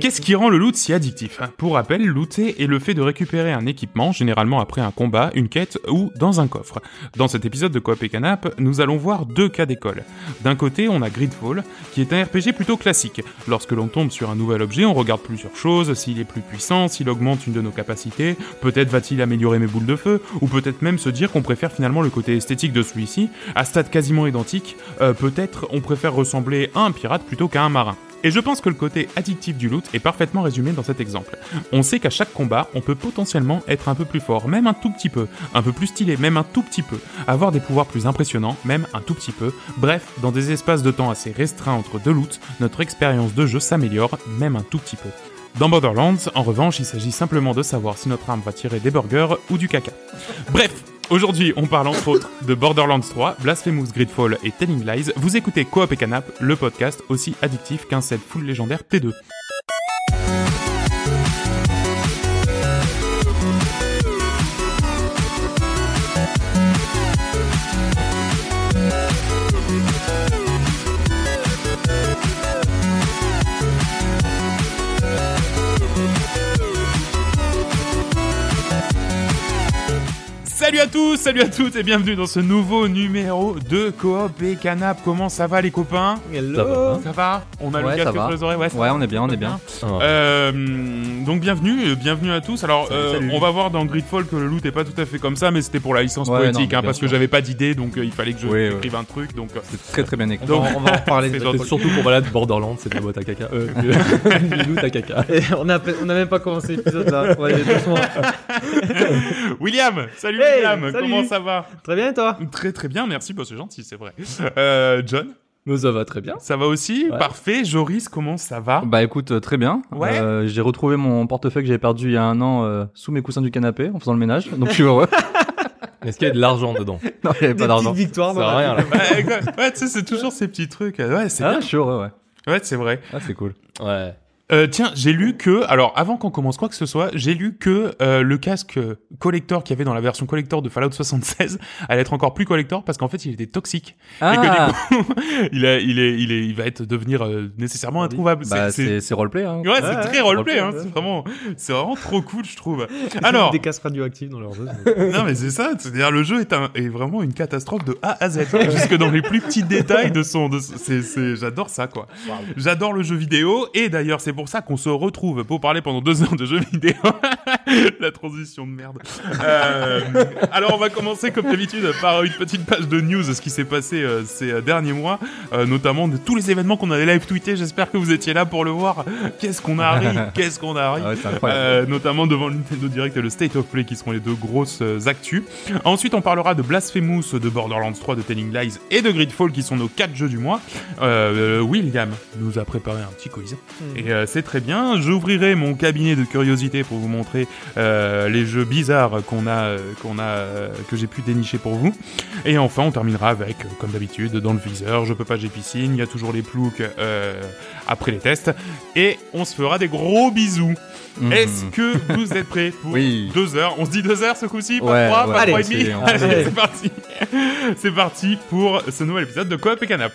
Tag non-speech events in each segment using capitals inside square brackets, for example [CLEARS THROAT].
Qu'est-ce qui rend le loot si addictif? Pour rappel, looter est le fait de récupérer un équipement, généralement après un combat, une quête ou dans un coffre. Dans cet épisode de Coop et Canap, nous allons voir deux cas d'école. D'un côté, on a Gridfall, qui est un RPG plutôt classique. Lorsque l'on tombe sur un nouvel objet, on regarde plusieurs choses, s'il est plus puissant, s'il augmente une de nos capacités, peut-être va-t-il améliorer mes boules de feu, ou peut-être même se dire qu'on préfère finalement le côté esthétique de celui-ci, à stade quasiment identique, euh, peut-être on préfère ressembler à un pirate plutôt qu'à un marin. Et je pense que le côté addictif du loot est parfaitement résumé dans cet exemple. On sait qu'à chaque combat, on peut potentiellement être un peu plus fort, même un tout petit peu, un peu plus stylé, même un tout petit peu, avoir des pouvoirs plus impressionnants, même un tout petit peu. Bref, dans des espaces de temps assez restreints entre deux loots, notre expérience de jeu s'améliore, même un tout petit peu. Dans Borderlands, en revanche, il s'agit simplement de savoir si notre arme va tirer des burgers ou du caca. Bref, Aujourd'hui, on parle entre autres de Borderlands 3, Blasphemous Gridfall et Telling Lies. Vous écoutez Coop et Canap, le podcast aussi addictif qu'un set full légendaire T2. Salut à tous, salut à toutes et bienvenue dans ce nouveau numéro de Coop et Canap. Comment ça va les copains? Hello. Ça va On a Ouais, le ça casque va. sur les oreilles Ouais, ça Ouais, va on est bien, on est bien. Euh, donc bienvenue, euh, bienvenue à tous. Alors Salut, euh, salut. on va voir dans Gridfall que le loot est pas tout à fait comme ça, mais c'était pour la licence Ouais, poétique, non, hein, parce que j'avais pas d'idée, donc euh, il fallait que je Oui, écrive un truc. Donc C'est très très bien écrit. Donc- on va en [LAUGHS] toute Surtout pour voilà, Borderlands, c'est de la boîte à caca. Euh, du, [LAUGHS] loot à caca. Et on a on même pas commencé l'épisode là. Ouais, doucement. [LAUGHS] William, salut Hey, William, salut. comment ça va? Très bien et toi? Très très bien, merci, bah, c'est gentil, c'est vrai. Euh, John, Mais ça va très bien. ça va aussi? Ouais. Parfait. Joris, comment ça va? Bah écoute, euh, très bien. Ouais. Euh, j'ai retrouvé mon portefeuille que j'avais perdu il y a un an euh, sous mes coussins du canapé en faisant le ménage, donc je suis heureux. [LAUGHS] Est-ce qu'il y a de l'argent dedans? Non, il y avait pas d'argent. petites victoires. Ça sert à rien là. Ouais, tu sais, c'est toujours ces petits trucs. Ouais, c'est Ah, je suis heureux, ouais. Ouais, c'est vrai. Ah, c'est cool. Ouais. Euh, tiens, j'ai lu que, alors avant qu'on commence quoi que ce soit, j'ai lu que euh, le casque collector qu'il y avait dans la version collector de Fallout 76 [LAUGHS] allait être encore plus collector parce qu'en fait il était toxique et que Ah, du coup [LAUGHS] il, a, il, est, il, est, il va être devenir euh, nécessairement introuvable. bah C'est- c'est- c'est c'est roleplay. Hein. Ouais, c'est Ouais, très roleplay, roleplay, hein. ouais. c'est vraiment, c'est vraiment trop cool, je trouve. [LAUGHS] Alors, Des casques radioactifs dans leur jeu. non mais c'est ça, c'est-à-dire le jeu est, un, est vraiment une catastrophe de A à Z, jusque dans les plus petits détails de son, de, c'est, c'est, j'adore ça quoi. J'adore le jeu vidéo et d'ailleurs c'est pour ça qu'on se retrouve pour parler pendant deux heures de jeux vidéo. [LAUGHS] La transition de merde. Euh, alors on va commencer comme d'habitude par une petite page de news de ce qui s'est passé euh, ces euh, derniers mois, euh, notamment de tous les événements qu'on avait live tweetés. J'espère que vous étiez là pour le voir. Qu'est-ce qu'on a ri, [LAUGHS] qu'est-ce qu'on a ri? Ah ouais. Euh, notamment devant le Nintendo Direct et le State of Play qui seront les deux grosses euh, actus. Ensuite, on parlera de Blasphemous, de Borderlands 3, de Telling Lies et de Gridfall qui sont nos quatre jeux du mois. William nous a préparé un petit quiz et euh, c'est très bien. J'ouvrirai mon cabinet de curiosité pour vous montrer euh, les jeux bizarres qu'on a, euh, qu'on a, euh, que j'ai pu dénicher pour vous. Et enfin, on terminera avec, comme d'habitude, dans le viseur, je peux pas, j'ai piscine, il y a toujours les ploucs euh, après les tests. Et on se fera des gros bisous. Mhm. Est-ce que vous êtes prêts [LAUGHS] pour Oui. deux heures? On se dit deux heures ce coup-ci? Pas Ouais, trois, ouais. pas Allez, trois et demi? [LAUGHS] Allez. c'est parti C'est parti pour ce nouvel épisode de Coop et Canap.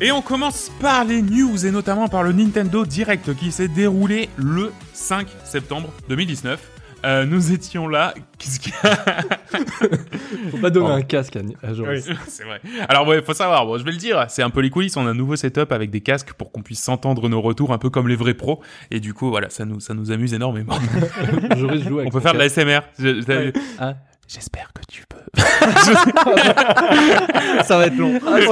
Et on commence par les news et notamment par le Nintendo Direct qui s'est déroulé le 5 septembre 2019. Euh, nous étions là. Qu'est-ce qu'il y a Faut pas donner Oh. un casque à, à Joris. [LAUGHS] C'est vrai. Alors ouais, faut savoir, bon, je vais le dire, c'est un peu les coulisses, on a un nouveau setup avec des casques pour qu'on puisse s'entendre nos retours un peu comme les vrais pros et du coup voilà, ça nous ça nous amuse énormément. [LAUGHS] Joris joue avec on peut faire de la. SMR. Ah. J'espère que tu peux. Ça va être long. Ah, j'ai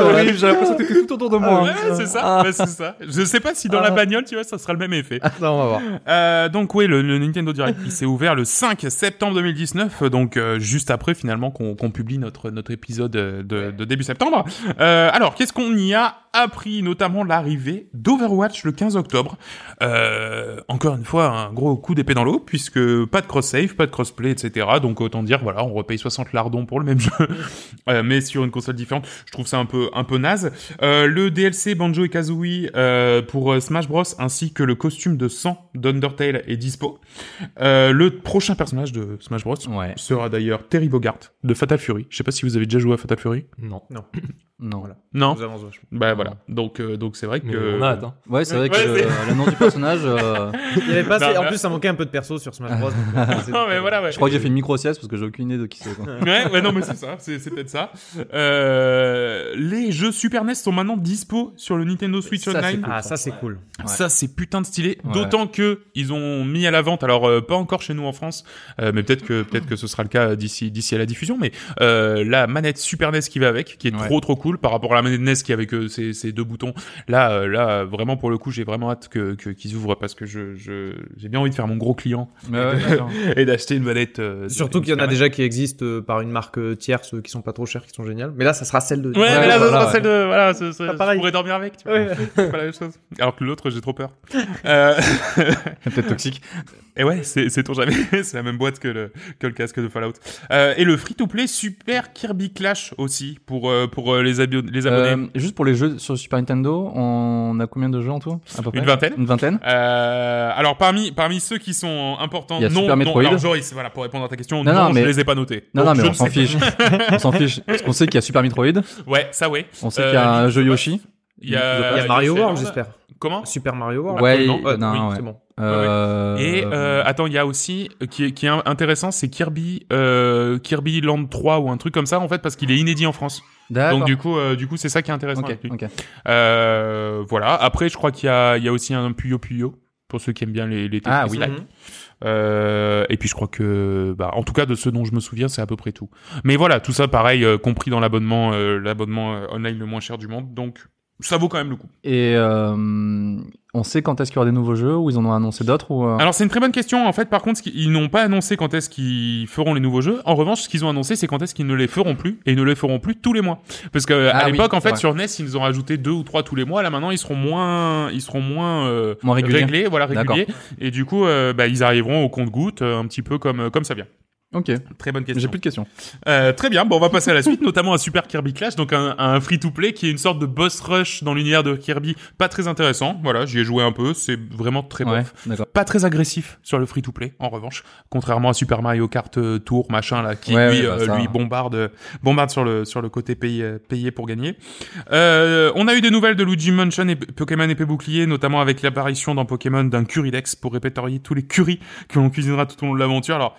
l'impression que t'étais tout autour de moi. ouais, hein. c'est ça, Ah. ouais, c'est ça. Je sais pas si dans la Ah. bagnole, tu vois, ça sera le même effet. Ça, on va voir. Euh, donc oui, le, le Nintendo Direct il s'est ouvert le 5 septembre 2019, donc euh, juste après finalement qu'on publie notre notre épisode euh, de, de début septembre. Euh, alors qu'est-ce qu'on y a appris notamment l'arrivée d'Overwatch le 15 octobre. Euh, encore une fois, un gros coup d'épée dans l'eau, puisque pas de cross-save, pas de crossplay, etc. Donc autant dire, voilà, on repaye 60 lardons pour le même [LAUGHS] jeu, euh, mais sur une console différente. Je trouve ça un peu un peu naze. Euh, le DLC Banjo et Kazooie euh, pour euh, Smash Bros ainsi que le costume de sang d'Undertale est dispo. Euh, le prochain personnage de Smash Bros Ouais. sera d'ailleurs Terry Bogart de Fatal Fury. Je sais pas si vous avez déjà joué à Fatal Fury. Non. Non. [LAUGHS] Voilà. Non. Nous avançons vachement. Bah voilà. Donc euh, donc c'est vrai que Mais on a hâte, hein. Ouais, c'est vrai que Ouais, euh, l'annonce du personnage, euh, [LAUGHS] Il y avait pas assez- Non, En plus, ça manquait un peu de perso sur Smash Bros. donc, [LAUGHS] Non mais voilà ouais. je crois que j'ai fait une micro-sieste parce que j'ai aucune idée de qui c'est. quoi. Ouais, ouais, non, mais c'est ça, c'est, c'est peut-être ça. Euh, les jeux Super NES sont maintenant dispo sur le Nintendo Switch Ça, Online. cool. Ah, ça, c'est cool. Ouais. Ça, c'est putain de stylé. Ouais. D'autant que ils ont mis à la vente, alors euh, pas encore chez nous en France, euh, mais peut-être que peut-être que ce sera le cas d'ici d'ici à la diffusion. Mais euh, la manette Super NES qui va avec, qui est Ouais. trop trop cool par rapport à la manette NES qui avait que ces, ces deux boutons. Là, euh, là, vraiment pour le coup, j'ai vraiment hâte que, que qu'ils ouvrent parce que je je j'ai bien envie de faire mon gros client ouais, [LAUGHS] et d'acheter une manette. euh, Surtout qu'il y en a déjà qui existent euh, par une marque euh, tierce euh, qui sont pas trop chères, qui sont géniales. Mais là, ça sera celle de. Ouais, mais là, voilà, ça sera ouais. celle de, voilà, ce, ce, je pareil. pourrais dormir avec, tu vois. Ouais. C'est pas la même chose. Alors que l'autre, j'ai trop peur. Euh, [LAUGHS] [LAUGHS] Peut-être toxique. Et ouais, c'est, c'est ton jamais. [LAUGHS] c'est la même boîte que le, que le casque de Fallout. Euh, et le free-to-play Super Kirby Clash aussi, pour, euh, pour euh, les, abio- les abonnés. Euh, juste pour les jeux sur Super Nintendo, on a combien de jeux en tout à peu près Une vingtaine. Une vingtaine Euh, alors parmi parmi ceux qui sont importants, Il y a non, Super non, Metroid. alors Joris, voilà pour répondre à ta question, Non, non, non, je les ai pas notés. Non, Donc, non, mais on s'en fiche. [LAUGHS] on s'en fiche. Parce qu'on sait qu'il y a Super Metroid. Ouais, ça ouais. on sait qu'il y a un jeu Yoshi. Il y a, Il y a Mario World, j'espère. Comment Super Mario World. Ouais. Ouais, non, oui, ouais. c'est bon. Euh, Et euh, attends, il y a aussi euh, qui est, qui est intéressant, c'est Kirby euh, Kirby Land 3 ou un truc comme ça en fait parce qu'il est inédit en France. Donc du coup euh, du coup c'est ça qui est intéressant. Euh, voilà. Après je crois qu'il y a il y a aussi un Puyo Puyo pour ceux qui aiment bien les les Ah, oui. like. Euh, et puis je crois que bah en tout cas de ce dont je me souviens c'est à peu près tout. Mais voilà tout ça pareil euh, compris dans l'abonnement euh, l'abonnement euh, online le moins cher du monde donc ça vaut quand même le coup. Et euh, on sait quand est-ce qu'il y aura des nouveaux jeux ou ils en ont annoncé d'autres ou euh, Alors c'est une très bonne question. En fait, par contre, ils n'ont pas annoncé quand est-ce qu'ils feront les nouveaux jeux. En revanche, ce qu'ils ont annoncé, c'est quand est-ce qu'ils ne les feront plus et ils ne les feront plus tous les mois. Parce que Ah à oui, l'époque, en fait, vrai. sur NES, ils nous ont rajouté deux ou trois tous les mois. Là, maintenant, ils seront moins, ils seront moins, euh, Moins réguliers. réglés, voilà, réguliers. Et du coup, euh, bah, ils arriveront au compte-goutte, euh, un petit peu comme comme ça vient. Ok. Très bonne question. J'ai plus de questions. Euh, très bien, bon, on va passer à la suite, [LAUGHS] notamment à Super Kirby Clash, donc un, un free-to-play qui est une sorte de boss rush dans l'univers de Kirby, pas très intéressant. Voilà, j'y ai joué un peu, c'est vraiment très Ouais, bof. Pas très agressif sur le free-to-play, en revanche, contrairement à Super Mario Kart euh, Tour, machin là, qui Ouais, lui, ouais, bah, euh, ça. lui bombarde, bombarde sur le sur le côté payé, payé pour gagner. Euh, on a eu des nouvelles de Luigi Mansion et Pokémon épée bouclier, notamment avec l'apparition dans Pokémon d'un Currydex pour répertorier tous les currys que l'on cuisinera tout au long de l'aventure. Alors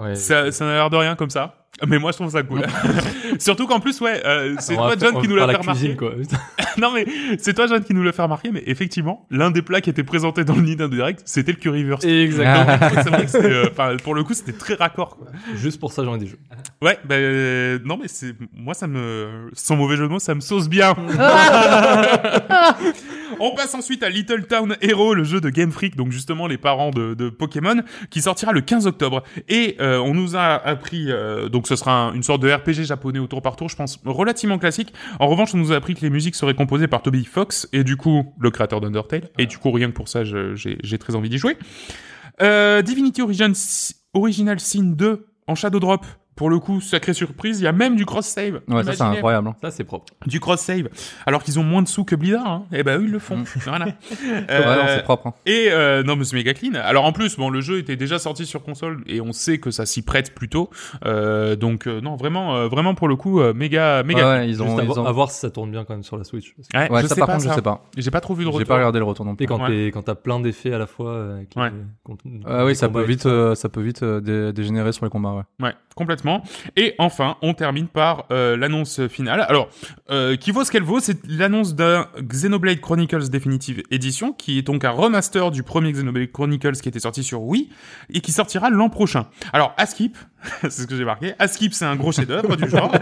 Ouais. ça, ça n'a l'air de rien comme ça. Mais moi, je trouve ça cool. [LAUGHS] Surtout qu'en plus, ouais, euh, c'est toi, John, qui nous l'a fait remarquer. [LAUGHS] [LAUGHS] non, mais c'est toi, John, qui nous l'a fait remarquer. Mais effectivement, l'un des plats qui était présenté dans le Nintendo Direct, c'était le currywurst. Exactement. Donc, c'est vrai que c'est, euh, enfin, pour le coup, c'était très raccord. Quoi. Juste pour ça, j'en ai des jeux. Ouais, bah, euh, non, mais c'est, moi, ça me, sans mauvais jeu de mots, ça me sauce bien. On passe ensuite à Little Town Hero, le jeu de Game Freak, donc justement les parents de, Pokémon, qui sortira le 15 octobre. Et euh, on nous a appris, euh, donc ce sera un- une sorte de RPG japonais au tour par tour, je pense relativement classique. En revanche, on nous a appris que les musiques seraient composées par Toby Fox, et du coup le créateur d'Undertale. Et du coup, rien que pour ça, j'ai très envie d'y jouer. Euh, Divinity Origin, Original Sin 2 en Shadow Drop. Pour le coup, sacrée surprise, il y a même du cross-save. Ouais, ça c'est incroyable. hein. Ça, c'est propre. du cross-save, alors qu'ils ont moins de sous que Blizzard, hein. eh ben eux ils le font. [LAUGHS] voilà. Ouais, non, c'est propre. hein. Et euh, non mais c'est méga clean. Alors en plus, bon le jeu était déjà sorti sur console et on sait que ça s'y prête plutôt. Euh, donc euh, non vraiment, euh, vraiment pour le coup euh, méga, méga. Ouais, ouais, ils Juste ont. à, ils vo- ont- à voir si ça tourne bien quand même sur la Switch. Ouais, Ouais, je ça sais par pas, contre, je sais pas. J'ai pas trop vu de J'ai retour. pas regardé le retour non Et plus. quand Ouais. t'es- quand t'as plein d'effets à la fois. euh, Avec Ouais. les, contre- Ah oui, ça peut et vite, tout euh, ça peut vite euh, dé- dégénérer sur les combats. Ouais. Ouais, Et enfin, on termine par euh, l'annonce finale. Alors, euh, qui vaut ce qu'elle vaut, c'est l'annonce d'un Xenoblade Chronicles Definitive Edition, qui est donc un remaster du premier Xenoblade Chronicles qui était sorti sur Wii et qui sortira l'an prochain. Alors, Askip, [LAUGHS] c'est ce que j'ai marqué. Askip, c'est un gros chef-d'œuvre du genre,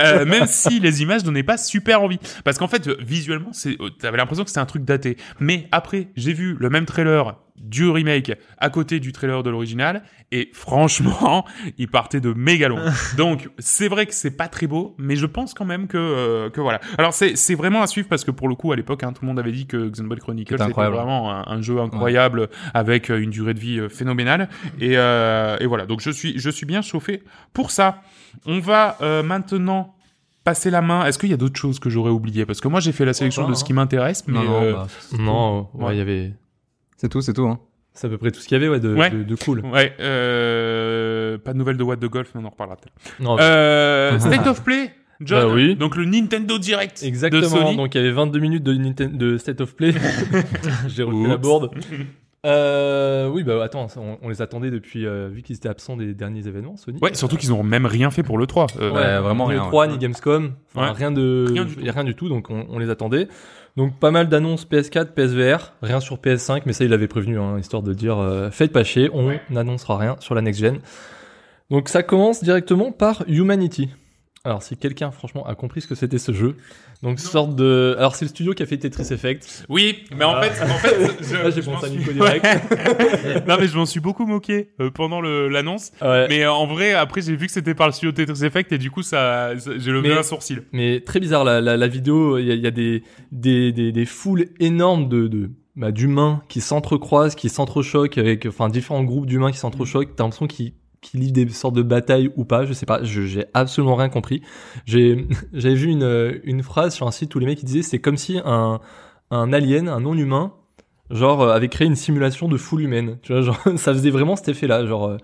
euh, même si les images donnaient pas super envie, parce qu'en fait, visuellement, c'est, euh, t'avais l'impression que c'était un truc daté. Mais après, j'ai vu le même trailer du remake à côté du trailer de l'original. Et franchement [LAUGHS] il partait de méga loin. [LAUGHS] Donc c'est vrai que c'est pas très beau mais je pense quand même que euh, que voilà. Alors c'est c'est vraiment à suivre parce que pour le coup à l'époque hein, tout le monde avait dit que Xenoblade Chronicles C'était vraiment un, un jeu incroyable avec euh, une durée de vie euh, phénoménale. Et euh, et voilà. Donc je suis je suis bien chauffé pour ça. On va euh, maintenant passer la main. Est-ce qu'il y a d'autres choses que j'aurais oubliées? Parce que moi j'ai fait la sélection pas, de ce qui m'intéresse mais Non, non, euh, bah, Non, ouais, Ouais. il y avait. C'est tout, c'est tout. Hein. C'est à peu près tout ce qu'il y avait, ouais, de, Ouais. de, de cool. Ouais, euh, pas de nouvelles de What de Golf, mais on en reparlera peut-être. Euh, [LAUGHS] State of Play, John. Bah oui. Donc le Nintendo Direct de Exactement. Sony. Donc il y avait 22 minutes de, Ninten- de State of Play. [LAUGHS] J'ai refait la board. Euh, oui, bah attends, on, on les attendait depuis, euh, vu qu'ils étaient absents des derniers événements, Sony. Ouais, surtout qu'ils ont même rien fait pour le 3. Euh, Ouais, vraiment ni rien, le 3, ouais. ni Gamescom. Enfin, rien de, Rien du a rien du tout, donc on, on les attendait. Donc pas mal d'annonces PS4, PSVR, rien sur PS5, mais ça il avait prévenu, hein, histoire de dire, euh, faites pas chier, on n'annoncera rien sur la next gen. Donc ça commence directement par Humanity. Alors si quelqu'un franchement a compris ce que c'était ce jeu, donc sorte de, alors c'est le studio qui a fait Tetris Effect. Oui, mais en fait, en fait, [LAUGHS] je, Là j'ai pensé à suis- Nico [LAUGHS] direct. non mais je m'en suis beaucoup moqué euh, pendant l'annonce. Ouais. Mais euh, en vrai, après j'ai vu que c'était par le studio Tetris Effect et du coup ça, ça- j'ai levé un sourcil. Mais très bizarre la, la, la vidéo, il y a, y a des, des, des, des foules énormes de, de bah, d'humains qui s'entrecroisent, qui s'entrechoquent avec enfin différents groupes d'humains qui s'entrechoquent. T'as l'impression qu'ils qu'ils livrent des sortes de batailles ou pas, je sais pas, j'ai absolument rien compris. J'ai [LAUGHS] j'avais vu une, une phrase sur un site où les mecs ils disaient c'est comme si un, un alien, un non-humain, genre euh, avait créé une simulation de foule humaine. Tu vois, genre [LAUGHS] ça faisait vraiment cet effet-là, genre euh,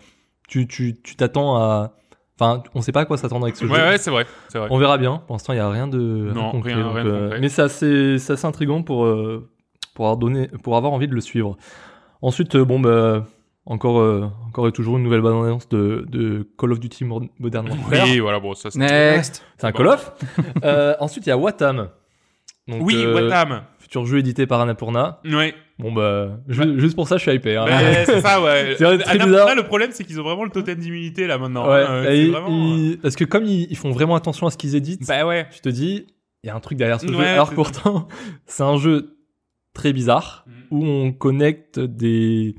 tu tu tu t'attends à Enfin, on sait pas à quoi s'attendre avec ce Ouais, jeu. ouais, c'est vrai, c'est vrai. On verra bien. Pour l'instant, il y a rien de Non, concret, rien- donc, rien de euh, concret. mais c'est assez, c'est assez intriguant pour euh, pour avoir donné, pour avoir envie de le suivre. Ensuite, bon bah encore euh, encore et toujours une nouvelle bande annonce de, de Call of Duty Mo- Modern Warfare. Oui, voilà, bon, ça c'est. Next. C'est un Bon. Call of. [LAUGHS] Euh, ensuite, il y a Watam. Donc, Oui, euh, Watam. Futur jeu édité par Annapurna. Ouais. Bon bah ju- juste pour ça, je suis hypé. Hein. C'est ça, ouais. [LAUGHS] C'est Annapurna, le problème, c'est qu'ils ont vraiment le totem d'immunité là maintenant. Ouais, hein. et vraiment, ils- parce que comme ils, ils font vraiment attention à ce qu'ils éditent, Bah ouais. tu te dis, il y a un truc derrière ce jeu. Ouais, Alors c'est que pourtant, [LAUGHS] c'est un jeu très bizarre Mm. où on connecte des,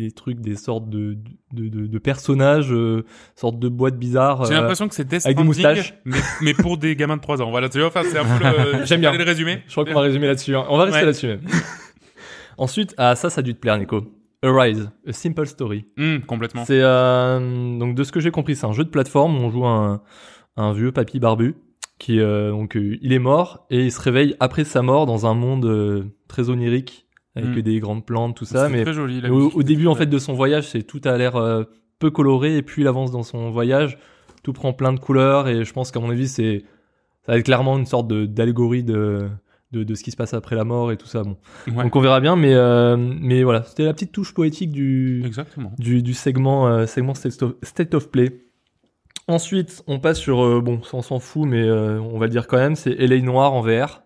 des trucs, des sortes de, de, de, de personnages, euh, sortes de boîtes bizarres. J'ai euh, l'impression que c'est Death avec des moustaches. mais, mais pour des gamins de 3 ans. Voilà, tu vois, enfin, c'est un peu le... [LAUGHS] J'aime bien. Le résumé. Je crois qu'on va résumer là-dessus. hein. On va rester Ouais. là-dessus même. [LAUGHS] Ensuite, ah, ça, ça a dû te plaire, Nico. Arise, A Simple Story. Hum, complètement. C'est euh, donc de ce que j'ai compris, c'est un jeu de plateforme où on joue un, un vieux papy barbu qui euh, donc euh, il est mort et il se réveille après sa mort dans un monde euh, très onirique avec Mm. des grandes plantes tout ça. C'est Mais très joli. la au, début en fait de son voyage, c'est tout a l'air euh, peu coloré et puis il avance dans son voyage, tout prend plein de couleurs et je pense qu'à mon avis c'est ça va être clairement une sorte de d'allégorie de, de de ce qui se passe après la mort et tout ça. Bon, Ouais. donc on verra bien, mais euh, mais voilà, c'était la petite touche poétique du Exactement. du, du segment, euh, segment State of, State of Play. Ensuite, on passe sur, bon, ça, on s'en fout, mais on va le dire quand même, c'est LA Noir en VR.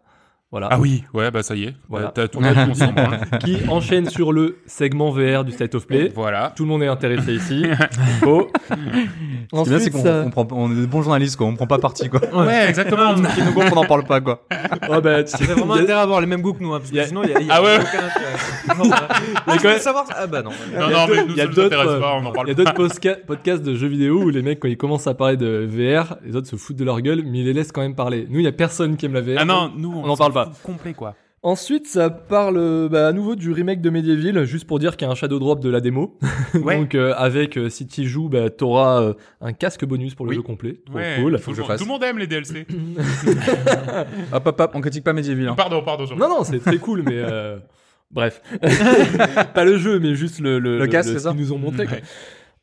Voilà. Ah oui, ouais, bah ça y est. Voilà. T'as tout on s'en branle. Qui enchaîne sur le segment VR du State of Play. Voilà. Tout le monde est intéressé ici. [LAUGHS] Faux. Ce qui est bien, Ensuite, c'est qu'on ça- on prend, on est des bons journalistes, quoi. On prend pas parti, quoi. Ouais, exactement. Qui nous gonfle, on n'en parle pas, quoi. Oh, bah, tu- Il a vraiment il intérêt à avoir les mêmes goûts que nous, hein, parce Il y a- que sinon, il y a, il y a Ah ouais, aucun intérêt. [LAUGHS] Ah, je savoir ça. Ah bah non. Non, non, mais nous, il y a ça nous d'autres, intéresse pas, on en Il parle y a pas. d'autres podcasts de jeux vidéo où les mecs, quand ils commencent à parler de VR, les autres se foutent de leur gueule, mais ils les laissent quand même parler. Nous, il y a personne qui aime la VR. Ah non, nous, on en parle pas. Complet, quoi. Ensuite, ça parle bah, à nouveau du remake de Medieval, juste pour dire qu'il y a un shadow drop de la démo. [LAUGHS] Ouais. Donc, euh, avec, euh, si tu y joues, bah, t'auras euh, un casque bonus pour le Oui. jeu complet. Trop Ouais, cool. faut que je tout, fasse. tout le monde aime les DLC. [LAUGHS] [LAUGHS] Hop, hop, hop, on critique pas Medieval. Hein. Pardon, pardon. je- Non, non, c'est très cool, mais euh, bref. Pas le jeu, mais juste le, le, Le casque, ce ça qu'ils nous ont quoi. Ouais.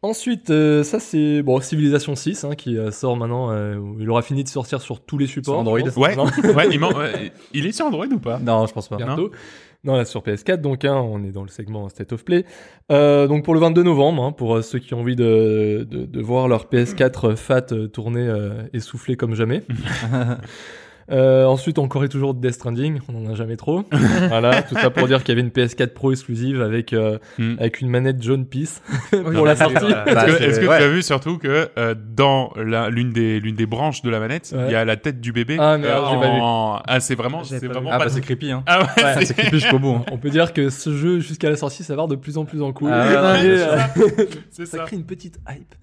Ensuite, euh, ça c'est bon, Civilization 6 hein, qui euh, sort maintenant. euh, il aura fini de sortir sur tous les supports. Sur Android. Ouais, Non, [LAUGHS] ouais, il, man- ouais, il est sur Android ou pas? Non, je pense pas. bientôt. Non, là sur PS4, donc hein, on est dans le segment State of Play. Euh, donc pour le 22 novembre, hein, pour euh, ceux qui ont envie de, de, de voir leur PS4 fat tourner euh, et souffler comme jamais. [LAUGHS] Euh, ensuite, on corrait toujours de Death Stranding, on en a jamais trop. [LAUGHS] voilà, tout ça pour dire qu'il y avait une PS4 Pro exclusive avec euh, Hmm. avec une manette jaune pisse [LAUGHS] pour la bah, sortie. voilà. Est-ce Bah, que, ouais. tu as vu surtout que euh, dans la- l'une des l'une des branches de la manette, il Ouais. y a la tête du bébé. Ah, merde, j'ai pas vu. en... Ah, c'est vraiment, c'est pas vraiment Ah pas. bah c'est creepy hein. Ah ouais, Ouais, c'est- creepy jusqu'au bout. hein. On peut dire que ce jeu jusqu'à la sortie s'avère de plus en plus en cool. Ah, Et, [LAUGHS] euh, ça ça. crée une petite hype.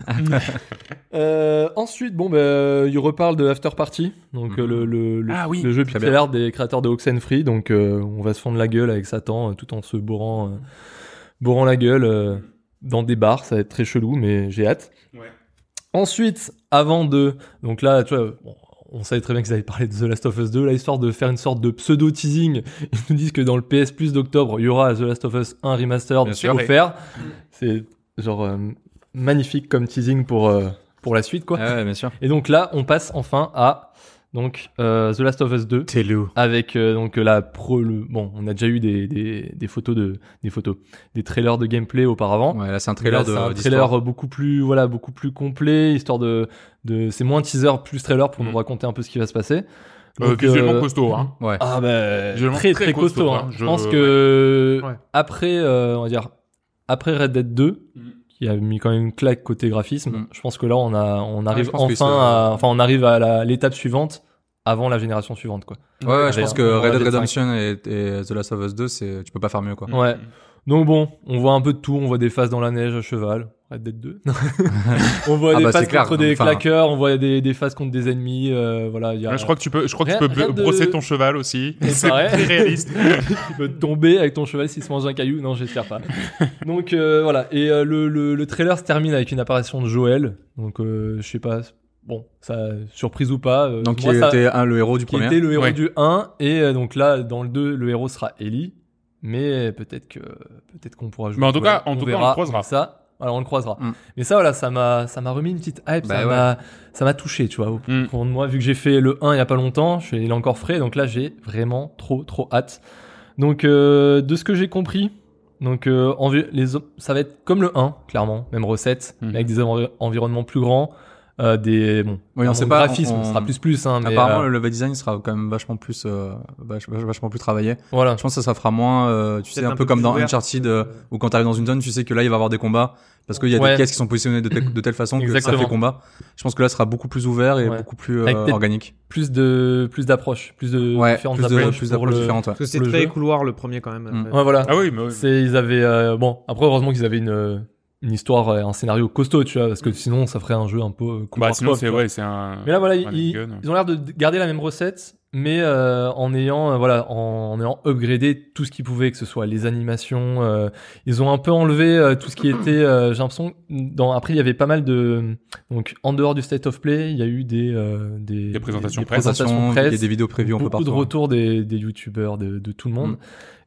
Euh, ensuite, bon, ben, il reparle de After Party, donc euh, le, le, le, Ah oui, le jeu pixel art des créateurs de Oxenfree. Donc, euh, on va se fondre la gueule avec Satan euh, tout en se bourrant, euh, bourrant la gueule euh, dans des bars. Ça va être très chelou, mais j'ai hâte. Ouais. Ensuite, avant de, donc là, tu vois, bon, on savait très bien qu'ils avaient parlé de The Last of Us 2, là, histoire de faire une sorte de pseudo teasing. Ils nous disent que dans le PS Plus d'octobre, il y aura The Last of Us 1 remastered Bien sûr. offert. C'est genre euh, magnifique comme teasing pour euh, pour la suite, quoi. Ah ouais, bien sûr. Et donc là, on passe enfin à donc euh, The Last of Us 2 T'es loup. avec euh, donc la pro le bon, on a déjà eu des, des, des photos de des photos, des trailers de gameplay auauparavant. Ouais, là c'est un Là, trailer c'est de un trailer beaucoup plus voilà, beaucoup plus complet, histoire de de c'est moins teaser plus trailer pour Mm. nous raconter un peu ce qui va se passer. Euh, Donc, visuellement euh, costaud, hein. Ouais. Ah bah Visuellement très très très costaud. costaud, hein. hein. Je pense que Ouais. après euh, on va dire après Red Dead 2 Mm. qui a mis quand même une claque côté graphisme, Mm. je pense que là on a on arrive enfin à enfin on arrive à l'étape suivante avant la génération suivante quoi. Ouais, ouais, je pense que Red Dead Redemption et, et The Last of Us 2, c'est, tu peux pas faire mieux, quoi. Ouais. Donc bon, on voit un peu de tout, on voit des phases dans la neige à cheval, Red Dead 2. [LAUGHS] on voit Ah des bah, phases clair, contre des enfin- claqueurs, on voit des, des phases contre des ennemis, euh, voilà, il y a Ouais, je crois que tu peux, je crois que Rien- tu peux de- brosser ton cheval aussi. [LAUGHS] C'est très réaliste. [LAUGHS] tu peux tomber avec ton cheval s'il se mange un caillou. Non, j'espère pas. Donc euh, voilà, et euh, le, le, le trailer se termine avec une apparition de Joël. Donc euh, je sais pas, bon, ça surprise ou pas. euh, Donc, qui moi, ça- était un, le héros du qui premier. était le héros Ouais. du 1 et euh, donc là dans le 2 le héros sera Ellie mais peut-être que peut-être qu'on pourra jouer Mais en tout cas- en tout cas, on le croisera. ça voilà on le croisera Mm. mais ça voilà ça m'a ça m'a remis une petite hype Bah ça ouais. m'a ça m'a touché tu vois au Mm. fond de moi vu que j'ai fait le 1 il y a pas longtemps je suis, il est encore frais donc là j'ai vraiment trop trop hâte donc euh, de ce que j'ai compris donc euh, envi- les ça va être comme le 1 clairement même recette Mhm. mais avec des envi- environnements plus grands euh, des bon Oui, on sait le pas, graphisme on- sera plus plus hein, mais Apparemment, euh, le level design sera quand même vachement plus, euh, vach- vach- vachement plus travaillé. voilà Je pense que ça fera moins, euh, tu sais, un, un peu peu comme dans ouvert. Uncharted, euh, où quand t'arrives dans une zone, tu sais que là, il va y avoir des combats, parce qu'il y a Ouais. des caisses qui sont positionnées de, telle- de telle façon que ça fait combat. Je pense que là, ce sera beaucoup plus ouvert et Ouais. beaucoup plus euh, organique. plus de plus d'approches, plus de Ouais, différentes plus de- approches plus d'approches le- différentes, ouais. Parce que c'est très jeu. couloir le premier quand même. Mm. Ouais, voilà. Ah oui, mais oui. C'est ils avaient euh, bon après heureusement qu'ils avaient une une histoire un scénario costaud tu vois parce que sinon ça ferait un jeu un peu euh, Bah, sinon, c'est, ouais, c'est un. Mais là voilà ils, ils ont l'air de garder la même recette mais euh, en ayant euh, voilà en, en ayant upgradé tout ce qu'ils pouvaient que ce soit les animations euh, ils ont un peu enlevé euh, tout ce qui était euh, j'ai l'impression dans après il y avait pas mal de donc en dehors du state of play il y a eu des euh, des, Des présentations des presse. présentations Il y a presse des vidéos prévues un peu beaucoup de retours des, des youtubeurs, de, de tout le monde. Mm.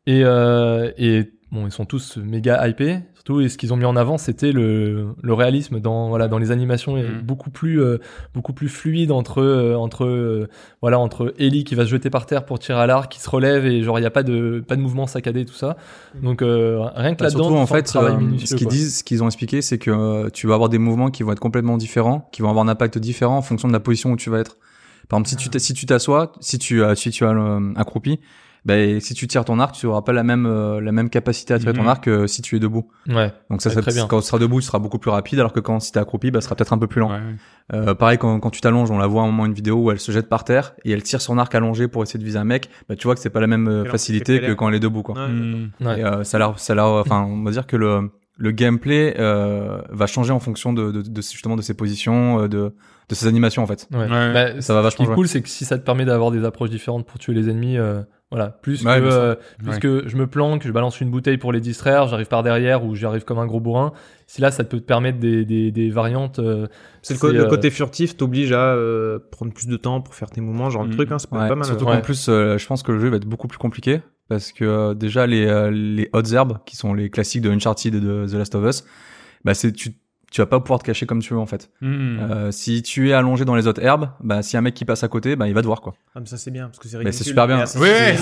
Et, euh, et bon, ils sont tous méga hypés. Surtout, et ce qu'ils ont mis en avant, c'était le, le réalisme dans voilà dans les animations, est Mm. beaucoup plus euh, beaucoup plus fluide entre euh, entre euh, voilà entre Ellie qui va se jeter par terre pour tirer à l'arc, qui se relève et genre il y a pas de pas de mouvement saccadé tout ça. Donc euh, rien que Bah, là-dedans, en fait, euh, minutieux, ce qu'ils disent, ce qu'ils ont expliqué, c'est que euh, tu vas avoir des mouvements qui vont être complètement différents, qui vont avoir un impact différent en fonction de la position où tu vas être. Par exemple, si tu si tu t'assois, si tu as si tu as accroupi, ben si tu tires ton arc, tu auras pas la même euh, la même capacité à tirer Mhm. ton arc que si tu es debout. Ouais. Donc ça, ça très bien. quand tu seras debout, tu seras beaucoup plus rapide, alors que quand si t'es accroupi, bah, ce sera peut-être un peu plus lent. Ouais, ouais. Euh, pareil, quand, quand tu t'allonges, on la voit à un moment une vidéo où elle se jette par terre et elle tire son arc allongé pour essayer de viser un mec. Bah, tu vois que c'est pas la même euh, facilité que quand elle est debout, quoi. Ouais. Mm. Ouais. Et, euh, ça a l'air, ça a l'air, enfin, on va dire que le le gameplay euh, va changer en fonction de, de, de- justement de ses positions, euh, de de ses animations en fait. Ouais. Ouais. Bah, Ça va Ce qui vachement est cool, c'est que si ça te permet d'avoir des approches différentes pour tuer les ennemis, euh, voilà, plus Ouais, que euh, plus Ouais. que je me planque, je balance une bouteille pour les distraire, j'arrive par derrière ou j'arrive comme un gros bourrin. Si là, ça peut te permettre des, des, des variantes. euh, C'est le, co- C'est, le euh, côté furtif t'oblige à euh, prendre plus de temps pour faire tes mouvements, genre Mm. le truc, hein, c'est Ouais, pas mal. surtout ouais. qu'en plus, euh, je pense que le jeu va être beaucoup plus compliqué parce que euh, déjà les euh, les hautes herbes qui sont les classiques de Uncharted et de The Last of Us, bah c'est tu tu vas pas pouvoir te cacher comme tu veux en fait. Hmm. Euh, si tu es allongé dans les autres herbes, bah si y a un mec qui passe à côté, bah il va te voir quoi. Ah, mais ça c'est bien parce que c'est Mais ridicule. c'est super bien. Mais c'est-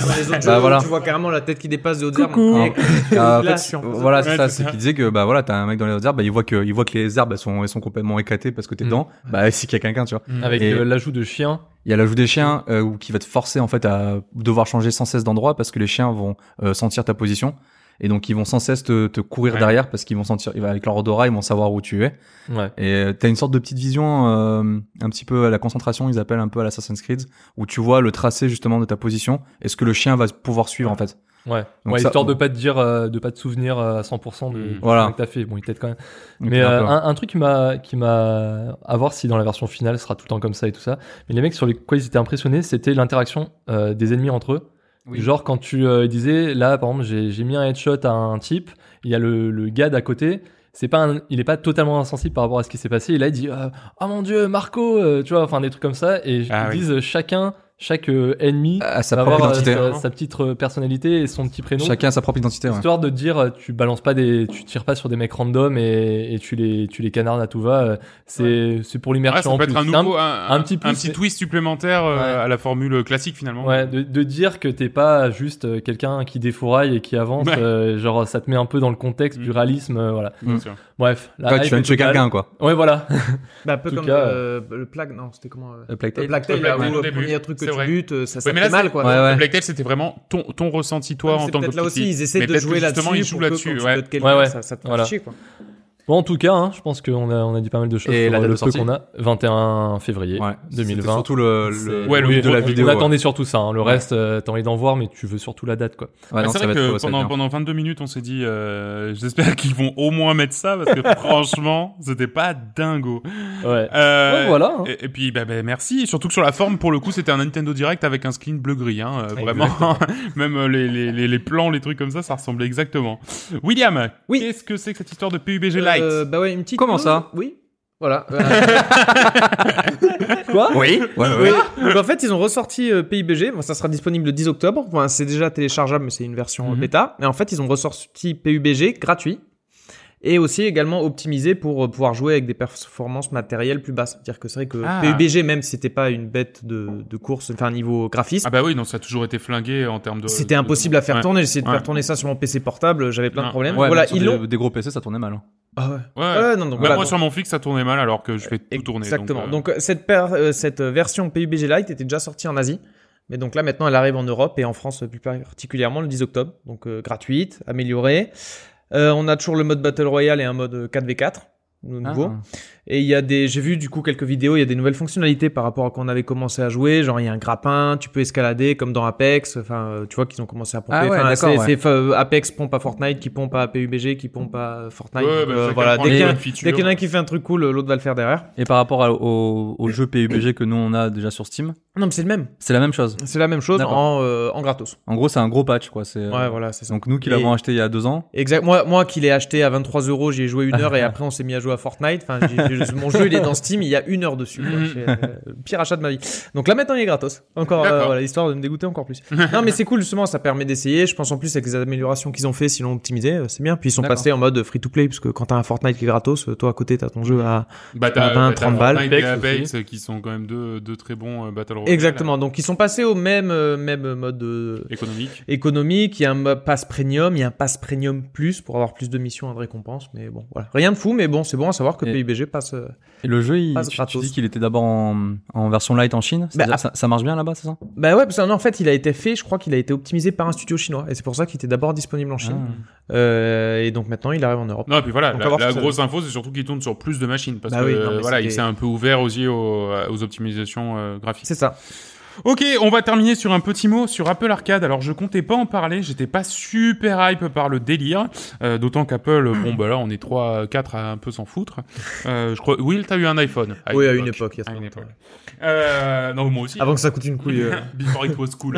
dans les autres Bah, voilà. Tu vois carrément la tête qui dépasse des autres Coucou. herbes. Ah, en fait, suis en de voilà, c'est ça. Ouais, c'est C'est ça. qu'il disait que bah voilà, t'as un mec dans les autres herbes, bah il voit que il voit que les herbes elles sont elles sont complètement éclatées parce que t'es Mm. dedans. Bah c'est qu'il y a quelqu'un, tu vois. Hmm. Avec euh, l'ajout de chiens. Il y a l'ajout des chiens euh, qui va te forcer en fait à devoir changer sans cesse d'endroit parce que les chiens vont euh, sentir ta position et donc ils vont sans cesse te, te courir Ouais. derrière parce qu'ils vont sentir avec leur odorat ils vont savoir où tu es Ouais. et euh, t'as une sorte de petite vision euh, un petit peu à la concentration ils appellent un peu à l'Assassin's Creed où tu vois le tracé justement de ta position et ce que le chien va pouvoir suivre en fait Ouais. Ouais ça- histoire de pas te dire, euh, de pas te souvenir à 100% de du Voilà. que t'as fait. Bon, il t'aide quand même. Mais un euh, un, un truc qui m'a, qui m'a, à voir si dans la version finale ce sera tout le temps comme ça et tout ça. Mais les mecs sur les quoi ils étaient impressionnés, c'était l'interaction des ennemis entre eux. Oui. Genre quand tu euh, disais, là par exemple, j'ai, j'ai mis un headshot à un type, il y a le, le gars d'à côté. C'est pas, un- il est pas totalement insensible par rapport à ce qui s'est passé. Et là, il dit, euh, oh mon dieu, Marco, euh, tu vois, enfin des trucs comme ça. Et Ah ils oui. disent euh, chacun, chaque euh, ennemi à sa va propre avoir euh, identité sa, sa petite euh, personnalité et son petit prénom. chacun a sa propre identité ouais. Histoire de dire, tu balances pas des, tu tires pas sur des mecs random et, et tu les, tu les canardes à tout va. C'est, c'est pour Ouais, l'immersion. ça en peut plus. être un C'est un- nouveau, un, un petit plus, un petit mais- twist supplémentaire euh, Ouais. à la formule classique finalement. Ouais, de, de dire que t'es pas juste quelqu'un qui défouraille et qui avance, Ouais. euh, genre ça te met un peu dans le contexte du Mm. réalisme, euh, voilà. Bien sûr. Bref, la tu viens de tuer quelqu'un quoi Ouais, voilà. Bah, un peu comme cas, euh, le plague. Non, c'était comment euh, Le Plague Le Tale. Plague Tale, Le là Plague Tale où au le premier truc que tu butes, euh, ça, ça Ouais, fait là, mal quoi. Ouais, ouais. Le Black Tail, c'était vraiment ton, ton ressenti toi Ouais, en tant que peut-être là aussi, ils essaient Mais de jouer que justement, là-dessus. ils jouent là-dessus, ouais. Ouais, ouais. Ça, ça te fait chier quoi. Bon, en tout cas, hein, je pense qu'on a, on a dit pas mal de choses Et sur la date le de peu qu'on a. 21 février ouais C'était 2020. surtout le, Ouais, le but de la vidéo on ouais. attendait surtout ça. hein. Le Ouais. reste, euh, t'as envie d'en voir, mais tu veux surtout la date, quoi. Ouais, non, c'est vrai que pendant, bien. pendant 22 minutes, on s'est dit, euh, j'espère [LAUGHS] qu'ils vont au moins mettre ça parce que [LAUGHS] franchement, c'était pas dingo. Ouais. Euh, Ouais, voilà, hein. Et, et puis, bah, bah, merci. Surtout que sur la forme, pour le coup, c'était un Nintendo Direct avec un skin bleu-gris. Hein, euh, vraiment, [LAUGHS] même euh, les, les, les, les plans, les trucs comme ça, ça ressemblait exactement. William, Oui. qu'est-ce que c'est que cette histoire de PUBG Lite Euh, Bah ouais, une petite. Comment ça Oui. [LAUGHS] Voilà. Quoi oui ouais, Oui. ouais. Donc en fait, ils ont ressorti euh, PUBG. Bon, ça sera disponible le 10 octobre. Enfin, c'est déjà téléchargeable, mais c'est une version euh, Mhm. bêta. Mais en fait, ils ont ressorti PUBG gratuit. Et aussi également optimisé pour euh, pouvoir jouer avec des performances matérielles plus basses. C'est-à-dire que c'est vrai que Ah. PUBG, même si c'était pas une bête de, de course, enfin niveau graphisme, Ah bah oui, non, ça a toujours été flingué en termes de. c'était de- impossible à faire Ouais. tourner. J'ai essayé de Ouais. faire tourner ça sur mon PC portable, j'avais plein Non. de problèmes. Ouais, voilà, des gros PC ça tournait mal hein. Ah ouais. Ouais. Ouais, non, donc Même voilà, moi donc- sur mon fixe ça tournait mal alors que je fais tout tourner. Exactement. Donc, euh, Donc, euh, cette, per- euh, cette version PUBG Lite était déjà sortie en Asie. Mais donc là maintenant elle arrive en Europe et en France plus particulièrement le 10 octobre. Donc euh, gratuite, améliorée. Euh, on a toujours le mode Battle Royale et un mode euh, 4v4 de nouveau. Ah. Et il y a des, j'ai vu du coup quelques vidéos, il y a des nouvelles fonctionnalités par rapport à quand on avait commencé à jouer. Genre il y a un grappin, tu peux escalader comme dans Apex. Enfin, euh, tu vois qu'ils ont commencé à pomper. Ah ouais, Enfin, d'accord, c'est, ouais. c'est, euh, Apex pompe à Fortnite, qui pompe à PUBG, qui pompe à Fortnite. Ouais, Donc, bah, euh, voilà, dès qu'il y a- dès qu'il y en a un qui fait un truc cool, l'autre va le faire derrière. et par rapport à- au, au jeu PUBG que nous on a déjà sur Steam Non, mais c'est le même. c'est la même chose C'est la même chose en, euh, en gratos. en gros c'est un gros patch quoi c'est Ouais, voilà, c'est ça. donc nous qui Et- l'avons acheté il y a deux ans Exact. Moi, moi qui l'ai acheté à 23 euros, j'y ai joué une [LAUGHS] heure et après on s'est mis à jouer à Fortnite. Enfin, mon jeu il est dans Steam, il y a une heure dessus. quoi. C'est, euh, pire achat de ma vie. Donc là maintenant il est gratos. Encore, euh, voilà, histoire de me dégoûter encore plus. non, mais c'est cool justement, ça permet d'essayer. Je pense en plus avec les améliorations qu'ils ont fait, s'ils l'ont optimisé, euh, c'est bien. Puis ils sont passés en mode free to play parce que quand t'as un Fortnite qui est gratos, euh, toi à côté t'as ton jeu à. Bah, à 20, 30 balles. Fortnite et Apex qui sont quand même deux, deux très bons euh, Battle Royale. Exactement. Donc ils sont passés au même euh, même mode. euh, Économique. économique, il y a un mode pass premium, il y a un pass premium plus pour avoir plus de missions et de récompenses, mais bon, voilà. Rien de fou, mais bon, c'est bon à savoir que Et- PUBG passe. Euh, et le jeu il, tu, tu dis qu'il était d'abord en, en version light en Chine Bah, ça, ça marche bien là-bas c'est ça? Bah ouais, parce qu'en fait, il a été fait, je crois qu'il a été optimisé par un studio chinois, et c'est pour ça qu'il était d'abord disponible en Chine. Ah. Euh, et donc maintenant, il arrive en Europe. Non, et puis voilà, Donc, la, grosse info, c'est surtout qu'il tourne sur plus de machines. Parce Bah que oui, non, euh, voilà, il s'est un peu ouvert aussi aux, aux optimisations euh, graphiques. C'est ça. Ok, on va terminer sur un petit mot sur Apple Arcade. Alors, je comptais pas en parler, j'étais pas super hype par le délire. Euh, D'autant qu'Apple, bon, bah là, on est 3, 4 à un peu s'en foutre. Euh, je crois, Will, t'as eu un iPhone oui, à une époque, il y a À une longtemps. époque. Euh, non, moi aussi. Avant que ça coûte une couille. euh. [LAUGHS] Before it was cool.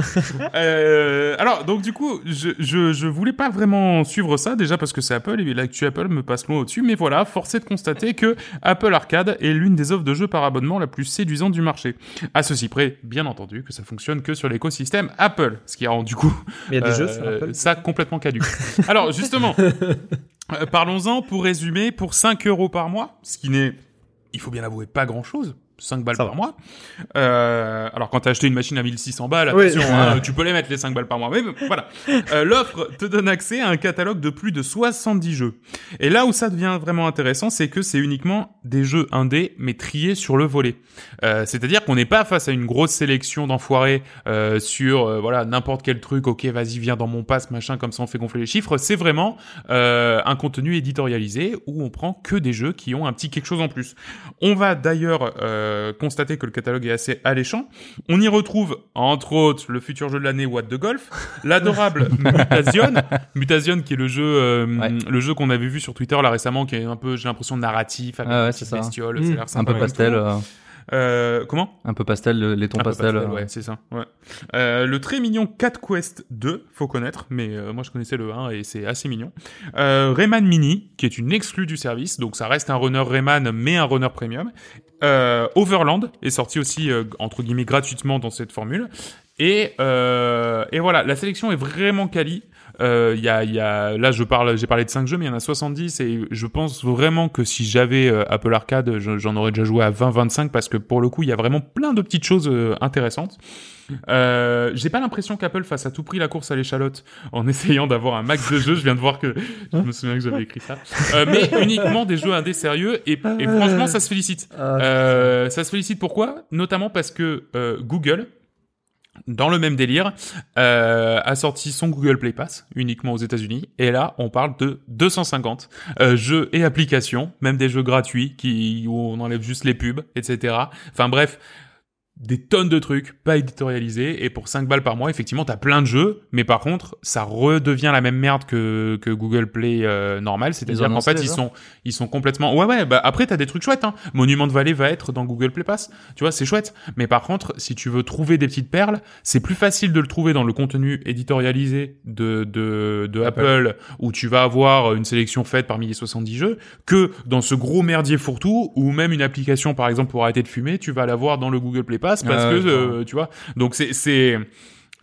euh, alors, donc du coup, je, je, je voulais pas vraiment suivre ça, déjà parce que c'est Apple, et l'actu Apple me passe loin au-dessus, mais voilà, force est de constater que Apple Arcade est l'une des offres de jeux par abonnement la plus séduisante du marché. À ceci près, bien entendu, que ça fonctionne que sur l'écosystème Apple, ce qui rend du coup Mais y a des euh, jeux sur Apple. ça complètement caduque. [LAUGHS] Alors justement, Euh, Parlons-en pour résumer, pour 5 euros par mois, ce qui n'est, il faut bien l'avouer, pas grand-chose. 5 balles Ça par va. mois. Euh, alors quand t'as acheté une machine à 1600 balles, Oui. attention, hein, [LAUGHS] tu peux les mettre les 5 balles par mois. Mais voilà. Euh, L'offre te donne accès à un catalogue de plus de 70 jeux. Et là où ça devient vraiment intéressant, c'est que c'est uniquement des jeux indés, mais triés sur le volet. Euh, C'est-à-dire qu'on n'est pas face à une grosse sélection d'enfoirés sur voilà n'importe quel truc. Ok, vas-y, viens dans mon pass, machin, comme ça on fait gonfler les chiffres. C'est vraiment un contenu éditorialisé où on prend que des jeux qui ont un petit quelque chose en plus. On va d'ailleurs euh, constater que le catalogue est assez alléchant. On y retrouve entre autres le futur jeu de l'année What the Golf, l'adorable [LAUGHS] Mutation, Mutation qui est le jeu euh, Ouais. le jeu qu'on avait vu sur Twitter là récemment qui est un peu j'ai l'impression narratif avec Ah ouais, ça. Mmh. ça Un peu pastel. Euh, comment un peu pastel, le- les tons pastel. pastel, euh, ouais, c'est ça. Ouais. Euh, le très mignon Cat Quest 2, faut connaître, mais euh, moi je connaissais le 1 et c'est assez mignon. Euh, Rayman Mini, qui est une exclue du service, donc ça reste un runner Rayman, mais un runner premium. Euh, Overland est sorti aussi euh, entre guillemets gratuitement dans cette formule. Et, euh, et voilà, la sélection est vraiment quali. Euh, Il y, a, y a, là, je parle, j'ai parlé de 5 jeux, mais il y en a 70 et je pense vraiment que si j'avais euh, Apple Arcade, je- j'en aurais déjà joué à 20-25 parce que pour le coup, il y a vraiment plein de petites choses euh, intéressantes. Euh, j'ai pas l'impression qu'Apple fasse à tout prix la course à l'échalote en [LAUGHS] essayant d'avoir un max de jeux. Je viens de voir que je me souviens que j'avais écrit ça, Euh, mais [LAUGHS] uniquement des jeux indés sérieux et, et franchement, ça se félicite. Euh, ça se félicite pourquoi? Notamment parce que euh, Google, dans le même délire, euh, a sorti son Google Play Pass uniquement aux États-Unis. Et là, on parle de 250 euh, jeux et applications, même des jeux gratuits qui où on enlève juste les pubs, etc. Enfin bref. Des tonnes de trucs pas éditorialisés et pour 5 balles par mois, effectivement, t'as plein de jeux, mais par contre, ça redevient la même merde que, que Google Play euh, normal, c'est-à-dire qu'en fait, ils sont ils sont complètement ouais ouais bah après t'as des trucs chouettes hein. Monument de Vallée va être dans Google Play Pass. Tu vois c'est chouette. Mais par contre si tu veux trouver des petites perles c'est plus facile de le trouver dans le contenu éditorialisé de de, de Apple. où tu vas avoir une sélection faite parmi les 70 jeux que dans ce gros merdier fourre-tout ou même une application par exemple pour arrêter de fumer tu vas l'avoir dans le Google Play Pass parce Ah que ouais, euh, tu vois donc c'est c'est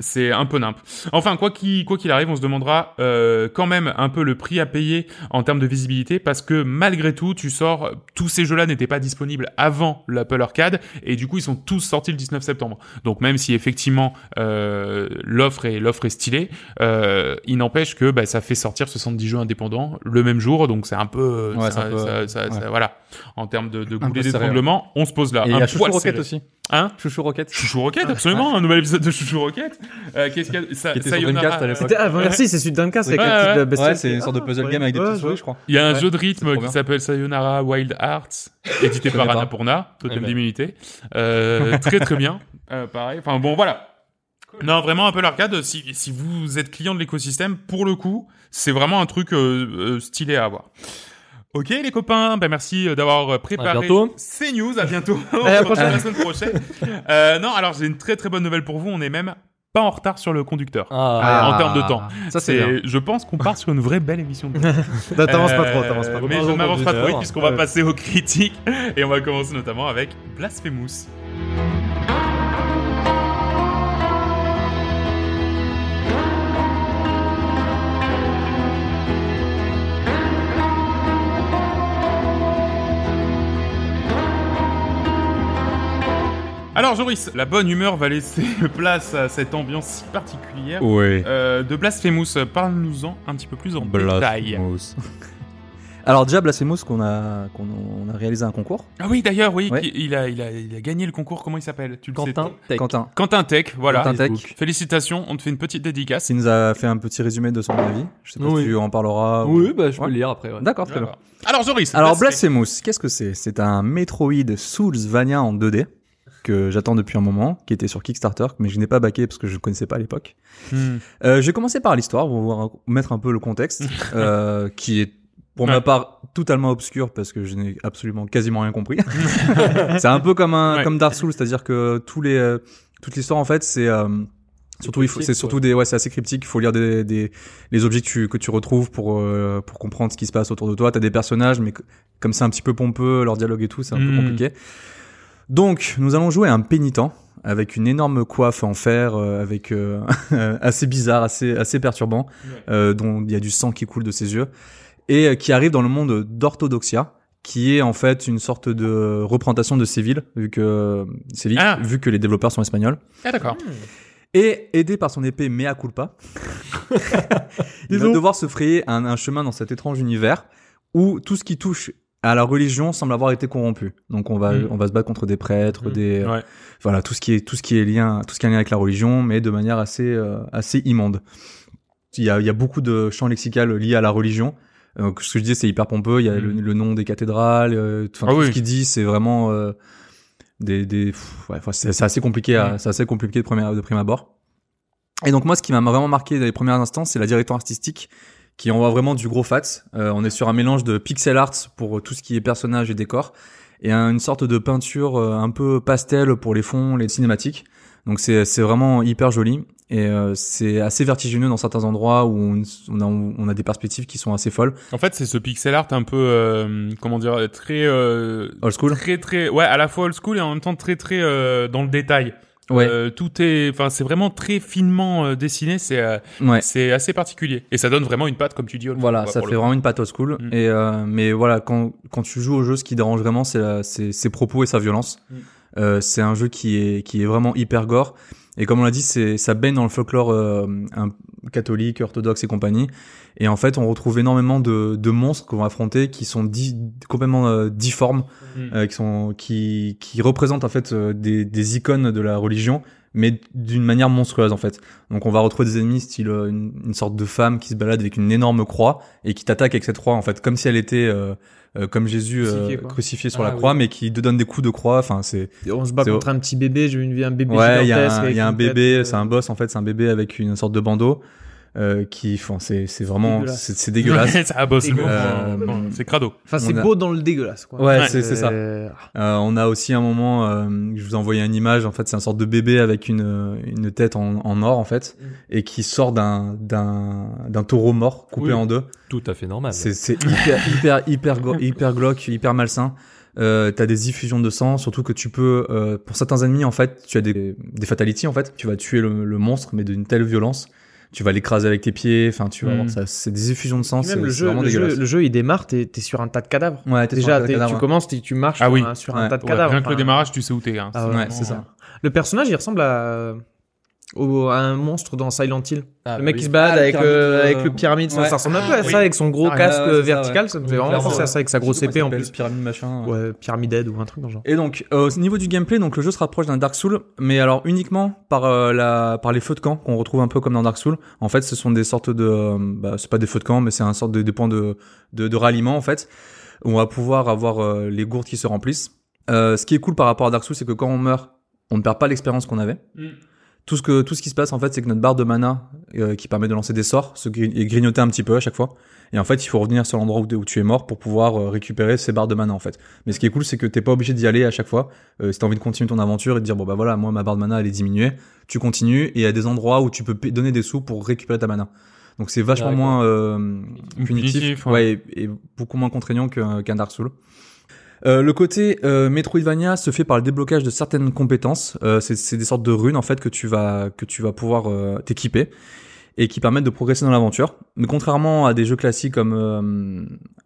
c'est un peu nimp. Enfin, quoi qu'il quoi qu'il arrive, on se demandera euh, quand même un peu le prix à payer en termes de visibilité parce que malgré tout, tu sors tous ces jeux-là n'étaient pas disponibles avant l'Apple Arcade et du coup ils sont tous sortis le 19 septembre. Donc même si effectivement euh, l'offre est l'offre est stylée, euh, il n'empêche que bah, ça fait sortir 70 jeux indépendants le même jour, donc c'est un peu, Ouais, ça, c'est un peu, ça- ça- ouais. ça- voilà. En termes de, de peu goût et serré, d'étranglement, on se pose là. Et il un y a Chouchou Rocket aussi. Hein Chouchou Rocket. Chouchou Rocket, absolument, un nouvel épisode de Chouchou Rocket. Euh, Qu'est-ce qu'il y a ça, Sayonara, à l'époque. C'était, ah, merci, c'est celui de Dreamcast avec Ouais, la petite ouais. bestiole. Ouais, c'est une sorte de puzzle Ah, game avec des petites souris, je crois. Il y a un jeu de rythme qui s'appelle Sayonara Wild Hearts, [LAUGHS] édité par. Annapurna, Totem Eh ben. d'immunité. Euh, très très bien. [LAUGHS] Euh, pareil. Enfin bon, voilà. Non, vraiment Apple Arcade, si, si vous êtes client de l'écosystème, pour le coup, c'est vraiment un truc euh, euh, stylé à avoir. Ok les copains, ben merci euh, d'avoir euh, préparé ces news. À bientôt. [LAUGHS] On À la semaine prochaine. Euh, non, alors j'ai une très très bonne nouvelle pour vous. On est même pas en retard sur le conducteur. Ah, en termes de temps. Ça, c'est je pense qu'on part sur une vraie belle émission. [LAUGHS] T'avances pas trop, t'avances pas trop. Mais je m'avance pas trop puisqu'on va passer aux critiques et on va commencer notamment avec Blasphemous. Alors Joris, la bonne humeur va laisser [LAUGHS] place à cette ambiance si particulière. Ouais. Euh, de Blasphemous, parle-nous-en un petit peu plus en détail. Blasphemous. [LAUGHS] Alors déjà Blasphemous qu'on a qu'on on a réalisé un concours. Ah oui, d'ailleurs, oui, Ouais. il, a, il, a, il a gagné le concours, comment il s'appelle? Tu le Quentin sais Tech. Quentin. Quentin Tech, voilà. Quentin Tech. Félicitations, on te fait une petite dédicace. Il nous a fait un petit résumé de son avis. Je sais pas Oui. si tu en parleras. ou- Oui, bah, je peux le lire après. ouais. D'accord, très bien. Voilà. Alors Joris, Alors Blasphemous. Blasphemous, qu'est-ce que c'est? C'est un Metroid Soulsvania en 2D que j'attends depuis un moment, qui était sur Kickstarter, mais je n'ai pas backé parce que je ne connaissais pas à l'époque. Hmm. Euh, je vais commencer par l'histoire, pour vous mettre un peu le contexte, [LAUGHS] euh, qui est pour Ouais. ma part totalement obscur parce que je n'ai absolument quasiment rien compris. [LAUGHS] c'est un peu comme un Ouais. comme Dark Souls, c'est-à-dire que tous les euh, toute l'histoire en fait c'est euh, surtout il faut cryptique, c'est surtout des ouais c'est assez cryptique. Il faut lire des, des les objets que tu que tu retrouves pour euh, pour comprendre ce qui se passe autour de toi. T'as des personnages mais que- comme c'est un petit peu pompeux leur dialogue et tout, c'est un peu compliqué. Donc nous allons jouer un pénitent avec une énorme coiffe en fer, euh, avec euh, [LAUGHS] assez bizarre, assez assez perturbant, euh, dont il y a du sang qui coule de ses yeux. et euh, qui arrive dans le monde d'Orthodoxia, qui est en fait une sorte de représentation de Séville, vu que Séville, Ah. vu que les développeurs sont espagnols. Ah d'accord. Et aidé par son épée mea culpa, [LAUGHS] il va devoir se frayer un, un chemin dans cet étrange univers où tout ce qui touche à la religion semble avoir été corrompu. Donc on va Mm. on va se battre contre des prêtres, Mm. des Ouais. voilà tout ce qui est tout ce qui est lien tout ce qui est lien avec la religion, mais de manière assez euh, assez immonde. Il y a il y a beaucoup de champs lexicaux liés à la religion. Euh, ce que je disais c'est hyper pompeux. Il y a le, Mm. le nom des cathédrales, euh, enfin, Ah tout oui. ce qu'il dit c'est vraiment euh, des des pff, ouais, c'est assez compliqué à- c'est assez compliqué de premier de prime abord. Et donc moi, ce qui m'a vraiment marqué dans les premiers instants, c'est la direction artistique qui envoie vraiment du gros fat. Euh, on est sur un mélange de pixel art pour tout ce qui est personnages et décors, et un- une sorte de peinture euh, un peu pastel pour les fonds, les cinématiques. Donc c'est c'est vraiment hyper joli et euh, c'est assez vertigineux dans certains endroits où on, on a on a des perspectives qui sont assez folles. En fait, c'est ce pixel art un peu, euh, comment dire, très, euh, Old school. très, très, ouais, à la fois old school et en même temps très, très euh, dans le détail. Ouais, Euh, tout est, enfin, c'est vraiment très finement euh, dessiné. C'est, euh, ouais. c'est assez particulier et ça donne vraiment une patte, comme tu dis. old Voilà, ça fait coup. vraiment une patte old school. Mm. Et euh, mais voilà, quand quand tu joues au jeu, ce qui dérange vraiment, c'est ses propos et sa violence. Mm. Euh, c'est un jeu qui est qui est vraiment hyper gore. Et comme on l'a dit, c'est ça baigne dans le folklore euh, un- catholique, orthodoxe et compagnie. Et en fait, on retrouve énormément de, de monstres qu'on va affronter qui sont di- complètement euh, difformes, Mm. euh, qui sont qui qui représentent en fait euh, des des icônes de la religion mais d'une manière monstrueuse en fait. Donc on va retrouver des ennemis style euh, une, une sorte de femme qui se balade avec une énorme croix et qui t'attaque avec cette croix en fait comme si elle était euh, comme Jésus euh, Crucifié, crucifié sur Ah, la croix oui. mais qui te donne des coups de croix. Enfin c'est on se bat contre un petit bébé, j'ai vu une, un bébé ouais il y a un, y a un bébé euh, c'est un boss en fait c'est un bébé avec une sorte de bandeau euh, qui enfin c'est c'est vraiment Dégueulasse. c'est c'est dégueulasse. [LAUGHS] Ouais, mot. Euh, bon, c'est crado. Enfin, c'est a- beau dans le dégueulasse, quoi. Ouais, c'est- c'est ça. Euh, Euh, on a aussi un moment, euh, je vous ai envoyé une image, en fait, c'est un sorte de bébé avec une, une tête en, en or, en fait, Mm. et qui sort d'un, d'un, d'un taureau mort, coupé Oui. en deux. Tout à fait normal. C'est, c'est hyper, hyper, hyper, [LAUGHS] hyper glauque, hyper malsain. Euh, t'as des effusions de sang, surtout que tu peux, euh, pour certains ennemis, en fait, tu as des, des fatalities, en fait. Tu vas tuer le, le monstre, mais d'une telle violence. Tu vas l'écraser avec tes pieds, enfin, tu vas Mm. voir, ça, c'est des effusions de sang, même le c'est jeu, vraiment le, jeu, dégueulasse. le jeu, il démarre, t'es es sur un tas de cadavres. Ouais, t'es sur Déjà, un t'es- cadavre, tu ouais. commences, t'es- tu marches Ah sur, oui. un, sur un Ouais. tas de Ouais, cadavres. rien que le démarrage, tu sais où t'es. Hein. Ah Ouais, ouais, c'est ça. Le personnage, il ressemble à, au- à un monstre dans Silent Hill. Ah, le mec oui. qui se balade Ah, le avec, pyramide, euh, euh, avec le pyramide, ça, ouais. ça ressemble un peu à Oui. ça, avec son gros Ah, casque ouais, c'est ça, vertical. ouais. Ça me fait vraiment penser à ça avec sa grosse épée en plus. pyramide machin. Ouais, Pyramided ou un truc dans le genre. Et donc, euh, au niveau du gameplay, donc le jeu se rapproche d'un Dark Souls, mais alors uniquement par euh, la par les feux de camp qu'on retrouve un peu comme dans Dark Souls. En fait, ce sont des sortes de, euh, bah, c'est pas des feux de camp, mais c'est un sorte de des points de, de de ralliement en fait, où on va pouvoir avoir euh, les gourdes qui se remplissent. Euh, ce qui est cool par rapport à Dark Souls, c'est que quand on meurt, on ne perd pas l'expérience qu'on avait. Mm. Tout ce que tout ce qui se passe en fait, c'est que notre barre de mana euh, qui permet de lancer des sorts se gri- est grignotée un petit peu à chaque fois. Et en fait, il faut revenir sur l'endroit où, où tu es mort pour pouvoir euh, récupérer ces barres de mana en fait. Mais ce qui est cool, c'est que t'es pas obligé d'y aller à chaque fois. Euh, si t'as envie de continuer ton aventure et de dire bon bah voilà, moi ma barre de mana elle est diminuée, tu continues et il y a des endroits où tu peux donner des sous pour récupérer ta mana. Donc c'est vachement moins euh, punitif, ouais. ouais, et, et beaucoup moins contraignant qu'un qu'un Dark Souls. Euh, le côté euh, Metroidvania se fait par le déblocage de certaines compétences. Euh, c'est des sortes de runes en fait que tu vas que tu vas pouvoir euh, t'équiper et qui permettent de progresser dans l'aventure. Mais contrairement à des jeux classiques comme euh,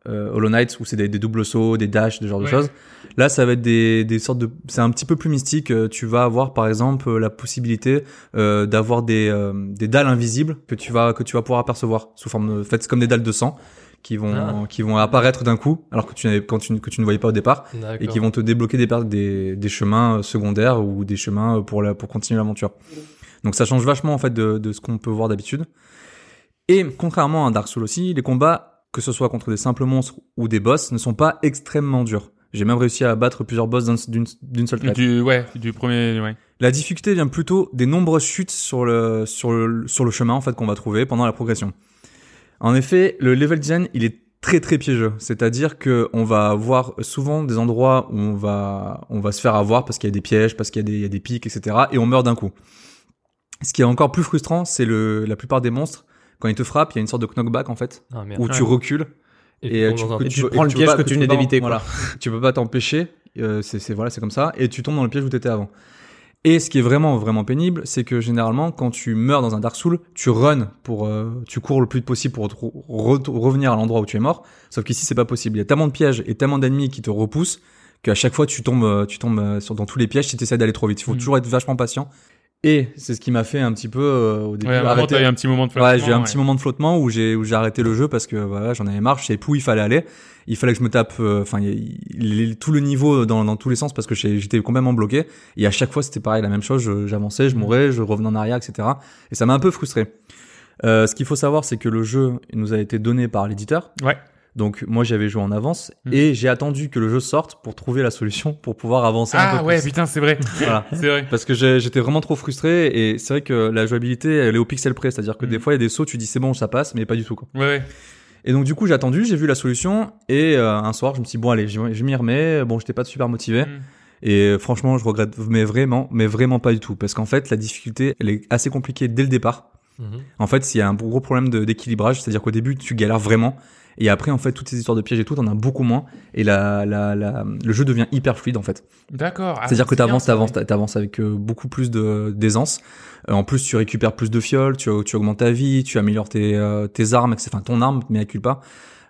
euh, Hollow Knight où c'est des, des doubles sauts, des dashs, des genres de choses, là ça va être des, des sortes de c'est un petit peu plus mystique. Tu vas avoir par exemple la possibilité euh, d'avoir des euh, des dalles invisibles que tu vas que tu vas pouvoir apercevoir sous forme de faites comme des dalles de sang qui vont Ah. qui vont apparaître d'un coup alors que tu n'avais quand tu que tu ne voyais pas au départ et qui vont te débloquer des, des, des chemins euh, secondaires ou des chemins euh, pour, la, pour continuer l'aventure. Donc ça change vachement en fait de, de ce qu'on peut voir d'habitude. Et contrairement à Dark Souls aussi, les combats, que ce soit contre des simples monstres ou des boss, ne sont pas extrêmement durs. J'ai même réussi à battre plusieurs boss d'un- d'une d'une seule traite. Du, ouais, du premier, ouais. La difficulté vient plutôt des nombreuses chutes sur le, sur le, sur le chemin en fait qu'on va trouver pendant la progression. En effet, le level design, il est très très piégeux. C'est-à-dire que on va avoir souvent des endroits où on va, on va se faire avoir parce qu'il y a des pièges, parce qu'il y a des, il y a des pics, etc. Et on meurt d'un coup. Ce qui est encore plus frustrant, c'est le, la plupart des monstres, quand ils te frappent, il y a une sorte de knockback en fait, Ah, où tu recules Et, et, tu Et prends le piège pas- que tu venais d'éviter. Voilà. tu peux pas t'empêcher. euh, c'est c'est- voilà, c'est comme ça. Et tu tombes dans le piège où t'étais avant. Et ce qui est vraiment vraiment pénible, c'est que généralement quand tu meurs dans un Dark Soul, tu runs pour euh, tu cours le plus possible pour re- re- revenir à l'endroit où tu es mort. Sauf qu'ici c'est pas possible. Il y a tellement de pièges et tellement d'ennemis qui te repoussent qu'à chaque fois tu tombes euh, tu tombes euh, sur, dans tous les pièges si tu essaies d'aller trop vite. Il faut Mm. toujours être vachement patient. Et c'est ce qui m'a fait un petit peu euh, au début Ouais, moment, arrêter- t'as eu un petit moment de Ouais, flottement, j'ai eu un ouais. petit moment de flottement où j'ai où j'ai arrêté le jeu parce que voilà, j'en avais marre, je savais plus où il fallait aller. Il fallait que je me tape euh, enfin il- il- tout le niveau dans dans tous les sens parce que j'étais complètement bloqué et à chaque fois c'était pareil la même chose, je- j'avançais, je mourais, je revenais en arrière etc. Et ça m'a un peu frustré. Euh, ce qu'il faut savoir c'est que le jeu nous a été donné par l'éditeur. Ouais. Donc moi j'avais joué en avance Mm. et j'ai attendu que le jeu sorte pour trouver la solution pour pouvoir avancer un Ah peu ouais, plus. putain, c'est vrai. Voilà. [LAUGHS] c'est vrai. Parce que j'étais vraiment trop frustré et c'est vrai que la jouabilité elle est au pixel près, c'est-à-dire que Mm. des fois il y a des sauts, tu dis c'est bon ça passe, mais pas du tout quoi. Ouais, ouais. Et donc du coup j'ai attendu, j'ai vu la solution et euh, un soir je me suis dit bon allez je, m'y remets, bon j'étais pas super motivé Mm. et euh, franchement je regrette mais vraiment mais vraiment pas du tout parce qu'en fait la difficulté elle est assez compliquée dès le départ. Mhm. En fait il y a un gros problème d'équilibrage, c'est-à-dire qu'au début tu galères vraiment et après en fait toutes ces histoires de pièges et tout t'en as beaucoup moins et la, la, la, le jeu devient hyper fluide en fait. D'accord. Ah, C'est-à-dire que t'avances, t'avances, t'avances avec euh, beaucoup plus de d'aisance. Euh, en plus, tu récupères plus de fioles, tu, tu augmentes ta vie, tu améliores tes, euh, tes armes, enfin ton arme, mais à culpa.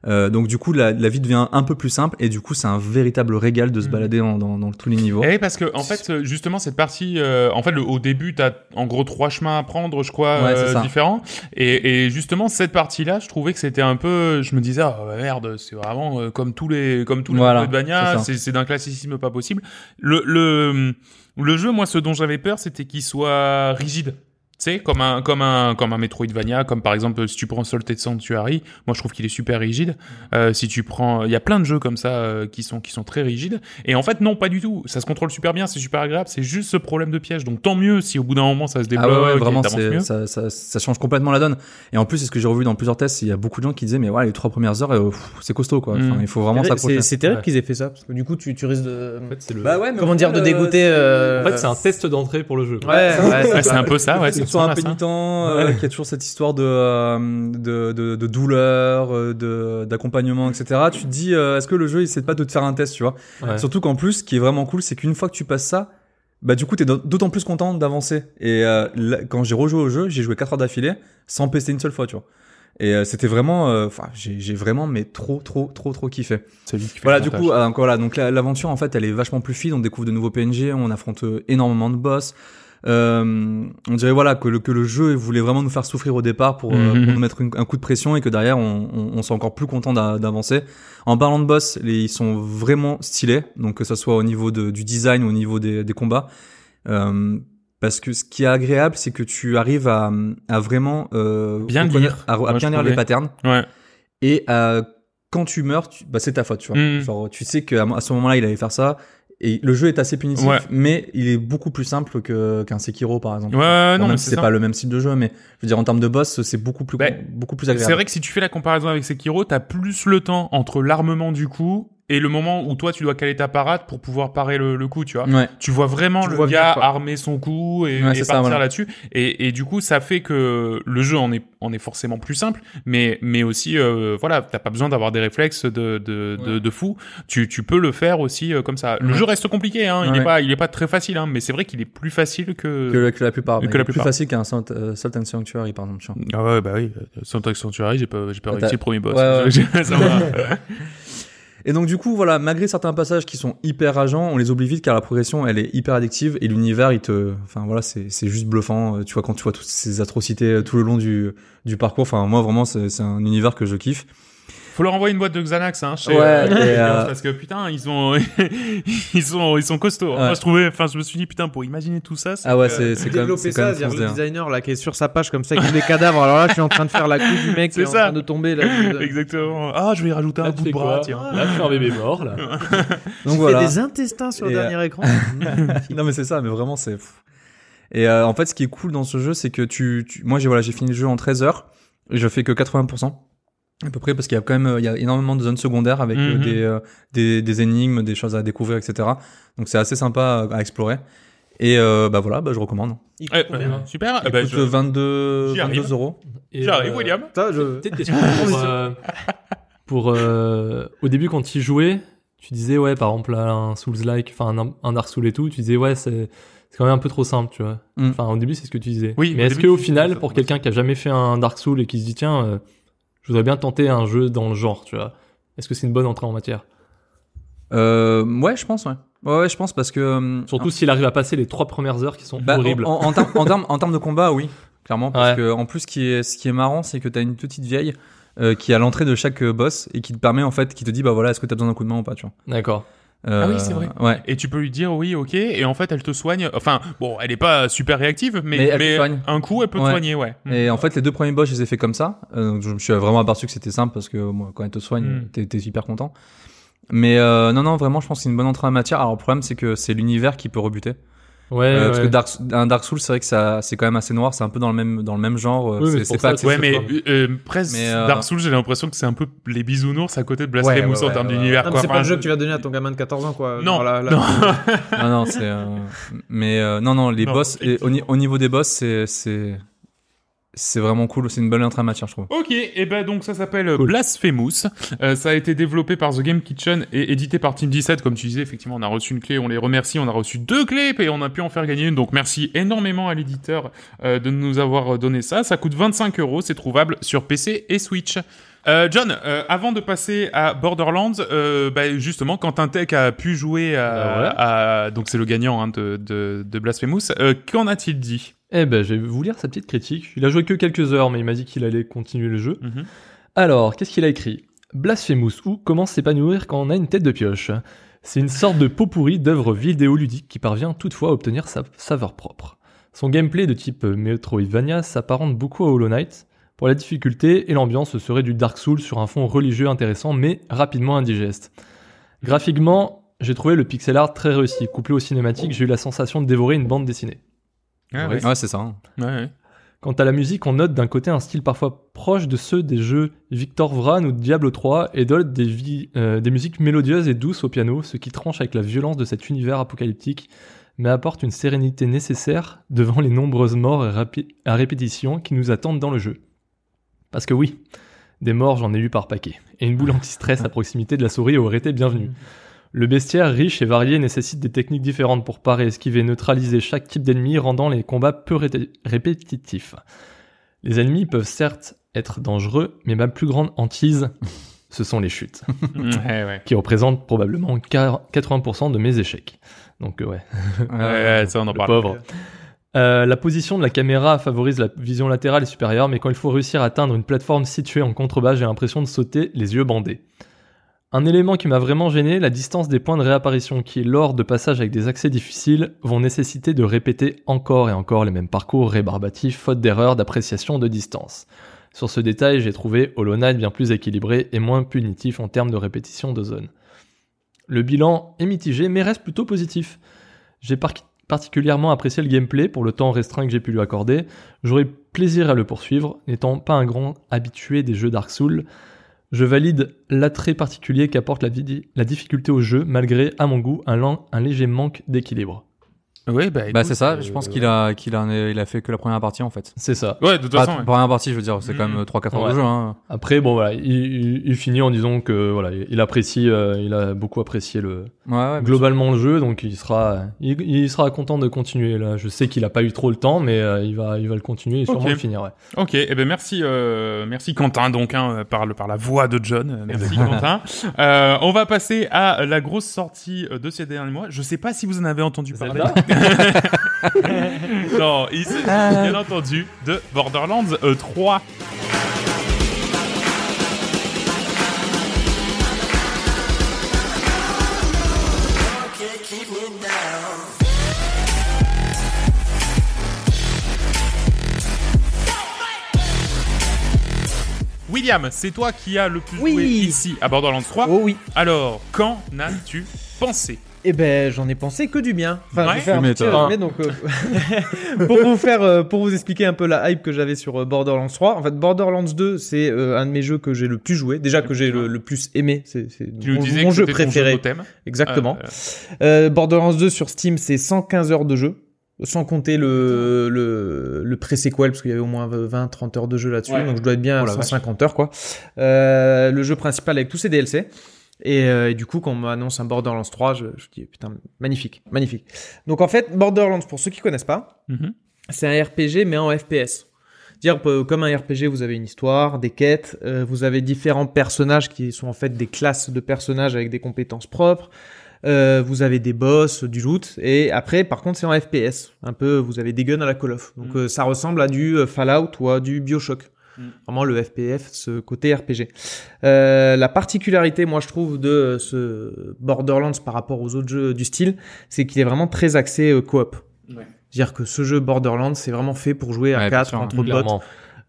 Euh, donc du coup, la, la vie devient un peu plus simple et du coup, c'est un véritable régal de se Mhm. balader dans, dans, dans tous les niveaux. Eh oui, parce que en fait, euh, justement, cette partie, euh, en fait, le- au début, t'as en gros trois chemins à prendre, je crois, Ouais, euh, différents. Et, et justement, cette partie-là, je trouvais que c'était un peu, je me disais, ah bah, merde, c'est vraiment euh, comme tous les, comme tous les Voilà, ça. c'est c'est d'un classicisme pas possible. Le, le, le jeu, moi, ce dont j'avais peur, c'était qu'il soit rigide. Tu sais, comme un, comme un, comme un Metroidvania, comme par exemple, si tu prends Salted Sanctuary, moi je trouve qu'il est super rigide. Euh, si tu prends, il y a plein de jeux comme ça euh, qui sont, qui sont très rigides. Et en fait, non, pas du tout. Ça se contrôle super bien, c'est super agréable. C'est juste ce problème de piège. Donc tant mieux si au bout d'un moment ça se Ah débloque. ouais, ouais, et vraiment, mieux. ça, ça, ça change complètement la donne. Et en plus, c'est ce que j'ai revu dans plusieurs tests. Il y a beaucoup de gens qui disaient, mais ouais, les trois premières heures, euh, c'est costaud, quoi. Enfin, Mm. il faut vraiment s'accrocher. C'est terrible Ouais. qu'ils aient fait ça, parce que du coup, tu, tu risques de. En fait, le. Bah ouais, mais Comment dire, de final, dégoûter. euh, euh, En fait, c'est un test d'entrée pour le jeu. Ouais, ouais, [LAUGHS] Ouais, c'est un peu ça, ouais. C'est ça que tu sois ressemble à ça. impénitent, euh, qu'il y a toujours cette histoire de, euh, de, de, de douleur, euh, de, d'accompagnement, etc. Tu te dis, euh, est-ce que le jeu, il essaie pas de te faire un test, tu vois? Ouais. Surtout qu'en plus, ce qui est vraiment cool, c'est qu'une fois que tu passes ça, bah du coup, t'es d'autant plus content d'avancer. Et euh, là, quand j'ai rejoué au jeu, j'ai joué 4 heures d'affilée sans pester une seule fois, tu vois. Et euh, c'était vraiment, euh, enfin, j'ai j'ai vraiment mais trop, trop, trop, trop kiffé. C'est lui qui fait Voilà, du coup, euh, donc voilà, donc la- l'aventure en fait, elle est vachement plus fluide. On découvre de nouveaux PNG, on affronte euh, énormément de boss. Euh, on dirait voilà que le, que le jeu voulait vraiment nous faire souffrir au départ pour, euh, Mhm. pour nous mettre une- un coup de pression et que derrière on, on, on soit encore plus content d'a- d'avancer. En parlant de boss, les, ils sont vraiment stylés, donc que ce soit au niveau de, du design ou au niveau des, des combats. Euh, parce que ce qui est agréable, c'est que tu arrives à, à vraiment euh, Bien lire, à, à moi, bien lire les patterns Ouais. et euh, quand tu meurs, bah, c'est ta faute, tu vois. Mhm. Genre, tu sais qu'à à ce moment-là, il allait faire ça. Et le jeu est assez punitif, Ouais. mais il est beaucoup plus simple que qu'un Sekiro, par exemple. Ouais, non, même mais si c'est pas le même style de jeu, mais je veux dire en termes de boss, c'est beaucoup plus Bah, beaucoup plus agréable. C'est vrai que si tu fais la comparaison avec Sekiro, t'as plus le temps entre l'armement du coup et le moment où toi tu dois caler ta parade pour pouvoir parer le, le coup, tu vois. Ouais. Tu vois vraiment Tu le vois gars armer son coup et, Ouais, et partir voilà. là-dessus. Et, et du coup, ça fait que le jeu en est, en est forcément plus simple, mais, mais aussi, euh, voilà, t'as pas besoin d'avoir des réflexes de, de, de, Ouais. de fou. Tu, tu peux le faire aussi euh, comme ça. Le jeu reste compliqué, hein. Il est pas, il est pas très facile, hein, mais c'est vrai qu'il est plus facile que. Que, la- que la plupart. que la est plus plupart. facile qu'un Salt, euh, Salt and Sanctuary, par exemple. tu vois. Ah ouais, bah oui. Syntax Sanctuary, j'ai pas, j'ai pas réussi le premier boss. Ouais, ouais. [LAUGHS] Ça. [LAUGHS] Et donc du coup, voilà, malgré certains passages qui sont hyper rageants, on les oublie vite car la progression, elle est hyper addictive et l'univers, il te, enfin voilà, c'est juste bluffant. Euh, Tu vois quand tu vois toutes ces atrocités euh, tout le long du du parcours. Enfin moi vraiment, c'est c'est un univers que je kiffe. Faut leur envoyer une boîte de Xanax, hein, chez, Ouais, euh, euh, parce que putain, ils sont, [LAUGHS] ils sont, ils sont costauds. Ouais. Moi, je trouvais, enfin, je me suis dit, putain, pour imaginer tout ça, c'est Ah ouais, c'est c'est quand même, c'est ça, foncé, le designer là qui est sur sa page comme ça avec les cadavres. Alors là, je suis en train de faire la coupe du mec qui C'est est en ça. train de tomber là. Exactement. Ah, je vais y rajouter un Là, bout tu de bras, tiens. Là, je suis un bébé mort, là. [LAUGHS] Donc voilà. des intestins sur le euh, dernier écran. [LAUGHS] non mais c'est ça, mais vraiment c'est. Et euh, en fait, ce qui est cool dans ce jeu, c'est que tu, tu... moi j'ai voilà, j'ai fini le jeu en 13 heures et je fais que 80% à peu près parce qu'il y a quand même il y a énormément de zones secondaires avec euh, Mhm. des, euh, des des énigmes, des choses à découvrir, etc. Donc c'est assez sympa à, explorer. Et euh, bah voilà, bah je recommande. Il Ouais, coûte combien bah, super. Il Eh ben, coûte je- 22 J'y arrive. 22 euros. Et, J'arrive, euh, William. Je... Pour, euh, pour, euh, au début, quand tu jouais, tu disais, ouais, par exemple, un Souls-like, enfin, un, un Dark Souls et tout, tu disais, ouais, c'est, c'est quand même un peu trop simple, tu vois. Mm. Enfin, au début, c'est ce que tu disais. Oui, mais est-ce qu'au final, pour quelqu'un qui a jamais fait un Dark Souls et qui se dit, tiens, euh, je voudrais bien tenter un jeu dans le genre, tu vois, est-ce que c'est une bonne entrée en matière? Euh, ouais, je pense, ouais. Ouais, ouais, je pense parce que. euh, Surtout s'il arrive à passer les trois premières heures qui sont Bah, horribles. En, en, termes- en termes, en termes de combat, oui, clairement. Parce Ouais. que en plus, ce qui est, ce qui est marrant, c'est que t'as une petite vieille euh, qui est à l'entrée de chaque boss et qui te permet en fait, qui te dit bah voilà, est-ce que t'as besoin d'un coup de main ou pas, tu vois. D'accord. Euh, Ah oui, c'est vrai. Ouais. Et tu peux lui dire oui, ok, et en fait elle te soigne. Enfin, bon, elle est pas super réactive, mais, Mais elle te soigne. un coup elle peut te soigner, ouais. Mm. Et en fait, les deux premiers boss, je les ai fait comme ça. Euh, donc je me suis vraiment aperçu que c'était simple parce que moi, quand elle te soigne, Mm. t'es t'es hyper content. Mais euh, non, non, vraiment, je pense que c'est une bonne entrée en matière. Alors le problème, c'est que c'est l'univers qui peut rebuter. Ouais, Euh, ouais. Parce que Dark, un Dark Souls, c'est vrai que ça, c'est quand même assez noir. C'est un peu dans le même, dans le même genre. euh, Oui, c'est pas ça, Ouais, mais euh, presque Mais, euh, Dark Souls, j'ai l'impression que c'est un peu les bisounours à côté de Blasphemous Ouais, ouais, en termes ouais, d'univers. Non, mais quoi. c'est pas Enfin, le jeu que tu vas donner à ton gamin de 14 ans, quoi. Non, Genre, là- là- non. [LAUGHS] non, non, c'est. euh, Mais euh, non, non, les Non, boss, et au, au niveau des boss, c'est, c'est, c'est vraiment cool. C'est une bonne entrée en matière, je trouve. Ok, et ben donc ça s'appelle Cool. Blasphemous. Euh, ça a été développé par The Game Kitchen et édité par Team 17. Comme tu disais, effectivement, on a reçu une clé, on les remercie. On a reçu deux clés et on a pu en faire gagner une. Donc merci énormément à l'éditeur euh, de nous avoir donné ça. Ça coûte 25 euros. C'est trouvable sur PC et Switch. Euh, John, euh, avant de passer à Borderlands, euh, bah, justement, Quentin Tech a pu jouer à, Bah ouais. à- donc c'est le gagnant hein, de, de, de Blasphemous. Euh, Qu'en a-t-il dit? Eh ben, je vais vous lire sa petite critique. Il a joué que quelques heures, mais il m'a dit qu'il allait continuer le jeu. Mhm. Alors, qu'est-ce qu'il a écrit? Blasphemous ou Comment s'épanouir quand on a une tête de pioche? C'est une sorte de pot pourri d'œuvres vidéoludiques qui parvient toutefois à obtenir sa saveur propre. Son gameplay de type Metroidvania s'apparente beaucoup à Hollow Knight. Pour la difficulté et l'ambiance, ce serait du Dark Souls sur un fond religieux intéressant mais rapidement indigeste. Graphiquement, j'ai trouvé le pixel art très réussi. Couplé au cinématique, j'ai eu la sensation de dévorer une bande dessinée. Ah, Ouais. Ouais, c'est ça. ouais, ouais. Quant à la musique, on note d'un côté un style parfois proche de ceux des jeux Victor Vran ou Diablo 3 et d'autre des, vi- euh, des musiques mélodieuses et douces au piano, ce qui tranche avec la violence de cet univers apocalyptique, mais apporte une sérénité nécessaire devant les nombreuses morts à répétition qui nous attendent dans le jeu. Parce que oui, des morts j'en ai eu par paquet, et une boule [LAUGHS] anti-stress à proximité de la souris aurait été bienvenue. Le bestiaire riche et varié nécessite des techniques différentes pour parer, esquiver, neutraliser chaque type d'ennemi, rendant les combats peu ré- répétitifs. Les ennemis peuvent certes être dangereux, mais ma plus grande hantise, [LAUGHS] ce sont les chutes, [LAUGHS] ouais, ouais. qui représentent probablement 80% de mes échecs. Donc euh, ouais, Ouais, [LAUGHS] ouais, ça on en le parle. pauvre. Euh, la position de la caméra favorise la vision latérale et supérieure, mais quand il faut réussir à atteindre une plateforme située en contrebas, j'ai l'impression de sauter les yeux bandés. Un élément qui m'a vraiment gêné, la distance des points de réapparition qui, lors de passages avec des accès difficiles, vont nécessiter de répéter encore et encore les mêmes parcours rébarbatifs, faute d'erreur d'appréciation de distance. Sur ce détail, j'ai trouvé Hollow Knight bien plus équilibré et moins punitif en termes de répétition de zones. Le bilan est mitigé, mais reste plutôt positif. J'ai par- particulièrement apprécié le gameplay pour le temps restreint que j'ai pu lui accorder. J'aurai plaisir à le poursuivre, n'étant pas un grand habitué des jeux Dark Souls. Je valide l'attrait particulier qu'apporte la, difficulté au jeu, malgré, à mon goût, un léger manque d'équilibre. Ouais, bah, Bah c'est ça. euh, Je pense qu'il a, qu'il a, il a fait que la première partie en fait. C'est ça. Ouais, de toute Pas façon. ouais. première partie, je veux dire, c'est quand même 3-4 heures Ouais. de jeu. Hein. Après, bon voilà, il, il- il finit en disant que voilà, il apprécie, euh, il a beaucoup apprécié le Ouais, ouais. globalement le jeu, donc il sera, il, il sera content de continuer là. Je sais qu'il a pas eu trop le temps, mais euh, il va, il va le continuer et sûrement Ok. le finir. Ouais. Ok, eh ben merci, euh, merci Quentin donc hein, par le par la voix de John. Euh, Merci Quentin. [LAUGHS] Euh, on va passer à la grosse sortie euh, de ces derniers mois. Je sais pas si vous en avez entendu parler. [LAUGHS] non, il s'agit bien entendu de Borderlands euh, 3. William, c'est toi qui as le plus Oui. joué ici à Borderlands 3. Oh oui. Alors, qu'en as-tu pensé? Eh ben, j'en ai pensé que du bien. Enfin, je vais faire un petit résumé, donc euh, [LAUGHS] pour vous faire, euh, pour vous expliquer un peu la hype que j'avais sur euh, Borderlands 3. En fait, Borderlands 2, c'est euh, un de mes jeux que j'ai le plus joué, déjà que j'ai le, le plus aimé. C'est mon, disais mon que jeu préféré. jeu. Exactement. Euh, Euh, Borderlands 2 sur Steam, c'est 115 heures de jeu. Sans compter le, le, le pré-sequel, parce qu'il y avait au moins 20-30 heures de jeu là-dessus, Ouais. donc je dois être bien à Oh vache. 150 heures, quoi. Euh, le jeu principal avec tous ses DLC. Et, euh, et du coup, quand on m'annonce un Borderlands 3, je, je dis putain, magnifique, magnifique. Donc en fait, Borderlands, pour ceux qui connaissent pas, Mhm. c'est un RPG mais en FPS. Dire euh, comme un RPG, vous avez une histoire, des quêtes, euh, vous avez différents personnages qui sont en fait des classes de personnages avec des compétences propres. Vous avez des boss, du loot, et après, par contre, c'est en FPS. Un peu, vous avez des guns à la Call of. Donc, Mm. euh, ça ressemble à du Fallout ou à du Bioshock. Mm. Vraiment le FPF, ce côté RPG. Euh, la particularité, moi, je trouve, de ce Borderlands par rapport aux autres jeux du style, c'est qu'il est vraiment très axé euh, coop. Ouais. C'est-à-dire que ce jeu Borderlands, c'est vraiment fait pour jouer à Ouais, bien 4 sûr, entre potes.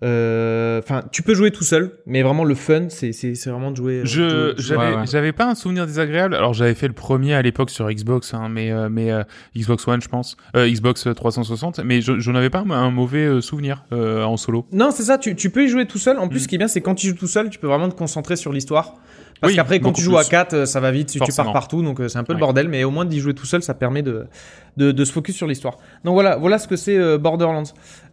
Euh, Enfin, tu peux jouer tout seul, mais vraiment le fun, c'est c'est c'est vraiment de jouer. euh, Je j'avais Ouais, ouais. j'avais pas un souvenir désagréable. Alors j'avais fait le premier à l'époque sur Xbox, hein, mais euh, mais euh, Xbox One, je pense, euh, Xbox 360. Mais je je n'avais pas un mauvais souvenir euh, en solo. Non, c'est ça. Tu, tu peux y jouer tout seul. En plus, Mm. ce qui est bien, c'est quand tu joues tout seul, tu peux vraiment te concentrer sur l'histoire. Parce Oui, qu'après, quand tu joues à plus. 4, ça va vite, tu Forcément. pars partout, donc euh, c'est un peu le Ouais. bordel. Mais au moins d'y jouer tout seul, ça permet de, de, de se focus sur l'histoire. Donc voilà, voilà ce que c'est euh, Borderlands.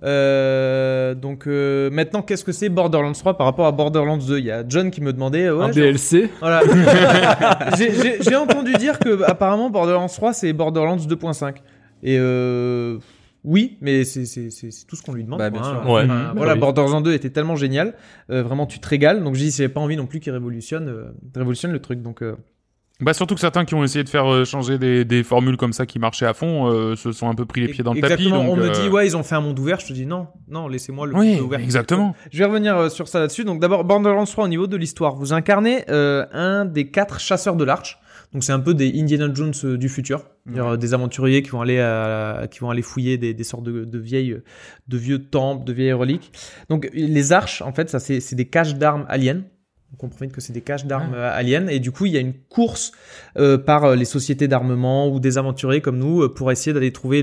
Euh, donc euh, maintenant, qu'est-ce que c'est Borderlands 3 par rapport à Borderlands 2 Il y a John qui me demandait. euh, ouais, un DLC. Voilà. [LAUGHS] [LAUGHS] J'ai- entendu dire que apparemment Borderlands 3 c'est Borderlands 2.5. Et euh, oui, mais c'est tout ce qu'on lui demande. Bah, bien hein. sûr. Ouais. Enfin, voilà, oui. Borderlands 2 était tellement génial, Euh, vraiment tu te régales. Donc j'ai dit j'avais pas envie non plus qu'il révolutionne, euh, révolutionne le truc. Donc euh, Bah surtout que certains qui ont essayé de faire euh, changer des, des formules comme ça qui marchaient à fond euh, se sont un peu pris les pieds dans le exactement. tapis. on donc, me euh, dit ouais ils ont fait un monde ouvert. Je te dis non, non laissez-moi le Oui, monde ouvert. exactement. [LAUGHS] Je vais revenir euh, sur ça là-dessus. Donc d'abord Borderlands 3 au niveau de l'histoire. Vous incarnez euh, un des quatre chasseurs de l'arche. Donc c'est un peu des Indiana Jones euh, du futur, des aventuriers qui vont aller à- qui vont aller fouiller des, des sortes de, de vieilles de vieux temples, de vieilles reliques. Donc les arches en fait ça c'est des caches d'armes aliens. On comprend vite que c'est des caches d'armes euh, aliens et du coup il y a une course euh, par les sociétés d'armement ou des aventuriers comme nous pour essayer d'aller trouver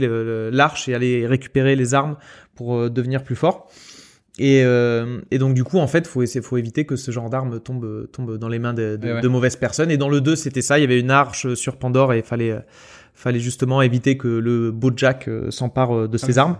l'arche et aller récupérer les armes pour euh, devenir plus fort. Et, euh, et donc du coup en fait faut essayer, faut éviter que ce genre d'arme tombe tombe dans les mains de, de, Ouais, de mauvaises personnes. Et dans le 2 c'était ça, il y avait une arche sur Pandore et il fallait euh, fallait justement éviter que le beau Jack euh, s'empare euh, de ses armes.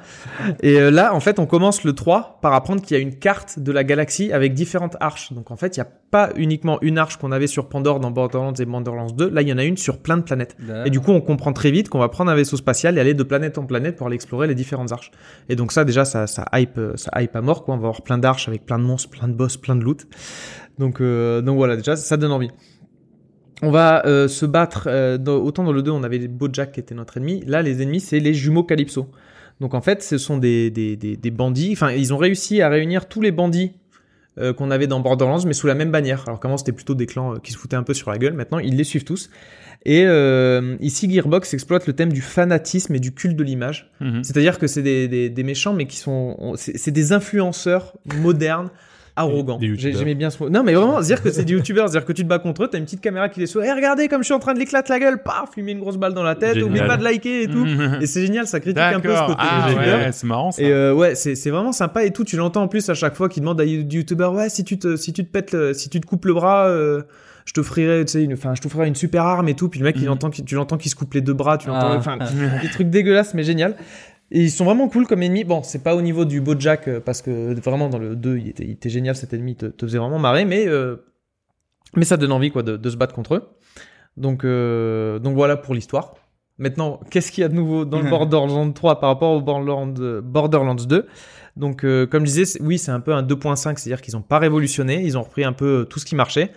Et euh, là en fait on commence le 3 par apprendre qu'il y a une carte de la galaxie avec différentes arches. Donc en fait il n'y a pas uniquement une arche qu'on avait sur Pandore dans Borderlands et Borderlands 2, là il y en a une sur plein de planètes. Et du coup, on comprend très vite qu'on va prendre un vaisseau spatial et aller de planète en planète pour aller explorer les différentes arches. Et donc ça, déjà, ça, ça hype, ça hype à mort, quoi. On va avoir plein d'arches avec plein de monstres, plein de boss, plein de loot. Donc, euh, donc voilà, déjà, ça donne envie. On va euh, se battre, euh, dans- autant dans le 2, on avait les Bojack qui étaient notre ennemi. Là, les ennemis, c'est les jumeaux Calypso. Donc en fait, ce sont des, des, des, des bandits. Enfin, ils ont réussi à réunir tous les bandits euh, qu'on avait dans Borderlands, mais sous la même bannière. Alors qu'avant, c'était plutôt des clans qui se foutaient un peu sur la gueule. Maintenant, ils les suivent tous. Et ici, Gearbox exploite le thème du fanatisme et du culte de l'image. Mhm. C'est-à-dire que c'est des, méchants, mais qui sont... on- C'est c'est des influenceurs modernes, Des- des youtubeurs. J'aimais bien ce mot. Non, mais vraiment, dire que c'est des youtubeurs, c'est-à-dire que tu te bats contre eux, t'as une petite caméra qui les saute. Eh, regardez comme je suis en train de l'éclater la gueule, paf, lui met une grosse balle dans la tête, oublie pas de liker et tout. Mhm. Et c'est génial, ça critique un peu ce côté Ah youtubeur. ouais, c'est marrant ça. Et euh, ouais, c'est c'est vraiment sympa et tout. Tu l'entends en plus à chaque fois qu'il demande à du youtubeur ouais si tu te si tu te pètes le- si tu te coupes le bras, euh, je t'offrirai tu sais une enfin je t'offrirai une super arme et tout. Puis le mec il Mhm. entend tu l'entends qu'il se coupe les deux bras, tu l'entends Ah. enfin des trucs dégueulasses mais génial. Et ils sont vraiment cool comme ennemis. Bon, c'est pas au niveau du Bojack euh, parce que vraiment dans le 2 il était, il était génial cet ennemi, il te, te faisait vraiment marrer, mais euh, mais ça donne envie quoi de, de se battre contre eux. Donc euh, donc voilà pour l'histoire. Maintenant, qu'est-ce qu'il y a de nouveau dans le [LAUGHS] Borderlands 3 par rapport au Borderlands, Borderlands 2 Donc, euh, comme je disais, oui, c'est un peu un 2.5, c'est-à-dire qu'ils n'ont pas révolutionné, ils ont repris un peu tout ce qui marchait,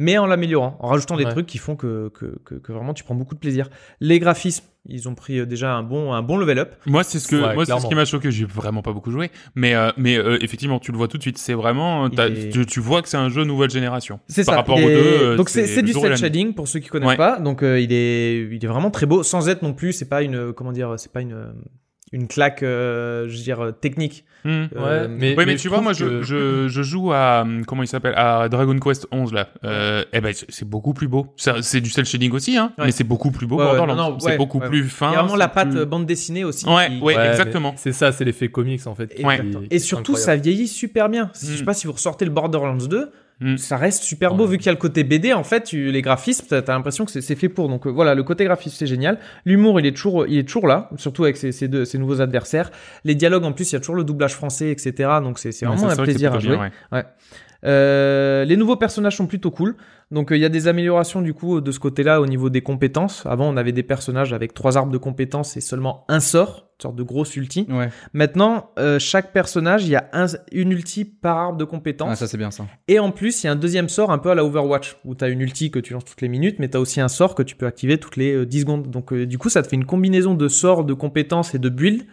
mais en l'améliorant, en rajoutant des Ouais. trucs qui font que, que, que, que vraiment tu prends beaucoup de plaisir. Les graphismes, ils ont pris euh, déjà un bon, un bon level up. Moi, c'est ce que, Ouais, moi, c'est ce qui m'a choqué. J'ai vraiment pas beaucoup joué, mais, euh, mais euh, effectivement, tu le vois tout de suite. C'est vraiment, est- tu, tu vois que c'est un jeu nouvelle génération. C'est Par ça. rapport aux deux, euh, Donc c'est c'est c'est le du cel shading pour ceux qui connaissent Ouais. pas. Donc euh, il est il est vraiment très beau sans être non plus. C'est pas une comment dire. C'est pas une une claque. euh, je veux dire euh, technique. Euh, Ouais, mais, Ouais, mais, tu vois, moi, je, que- je, je joue à, hum, comment il s'appelle, à Dragon Quest 11, là. Euh, eh ben, c'est beaucoup plus beau. Ça- C'est du cel shading aussi, hein, Ouais. mais c'est beaucoup plus beau, Ouais, ouais, Borderlands. c'est ouais, beaucoup ouais. plus fin. Il y a vraiment la patte plus- euh, bande dessinée aussi. Ouais, qui- ouais. exactement. C'est ça, c'est l'effet comics en fait. qui- Et surtout, ça vieillit super bien. Si- Je sais Mm. pas si vous ressortez le Borderlands 2, Mm. ça reste super beau Ouais. vu qu'il y a le côté BD. En fait, tu- les graphismes, t'as as, l'impression que c'est- fait pour. Donc euh, voilà, le côté graphisme c'est génial. L'humour, il est toujours, il est toujours là, surtout avec ces, ces deux, ces nouveaux adversaires. Les dialogues, en plus, il y a toujours le doublage français, etc. Donc c'est vraiment un plaisir à jouer. bien, ouais. Euh, les nouveaux personnages sont plutôt cool. Donc euh, il y a des améliorations du coup de ce côté-là au niveau des compétences. Avant on avait des personnages avec trois arbres de compétences et seulement un sort, une sorte de grosse ulti. Ouais. Maintenant euh, chaque personnage il y a un- une ulti par arbre de compétences. Ah, ça c'est bien ça. Et en plus, il y a un deuxième sort un peu à la Overwatch, où tu as une ulti que tu lances toutes les minutes, mais tu as aussi un sort que tu peux activer toutes les euh, 10 secondes. Donc du coup, ça te fait une combinaison de sorts, de compétences et de builds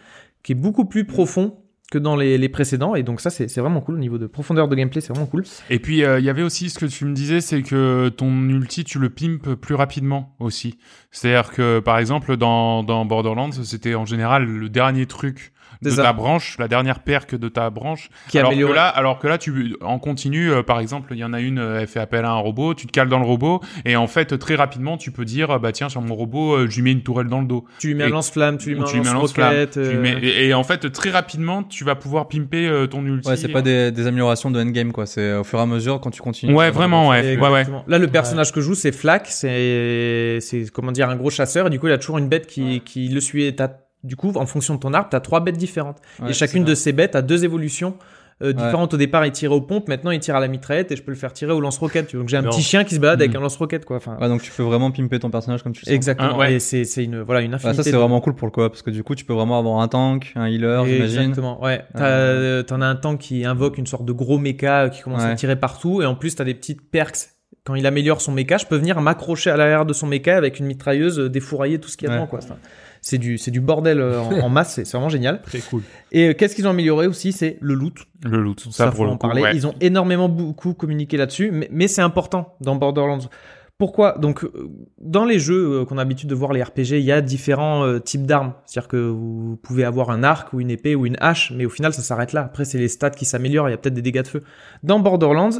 qui est beaucoup plus profond que dans les, les précédents. Et donc ça, c'est vraiment cool au niveau de profondeur de gameplay, c'est vraiment cool. Et puis euh, il y avait aussi ce que tu me disais, c'est que ton ulti tu le pimpes plus rapidement aussi. C'est-à-dire que par exemple dans, dans Borderlands, c'était en général le dernier truc de ta branche, la dernière perque de ta branche. Qui est alors que amélioré. là, alors que là, tu en continu, euh, par exemple, il y en a une, euh, elle fait appel à un robot, tu te cales dans le robot, et en fait très rapidement, tu peux dire, bah tiens, sur mon robot, euh, je lui mets une tourelle dans le dos. Tu lui mets un lance-flamme, tu lui mets tu lui mets un lance-flamme, euh, mets- et, et en fait très rapidement, tu vas pouvoir pimper euh, ton ulti. Ouais, c'est pas des, des améliorations de endgame quoi. C'est au fur et à mesure quand tu continues. Ouais, vraiment, ouais, ouais, ouais. Là, le personnage que je joue, c'est Flack. C'est, c'est comment dire, un gros chasseur. Et du coup, il a toujours une bête qui, qui le suit. Et t'as- du coup, en fonction de ton arbre, t'as trois bêtes différentes. Ouais, et chacune de ces bêtes a deux évolutions euh, Ouais. différentes. Au départ, il tirait aux pompes. Maintenant, il tire à la mitraillette et je peux le faire tirer au lance-roquette. tu. Donc, j'ai un Non. petit chien qui se balade avec Mhm. un lance-roquette, quoi. Enfin, Ouais, donc tu peux vraiment pimper ton personnage comme tu le sens. exactement. Ah, ouais. Et c'est, c'est une, voilà, une infinité. ça c'est de- vraiment cool pour le coop parce que du coup tu peux vraiment avoir un tank, un healer, j'imagine. Exactement, ouais. T'as, euh, T'en as un tank qui invoque une sorte de gros méca euh, qui commence à tirer partout, et en plus t'as des petites perks. Quand il améliore son méca, je peux venir m'accrocher à l'arrière de son méca avec une mitrailleuse, euh, défourailler tout ce qu'il y a Ouais. dedans, quoi. C'est- du, c'est du bordel euh, en, en masse, c'est vraiment génial. Très cool. Et euh, qu'est-ce qu'ils ont amélioré aussi, c'est le loot. le loot. Ça, Ça, pour faut le en coup, parler. ouais. Ils ont énormément beaucoup communiqué là-dessus, mais, mais c'est important dans Borderlands. Pourquoi? Donc, euh, dans les jeux qu'on a l'habitude de voir les RPG, il y a différents euh, types d'armes. C'est-à-dire que vous pouvez avoir un arc ou une épée ou une hache, mais au final, ça s'arrête là. Après, c'est les stats qui s'améliorent. Il y a peut-être des dégâts de feu. Dans Borderlands,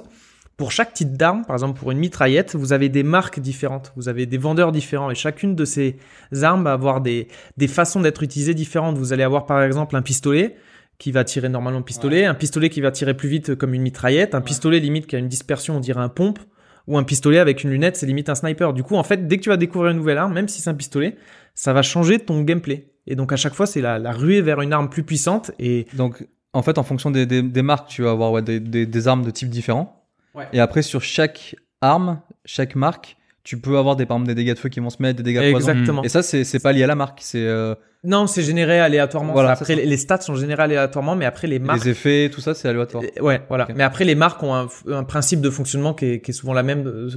pour chaque type d'arme, par exemple pour une mitraillette, vous avez des marques différentes, vous avez des vendeurs différents, et chacune de ces armes va avoir des, des façons d'être utilisées différentes. Vous allez avoir par exemple un pistolet qui va tirer normalement le pistolet, un pistolet qui va tirer plus vite comme une mitraillette, un pistolet limite qui a une dispersion, on dirait un pompe, ou un pistolet avec une lunette, c'est limite un sniper. Du coup, en fait, dès que tu vas découvrir une nouvelle arme, même si c'est un pistolet, ça va changer ton gameplay. Et donc à chaque fois, c'est la, la ruée vers une arme plus puissante, et Donc en fait en fonction des, des, des marques tu vas avoir ouais, des, des, armes de type différents. Ouais. Et après sur chaque arme, chaque marque, tu peux avoir des par exemple des dégâts de feu qui vont se mettre, des dégâts de poison. exactement. Et ça c'est c'est pas lié à la marque, c'est euh, Non, c'est généré aléatoirement. Voilà, après, ça. les stats sont générés aléatoirement, mais après les marques. les effets, tout ça c'est aléatoire. Euh, Ouais, voilà. Mais après, les marques ont un, un principe de fonctionnement qui est, qui est souvent la même euh,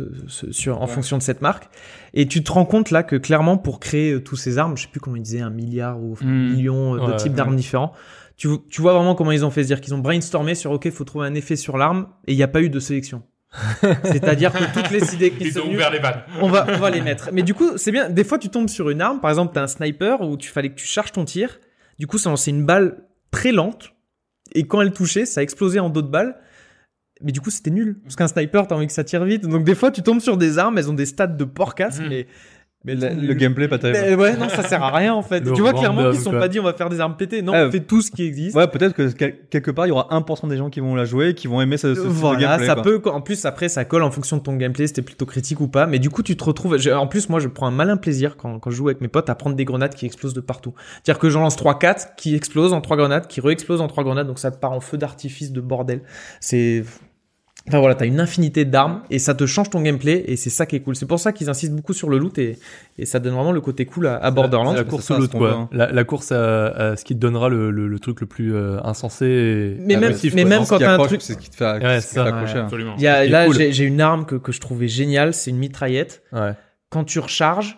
sur, en Ouais. fonction de cette marque. Et tu te rends compte là que clairement, pour créer euh, tous ces armes, je sais plus comment ils disaient, un milliard ou un Mm. million euh, de Ouais, types ouais. d'armes différents. Tu, tu vois vraiment comment ils ont fait, c'est-à-dire qu'ils ont brainstormé sur OK, faut trouver un effet sur l'arme, et il n'y a pas eu de sélection. [LAUGHS] C'est-à-dire que toutes les idées qui Ils sont ont venues, ouvert les vannes. on va, on va les mettre. Mais du coup, c'est bien. Des fois, tu tombes sur une arme. Par exemple, t'as un sniper où tu fallait que tu charges ton tir. Du coup, ça lançait une balle très lente. Et quand elle touchait, ça explosait en d'autres balles. Mais du coup, c'était nul. Parce qu'un sniper, t'as envie que ça tire vite. Donc, des fois, tu tombes sur des armes. Elles ont des stats de porcasse. Mhm. Mais, mais Le, le gameplay pas terrible. Mais ouais, non, ça sert à rien en fait. Le tu vois clairement qu'ils se sont quoi. pas dit on va faire des armes pétées. Non, Ah, on fait tout ce qui existe. Ouais, peut-être que quel- quelque part il y aura 1% des gens qui vont la jouer et qui vont aimer ce, ce, voilà, gameplay. ça quoi. peut. En plus, après, ça colle en fonction de ton gameplay, c'était plutôt critique ou pas. Mais du coup, tu te retrouves. j'ai- En plus, moi, je prends un malin plaisir quand, quand je joue avec mes potes à prendre des grenades qui explosent de partout. C'est-à-dire que j'en lance 3-4 qui explosent en 3 grenades, qui re-explosent en 3 grenades, donc ça te part en feu d'artifice de bordel. C'est. Enfin voilà, t'as une infinité d'armes et ça te change ton gameplay et c'est ça qui est cool. C'est pour ça qu'ils insistent beaucoup sur le loot et, et ça donne vraiment le côté cool à, à Borderlands. C'est la course au loot, quoi. hein. La, la course à, à ce qui te donnera le, le, le truc le plus euh, insensé et Mais même- agressif, mais quoi. même quand t'as un accroche, truc- c'est ce qui te fait, Ouais, ce qui te ça. fait accrocher. hein. Absolument. Il y a, là, cool. j'ai une arme que, que je trouvais géniale, c'est une mitraillette. Ouais. quand tu recharges,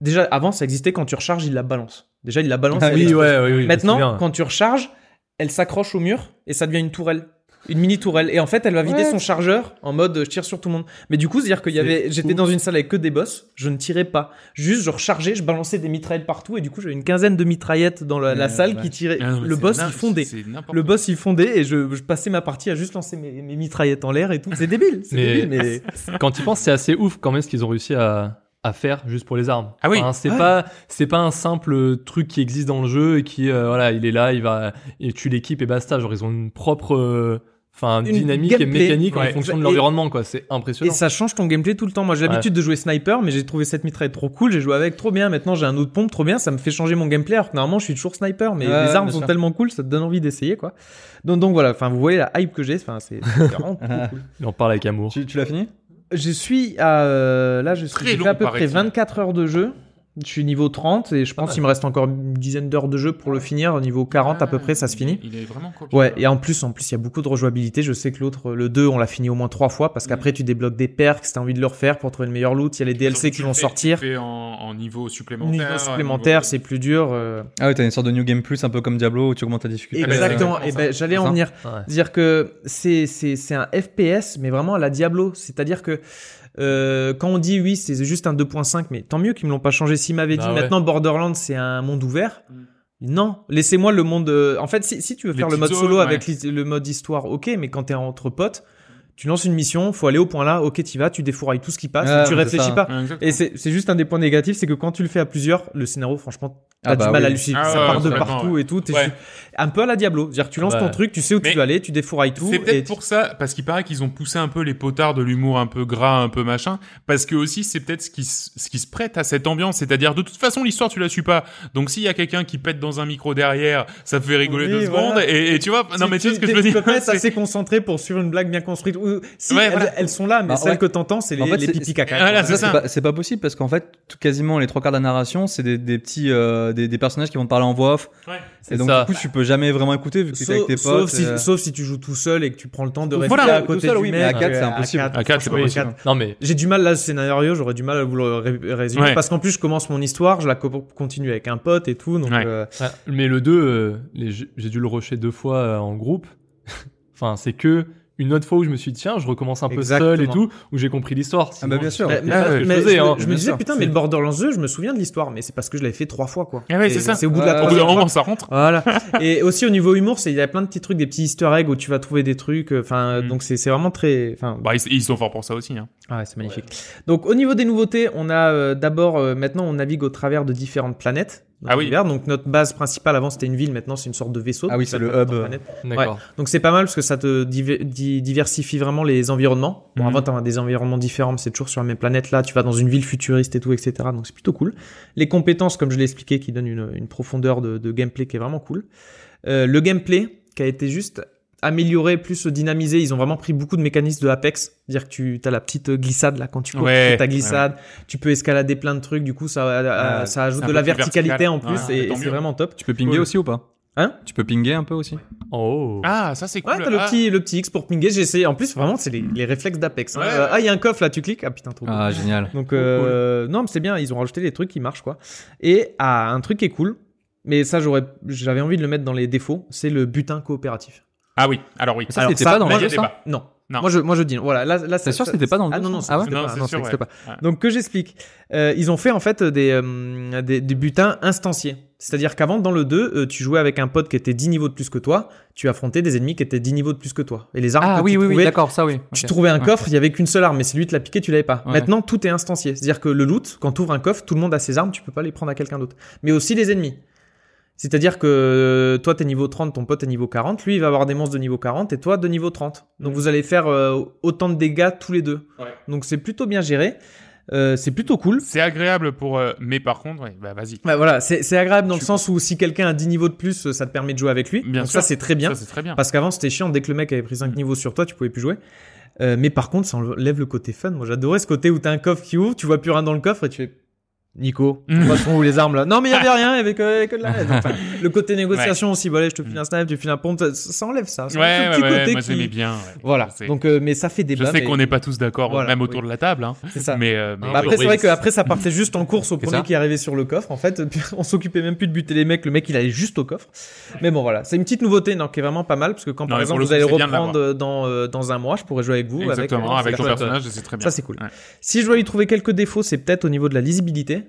déjà avant ça existait, quand tu recharges, il la balance. Déjà, il la balance. Ah oui, ouais, oui, oui, Maintenant, quand tu recharges, elle s'accroche au mur et ça devient une tourelle. Une mini tourelle. Et en fait, elle va vider Ouais. son chargeur en mode je tire sur tout le monde. Mais du coup, c'est-à-dire qu'il y avait, j'étais dans une salle avec que des boss, je ne tirais pas. Juste, je rechargeais, je balançais des mitraillettes partout et du coup, j'avais une quinzaine de mitraillettes dans la, salle ouais. qui tiraient. Ah non, le boss, il fondait. Le boss, il fondait et je, je passais ma partie à juste lancer mes, mes mitraillettes en l'air et tout. C'est débile. C'est Mais- débile, mais. [LAUGHS] Quand tu penses, c'est assez ouf quand même ce qu'ils ont réussi à, à faire juste pour les armes. Ah oui. Enfin, c'est Ouais. pas c'est pas un simple truc qui existe dans le jeu et qui euh, voilà il est là il va et tu l'équipes et basta genre ils ont une propre euh, enfin Une dynamique et mécanique ouais. en fonction de Et- l'environnement quoi. C'est Et impressionnant. ça change ton gameplay tout le temps. Moi, j'ai l'habitude de jouer sniper, mais j'ai trouvé cette mitraille trop cool. J'ai joué avec trop bien. Maintenant, j'ai un autre pompe trop bien. Ça me fait changer mon gameplay. Alors que normalement, je suis toujours sniper, mais Ouais, les armes sont sûr. tellement cool, ça te donne envie d'essayer, quoi. Donc, donc voilà. Enfin, vous voyez la hype que j'ai. Enfin, c'est vraiment [LAUGHS] cool. Il en parle avec amour. Tu, tu l'as fini? Je suis à euh, là, je suis long, à peu près paraît-il. 24 heures de jeu. Je suis niveau 30 et je pense mal. qu'il me reste encore une dizaine d'heures de jeu pour le finir. Niveau 40 à peu près, ça se finit. Il est vraiment cool. Ouais, et en plus, en plus, il y a beaucoup de rejouabilité. Je sais que l'autre, le 2, on l'a fini au moins trois fois parce qu'après, tu débloques des perks t'as envie de le refaire pour trouver une meilleure loot. Il y a les DLC qui vont sortir. Tu fais en, en niveau supplémentaire. Niveau supplémentaire, niveau- c'est plus dur. euh. Ah ouais, t'as une sorte de New Game Plus, un peu comme Diablo, où tu augmentes ta difficulté. Exactement. Et ben, j'allais en venir. Ouais. Dire que c'est, c'est, c'est un FPS, mais vraiment à la Diablo. C'est-à-dire que, euh, quand on dit oui, c'est juste un 2.5, mais tant mieux qu'ils me l'ont pas changé. S'ils m'avaient Bah dit ouais. maintenant Borderlands, c'est un monde ouvert. Non, laissez-moi le monde. euh, En fait, si, si tu veux Les faire le mode solo avec le mode histoire, ok, mais quand t'es entre potes, tu lances une mission, faut aller au point là, ok, t'y vas, tu défourailles tout ce qui passe, Ah, tu réfléchis ça. pas. Exactement. Et c'est c'est juste un des points négatifs, c'est que quand tu le fais à plusieurs, le scénario, franchement, t'as Ah du bah mal à oui. suivre. Ah ça ouais, part de partout ouais. et tout. t'es Ouais. su- Un peu à la Diablo. C'est-à-dire, tu lances Ouais. ton truc, tu sais où Mais tu vas aller, tu défourailles tout. C'est peut-être tu- pour ça, parce qu'il paraît qu'ils ont poussé un peu les potards de l'humour un peu gras, un peu machin, parce que aussi c'est peut-être ce qui, se- ce qui se prête à cette ambiance, c'est-à-dire de toute façon l'histoire tu la suis pas, donc s'il y a quelqu'un qui pète dans un micro derrière, ça fait rigoler Oui, deux voilà. secondes, et, et tu vois, non mais tu sais ce que je veux tu dire peux pas être c'est- assez concentré pour suivre une blague bien construite. Ou, si, Ouais, elles, voilà. elles sont là, mais Bah, celles que t'entends, c'est les, les c'est- pipi caca. C'est pas, possible parce qu'en fait, quasiment les trois quarts de la narration, c'est des, des petits, euh, des, des personnages qui vont te parler en voix off. Ouais. Et C'est donc, ça. du coup, tu peux jamais vraiment écouter vu que t'es avec Sauf, tes sauf potes. si, euh, sauf si tu joues tout seul et que tu prends le temps de Voilà, rester à tout côté seul, du oui, mais à quatre, c'est euh, impossible. quatre, À quatre, c'est pas possible. Non mais J'ai du mal là, ce scénario, j'aurais du mal à vous le ré- résumer Ouais. parce qu'en plus je commence mon histoire, je la co- continue avec un pote et tout, donc Ouais. euh, mais le 2, euh, les- j'ai j'ai dû le rusher deux fois euh, en groupe. [LAUGHS] enfin, c'est que une autre fois où je me suis dit, tiens, je recommence un peu seul et Exactement. tout, où j'ai compris l'histoire. Ah bah, bien sûr. je mais- savais mais- pas ce que je mais faisais, je, hein. me- je me bien disais sûr. putain, mais le Borderlands 2, je me souviens de l'histoire, mais c'est parce que je l'avais fait trois fois quoi. Ah ouais, Et c'est ça. C'est au bout de la Ouais, Au bout d'un troisième fois. moment ça rentre. Voilà. [LAUGHS] et aussi au niveau humour, c'est il y a plein de petits trucs, des petits Easter eggs où tu vas trouver des trucs. euh, Enfin, Mm. donc c'est c'est vraiment très. Enfin, Bah ils, ils sont forts pour ça aussi. Hein. ah ouais, c'est magnifique. Donc au niveau des nouveautés, on a euh, d'abord euh, maintenant on navigue au travers de différentes planètes. Ah oui. Donc notre base principale avant c'était une ville, maintenant c'est une sorte de vaisseau. Ah oui, c'est le hub. planète. D'accord. Donc c'est pas mal parce que ça te diver- di- diversifie vraiment les environnements. Bon, Mhm. avant t'as des environnements différents, mais c'est toujours sur la même planète. Là, tu vas dans une ville futuriste et tout, etc. Donc c'est plutôt cool. Les compétences, comme je l'ai expliqué, qui donnent une, une profondeur de, de gameplay qui est vraiment cool. Euh, le gameplay qui a été juste amélioré, plus dynamisé. Ils ont vraiment pris beaucoup de mécanismes de Apex. Dire que tu as la petite glissade là quand tu cours, Ouais, tu ta glissade, tu peux escalader plein de trucs. Du coup, ça, euh, Ah, ça ajoute de peu la verticalité vertical. en plus Ouais, et, c'est vraiment top. Tu peux pinguer Cool. aussi ou pas? Hein? Tu peux pinguer un peu aussi? Oh. Ah ça c'est cool. Ouais, t'as le Ah. petit, le petit X pour pinguer. J'ai essayé. En plus, vraiment, c'est les, les réflexes d'Apex. hein. Ouais, Euh, ouais. ah, il y a un coffre là, tu cliques. Ah putain, trop cool. Ah, génial. Donc, euh, non, mais c'est bien. Ils ont rajouté des trucs qui marchent, quoi. Et ah, un truc qui est cool. Mais ça, j'aurais, j'avais envie de le mettre dans les défauts. C'est le butin coopératif. Ah oui. Alors oui. Ça, Alors, c'était ça, pas dans le pas. Non. Non. Moi, je, moi, je dis. non. Voilà. Là, là, ça- sûr c'était pas dans le Ah non, non, ça Ah ouais Non, pas. c'est Non, sûr, ouais. pas. Ouais. Donc que j'explique. Euh, ils ont fait en fait des, euh, des, des butins instanciés. C'est-à-dire qu'avant dans le 2, euh, tu jouais avec un pote qui était 10 niveaux de plus que toi, tu affrontais des ennemis qui étaient 10 niveaux de plus que toi. Et les armes Ah que oui, tu oui, oui, trouvais, d'accord, ça oui. tu trouvais un Ouais. coffre, il y avait qu'une seule arme, mais si lui te l'a piqué, tu l'avais pas. Ouais. Maintenant, tout est instancié. C'est-à-dire que le loot, quand tu ouvres un coffre, tout le monde a ses armes, tu peux pas les prendre à quelqu'un d'autre. Mais aussi les ennemis. C'est-à-dire que euh, toi, t'es niveau 30, ton pote est niveau 40, lui, il va avoir des monstres de niveau 40 et toi de niveau 30. Donc vous allez faire euh, autant de dégâts tous les deux. Ouais. Donc c'est plutôt bien géré. Euh, c'est plutôt cool. C'est agréable pour. euh, Mais par contre, ouais, bah vas-y. Bah, voilà, c'est c'est agréable dans le Je sens où si quelqu'un a 10 niveaux de plus, euh, ça te permet de jouer avec lui. Bien Donc sûr. ça, c'est très bien. Ça c'est très bien. Parce qu'avant, c'était chiant. Dès que le mec avait pris 5 niveaux sur toi, tu pouvais plus jouer. Euh, mais par contre, ça enlève le côté fun. Moi, j'adorais ce côté où t'as un coffre qui ouvre, tu vois plus rien dans le coffre et tu fais. Nico, moi, sont où les armes là Non, mais il y avait rien, il y avait que, il y avait que de la haine. Enfin, [LAUGHS] le côté négociation aussi, voilà, je te file un snipe, tu files un pompe, ça, ça enlève ça. Ça Ouais, enlève ouais, ouais, côté moi qui- j'aimais bien. ouais. Voilà. Je sais. Donc, euh, mais ça fait je débat. sais mais- qu'on n'est pas tous d'accord, Voilà, même autour oui. de la table. Hein. C'est ça. Mais, euh, mais Bah, après, c'est vrai qu'après, ça partait juste en course au premier qui arrivait sur le coffre. En fait, [LAUGHS] on s'occupait même plus de buter les mecs. Le mec, il allait juste au coffre. Mais bon, voilà. C'est une petite nouveauté, non, qui est vraiment pas mal. Parce que quand, Non, par exemple, vous le allez reprendre euh, dans, euh, dans un mois, je pourrais jouer avec vous. Exactement, avec, avec, euh, ton personnage, c'est très bien. Ça, c'est cool. Ouais. Si je dois y trouver quelques défauts, c'est peut-être au niveau de la lisibilité.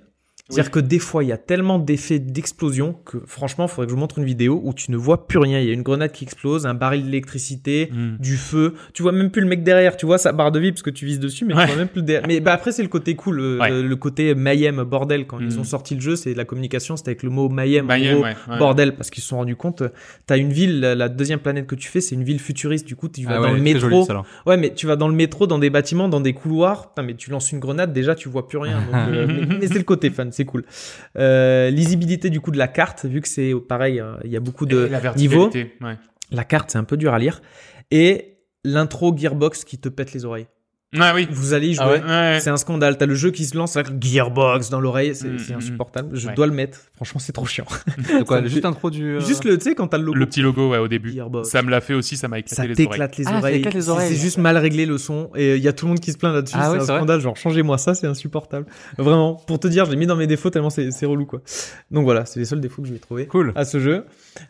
C'est-à-dire que des fois, il y a tellement d'effets d'explosion que franchement, il faudrait que je vous montre une vidéo où tu ne vois plus rien. Il y a une grenade qui explose, un baril d'électricité, Hmm. du feu. Tu vois même plus le mec derrière. Tu vois sa barre de vie parce que tu vises dessus, mais Ouais. tu vois même plus le derrière. Mais bah, après, c'est le côté cool, le, Ouais. le côté mayhem, bordel. Quand Hmm. ils ont sorti le jeu, c'est la communication, c'était avec le mot mayhem. en Mayhem, gros, ouais, ouais. Bordel, parce qu'ils se sont rendus compte, euh, t'as une ville, la, deuxième planète que tu fais, c'est une ville futuriste. Du coup, tu vas Ah dans le métro. joli, ça, là. Ouais, mais tu vas dans le métro, dans des bâtiments, dans des couloirs. Putain, mais tu lances une grenade, déjà, tu vois plus rien. donc, euh, [LAUGHS] mais mais c'est le côté fun, c'est cool. Euh, lisibilité du coup de la carte, vu que c'est pareil, euh, il y a beaucoup de la niveaux. ouais. La carte, c'est un peu dur à lire. Et l'intro Gearbox qui te pète les oreilles. Ah oui. Vous allez y jouer. Ah ouais Ouais. C'est un scandale. T'as le jeu qui se lance avec Gearbox dans l'oreille. C'est Mm, c'est mm, insupportable. Je ouais. dois le mettre. Franchement, c'est trop chiant. [LAUGHS] De quoi Juste l'intro du. euh, Juste le, tu sais, quand t'as le logo. Le petit logo, ouais, au début. Gearbox. Ça me l'a fait aussi, ça m'a éclaté ça les oreilles. t'éclate les Ah, ça oreilles. éclate les C'est- oreilles. C'est juste mal réglé le son et il y a tout le monde qui se plaint là-dessus. Ah c'est ouais, un scandale. Genre changez-moi ça, c'est insupportable. Vraiment. Pour te dire, je l'ai mis dans mes défauts tellement c'est relou quoi. Donc voilà, c'est les seuls défauts que je vais trouver Cool. à ce jeu.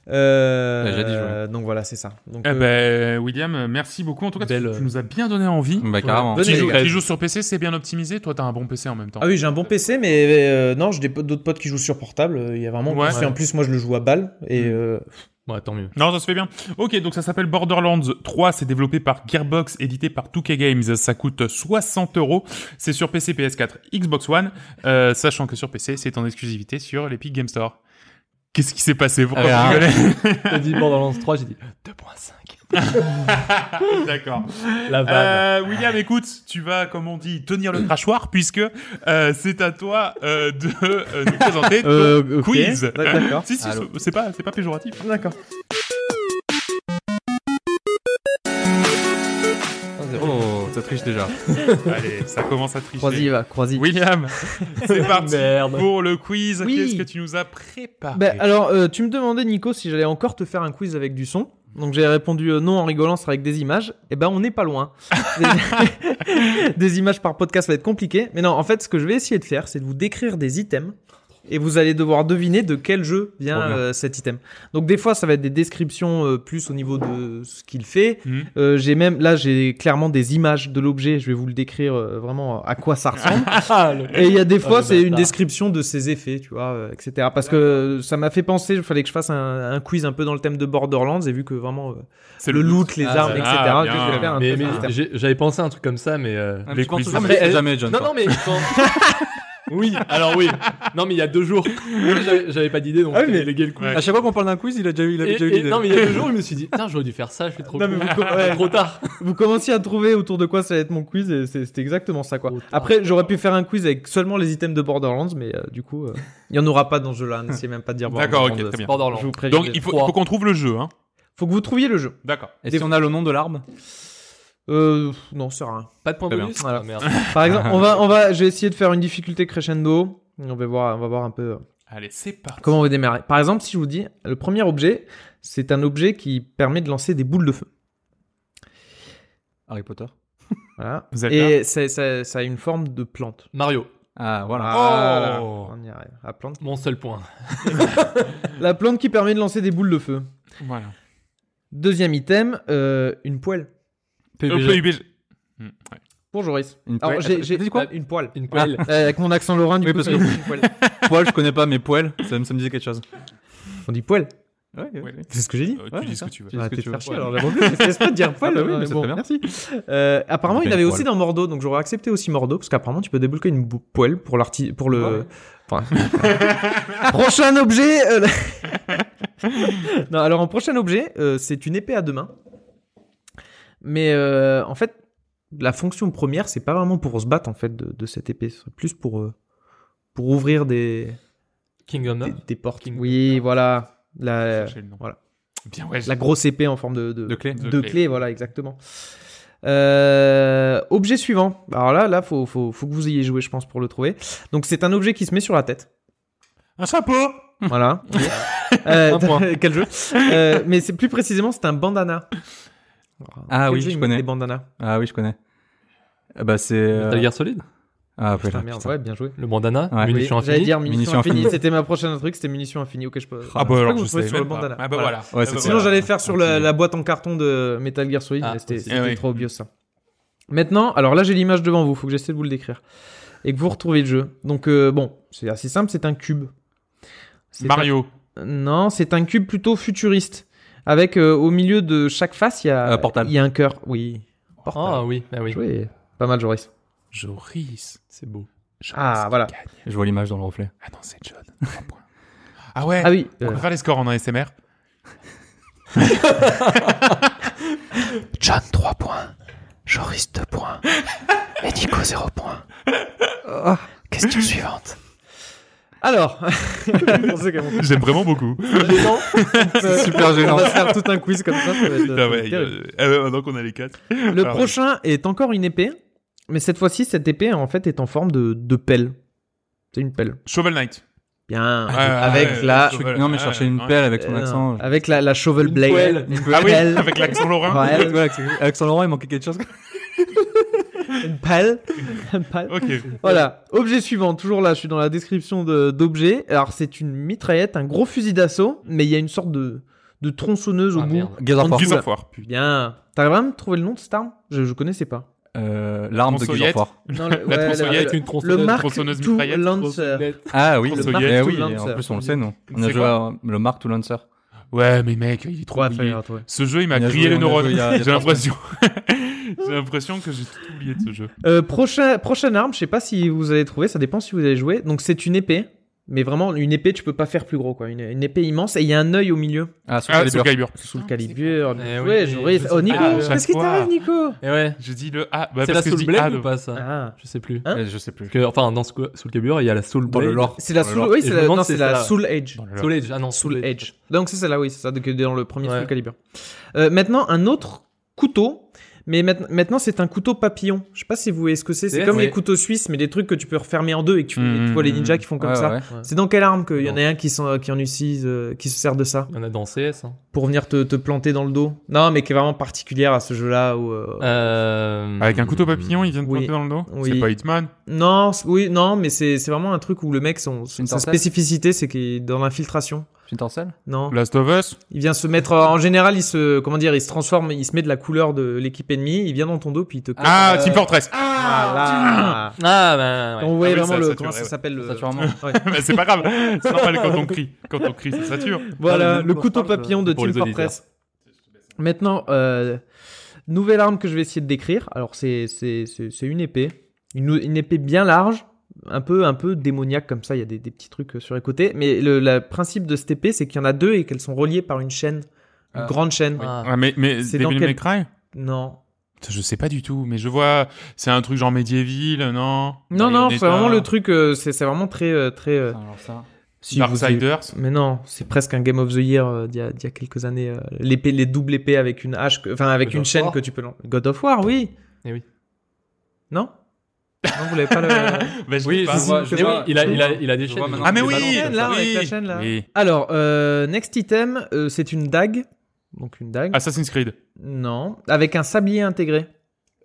Euh, jouer. donc voilà, c'est ça. Donc, Eh euh, ben, William, merci beaucoup. En tout cas, tu- tu nous as bien donné envie. Bah, Bonne Tu joues, tu sur PC, c'est bien optimisé. Toi, t'as un bon PC en même temps. Ah oui, j'ai un bon PC, mais euh, non, j'ai d'autres potes qui jouent sur portable. Il y a vraiment. Ouais. qu'en plus, moi, je le joue à balle et Mm. euh, Ouais, tant mieux. Non, ça se fait bien. Ok, donc ça s'appelle Borderlands 3, c'est développé par Gearbox, édité par 2K Games, ça coûte 60 euros. C'est sur PC, PS4, Xbox One, euh, sachant que sur PC, c'est en exclusivité sur l'Epic Game Store. Qu'est-ce qui s'est passé? Pourquoi vous rigolez? [LAUGHS] T'as dit Borderlands 3, j'ai dit 2.5. [LAUGHS] D'accord. Euh, William, écoute, tu vas, comme on dit, tenir le crachoir, puisque euh, c'est à toi euh, de euh, nous présenter ton Euh, quiz. D'accord. si, si, Allô. c'est pas, c'est pas péjoratif. D'accord. Oh, ça triche déjà. [LAUGHS] Allez, ça commence à tricher. Croisy, va, croisy. William, c'est [LAUGHS] parti Merde. pour le quiz. Oui. Qu'est-ce que tu nous as préparé? Bah, alors, euh, tu me demandais, Nico, si j'allais encore te faire un quiz avec du son. Donc j'ai répondu euh, non en rigolant, ce sera avec des images. Et ben on n'est pas loin. [LAUGHS] des... [LAUGHS] des images par podcast va être compliqué. Mais non, en fait, ce que je vais essayer de faire, c'est de vous décrire des items. Et vous allez devoir deviner de quel jeu vient euh, cet item. Donc des fois, ça va être des descriptions euh, plus au niveau de ce qu'il fait. Hmm. Euh, j'ai même là, j'ai clairement des images de l'objet. Je vais vous le décrire euh, vraiment à quoi ça ressemble. [LAUGHS] Ah, Et il y a des fois, le c'est une description de ses effets, tu vois, euh, etc. Parce que ça m'a fait penser, il fallait que je fasse un, un quiz un peu dans le thème de Borderlands, et vu que vraiment, euh, C'est le loot, les Ah, armes, etc. ah, j'avais pensé à un truc comme ça, mais. euh, Les quiz. jamais, John. Non, non, mais. [LAUGHS] oui, alors oui. Non, mais il y a deux jours. J'avais j'avais pas d'idée, donc Ah oui, mais- délégué le coup. Ouais. À chaque fois qu'on parle d'un quiz, il a déjà eu, il avait Et- déjà eu et- l'idée. non, mais il y a deux jours, je me suis dit, [LAUGHS] putain, j'aurais dû faire ça, je suis trop Non, mais con. vous [LAUGHS] ouais. Trop tard. Vous commenciez à trouver autour de quoi ça va être mon quiz, et c'est- c'était exactement ça, quoi. Trop tard. Après, j'aurais pu faire un quiz avec seulement les items de Borderlands, mais euh, du coup, euh, il y en aura pas dans ce jeu-là. N'essayez [LAUGHS] même pas de dire D'accord, ok, Borderlands. très bien. Borderlands. Je vous préviens. Donc il faut, il Trois. faut qu'on trouve le jeu, hein. Faut que vous trouviez le jeu. D'accord. Et si on a le nom de l'arme? Euh, non, c'est rien. Pas de point Très bonus Voilà. Ah. [LAUGHS] Par exemple, on va, [LAUGHS] on va, je vais essayer de faire une difficulté crescendo. On va voir, on va voir un peu. euh, Allez, c'est parti. Comment on va démarrer Par exemple, si je vous dis, le premier objet, c'est un objet qui permet de lancer des boules de feu. Harry Potter. Voilà. [LAUGHS] Zelda. Et ça, ça- ça a une forme de plante. Mario, Ah, voilà. Voilà. Oh. On y arrive. La plante. mon seul point. La plante qui permet de lancer des boules de feu. Voilà. Deuxième item, euh, une poêle. Euh, PUBG. PUBG. Hmm, ouais. Pour Joris. Une Alors, j'ai, dit quoi Une poêle. Une poêle. Euh, avec mon accent lorrain, du Oui, coup, parce que- une poêle. [LAUGHS] Poêle, je connais pas, mais poêle, ça, me- ça me disait quelque chose. On dit poêle. Ouais, ouais. Ouais. C'est ce que j'ai dit. Euh, Ouais, tu dis c'est ce que tu veux. Tu dis Ah, ce que tu veux. chier, alors j'avoue fait exprès de dire poêle. Ah bah oui, mais c'est bon, très bien. Merci. Euh, apparemment, il avait aussi dans Mordo, donc j'aurais accepté aussi Mordo, parce qu'apparemment, tu peux débloquer une poêle pour l'arti, pour le. Enfin. [LAUGHS] prochain objet. euh, [LAUGHS] non, alors en prochain objet, euh, c'est une épée à deux mains. Mais euh, en fait, la fonction première, c'est pas vraiment pour se battre en fait de, de cette épée, c'est plus pour euh, pour ouvrir des Kingdom des, des portes. King- Oui, voilà. La, voilà. Bien, ouais. la grosse épée en forme de, de, De clé. de De clé. clé. voilà, exactement. Euh, objet suivant. Alors là, là, faut, faut, faut que vous ayez joué, je pense, pour le trouver. Donc c'est un objet qui se met sur la tête. Un chapeau Voilà. [LAUGHS] Euh, Un point. [LAUGHS] quel jeu Euh, Mais c'est plus précisément, c'est un bandana. Ah Quel oui, jeu je connais. Des bandanas. Ah oui, je connais. Ah Bah, c'est. euh, Metal Gear Solid. Ah, ouais, Putain, là, merde, putain. ouais, bien joué. Le bandana. Ouais. Munitions Oui, J'allais infinies. dire munitions, infinies. infinies. C'était ma prochaine truc, c'était munitions infinies. Ok, je peux. Ah voilà. bah alors, je vous trouvez savais sur le bandana. Ah bah Voilà. voilà. Ouais, c'est Ah Sinon, voilà. j'allais faire sur la, boîte en carton de Metal Gear Solid, Ah, mais c'était Eh oui. trop obvious ça. Maintenant, alors là, j'ai l'image devant vous, faut que j'essaie de vous le décrire. et que vous retrouvez le jeu. Donc euh, bon, c'est assez simple, c'est un cube. C'est Mario. un- Non, c'est un cube plutôt futuriste. Avec euh, au milieu de chaque face, il y a Euh, Portal. il y a un cœur. Oui. Ah oui, ah oui. Joué. Pas mal, Joris. Joris. C'est beau. Joris Ah, qui voilà. gagne. Je vois l'image dans le reflet. Ah non, c'est John. Trois points. Ah ouais. Ah oui. On euh, va faire les scores en ASMR. [LAUGHS] John 3 points. Joris 2 points. Et Nico 0 points. Question suivante. Alors, [LAUGHS] J'aime vraiment beaucoup. [LAUGHS] super gênant. On va faire tout un quiz comme ça. ça va être, Ah ouais, euh, ah qu'on a les quatre. Le Ah ouais. prochain est encore une épée, mais cette fois-ci, cette épée en fait est en forme de, de pelle. C'est une pelle. Shovel Knight. Bien. Ouais, avec ouais, la, non, mais je cherchais une ouais. pelle avec son euh, accent. avec la, la shovel blade. Une Ah oui, pelle. avec l'accent lorrain. Ouais. Ouais, avec son Laurent, il manquait quelque chose. [LAUGHS] Une pelle. Une pelle. Ok. Voilà. Objet suivant. Toujours là, je suis dans la description de- d'objet. Alors, c'est une mitraillette, un gros fusil d'assaut, mais il y a une sorte de, de tronçonneuse au Ah, bout. merde. Là. of War. Bien. T'arrives à me trouver le nom de cette arme? Je, je connaissais pas. Euh, L'arme de Tronçonnette. Non, le, La tronçonnière le- une le tronçonneuse, Mark tronçonneuse II mitraillette, Lancer. Ah oui, Le eh Mark oui, II et Lancer. en plus on le sait, nous. On a joué à le Mark II Lancer. Ouais, mais mec, il est trop Ouais, oublié. Ce jeu, il m'a grillé les neurones. J'ai l'impression. [LAUGHS] J'ai l'impression que j'ai tout oublié de ce jeu. Euh, prochain, prochaine arme, je sais pas si vous allez trouver, ça dépend si vous allez jouer. Donc c'est une épée, mais vraiment une épée, tu peux pas faire plus gros quoi. Une, une épée immense et il y a un œil au milieu Ah, sur Ah, Calibur. Soul Calibur. sous le calibre. Eh oui, ouais, je sais Oh Nico. Ah, qu'est-ce qui t'arrive Nico Et ouais. J'ai dit le A. Bah, c'est la je Soul dis Blade ou pas ça Ah. Je sais plus. Hein Eh, Je sais plus. Que, enfin, dans Soul Calibur, il y a la Soul Dans le lore. C'est la le Soul, oui, c'est je la, non, c'est c'est la. Soul Edge. Le- Soul Edge. Ah non, Soul Edge. Donc c'est celle-là, oui, c'est ça, dans le premier. Soul Calibur. Euh, maintenant, un autre couteau. Mais maintenant, c'est un couteau papillon. Je sais pas si vous voyez ce que c'est. C'est comme ouais. les couteaux suisses, mais des trucs que tu peux refermer en deux et que tu, Mmh, tu vois les mmh, ninjas qui font comme Ouais, ça. ouais. C'est dans quelle arme qu'il y en a un qui, sont, qui en utilise, euh, qui se sert de ça? Il y en a dans CS. Hein. pour venir te, te planter dans le dos? Non, mais qui est vraiment particulière à ce jeu-là. Où, euh, Euh... Avec un couteau papillon, il vient de Oui. planter dans le dos? Oui. C'est pas Hitman? Non, oui, non, mais c'est c'est vraiment un truc où le mec, son, sa spécificité, c'est qu'il est dans l'infiltration. Splinter Cell Non, Last of Us? il vient se mettre. En général, il se, comment dire, il se transforme, il se met de la couleur de l'équipe ennemie. Il vient dans ton dos, puis il te. Ah, euh, Team Fortress. Voilà. Ah, bah, ouais. Vous voyez Ah vraiment ça le comment ouais, ça s'appelle le. Saturement. Ouais. [LAUGHS] Mais c'est pas grave. C'est normal quand on crie. Quand on crie, ça sature. Voilà, Ah, le couteau papillon de Team. Fortress. Maintenant, euh, nouvelle arme que je vais essayer de décrire. Alors, c'est c'est c'est c'est une épée, une, une épée bien large, un peu un peu démoniaque comme ça. Il y a des, des petits trucs euh, sur les côtés. Mais le la principe de cette épée, c'est qu'il y en a deux et qu'elles sont reliées par une chaîne, une Ah. grande chaîne. Ah. Ah, mais mais C'est dans Devil quel- May Cry? Non, Je sais pas du tout, mais je vois. C'est un truc genre médiéval, non? Non, non. C'est vraiment le truc. euh, c'est vraiment très euh, très. euh, Alors ça. si vous avez- Darksiders. Mais non, c'est presque un Game of the Year euh, d'il y, a- d'il y a quelques années. euh, l'épée, les doubles épées avec une hache, enfin avec God une of chaîne War. que tu peux. God of War, oui. Eh oui. Non? Non, vous l'avez pas le. [LAUGHS] Bah, je Oui, pas. je vois, je Mais oui, vois. il a, il a, il a des chaînes. Ah mais oui, ballons, là, oui. avec la chaîne, là. Oui. Alors, euh, next item, euh, c'est une dague. Donc une dague. Assassin's Creed. Non, avec un sablier intégré.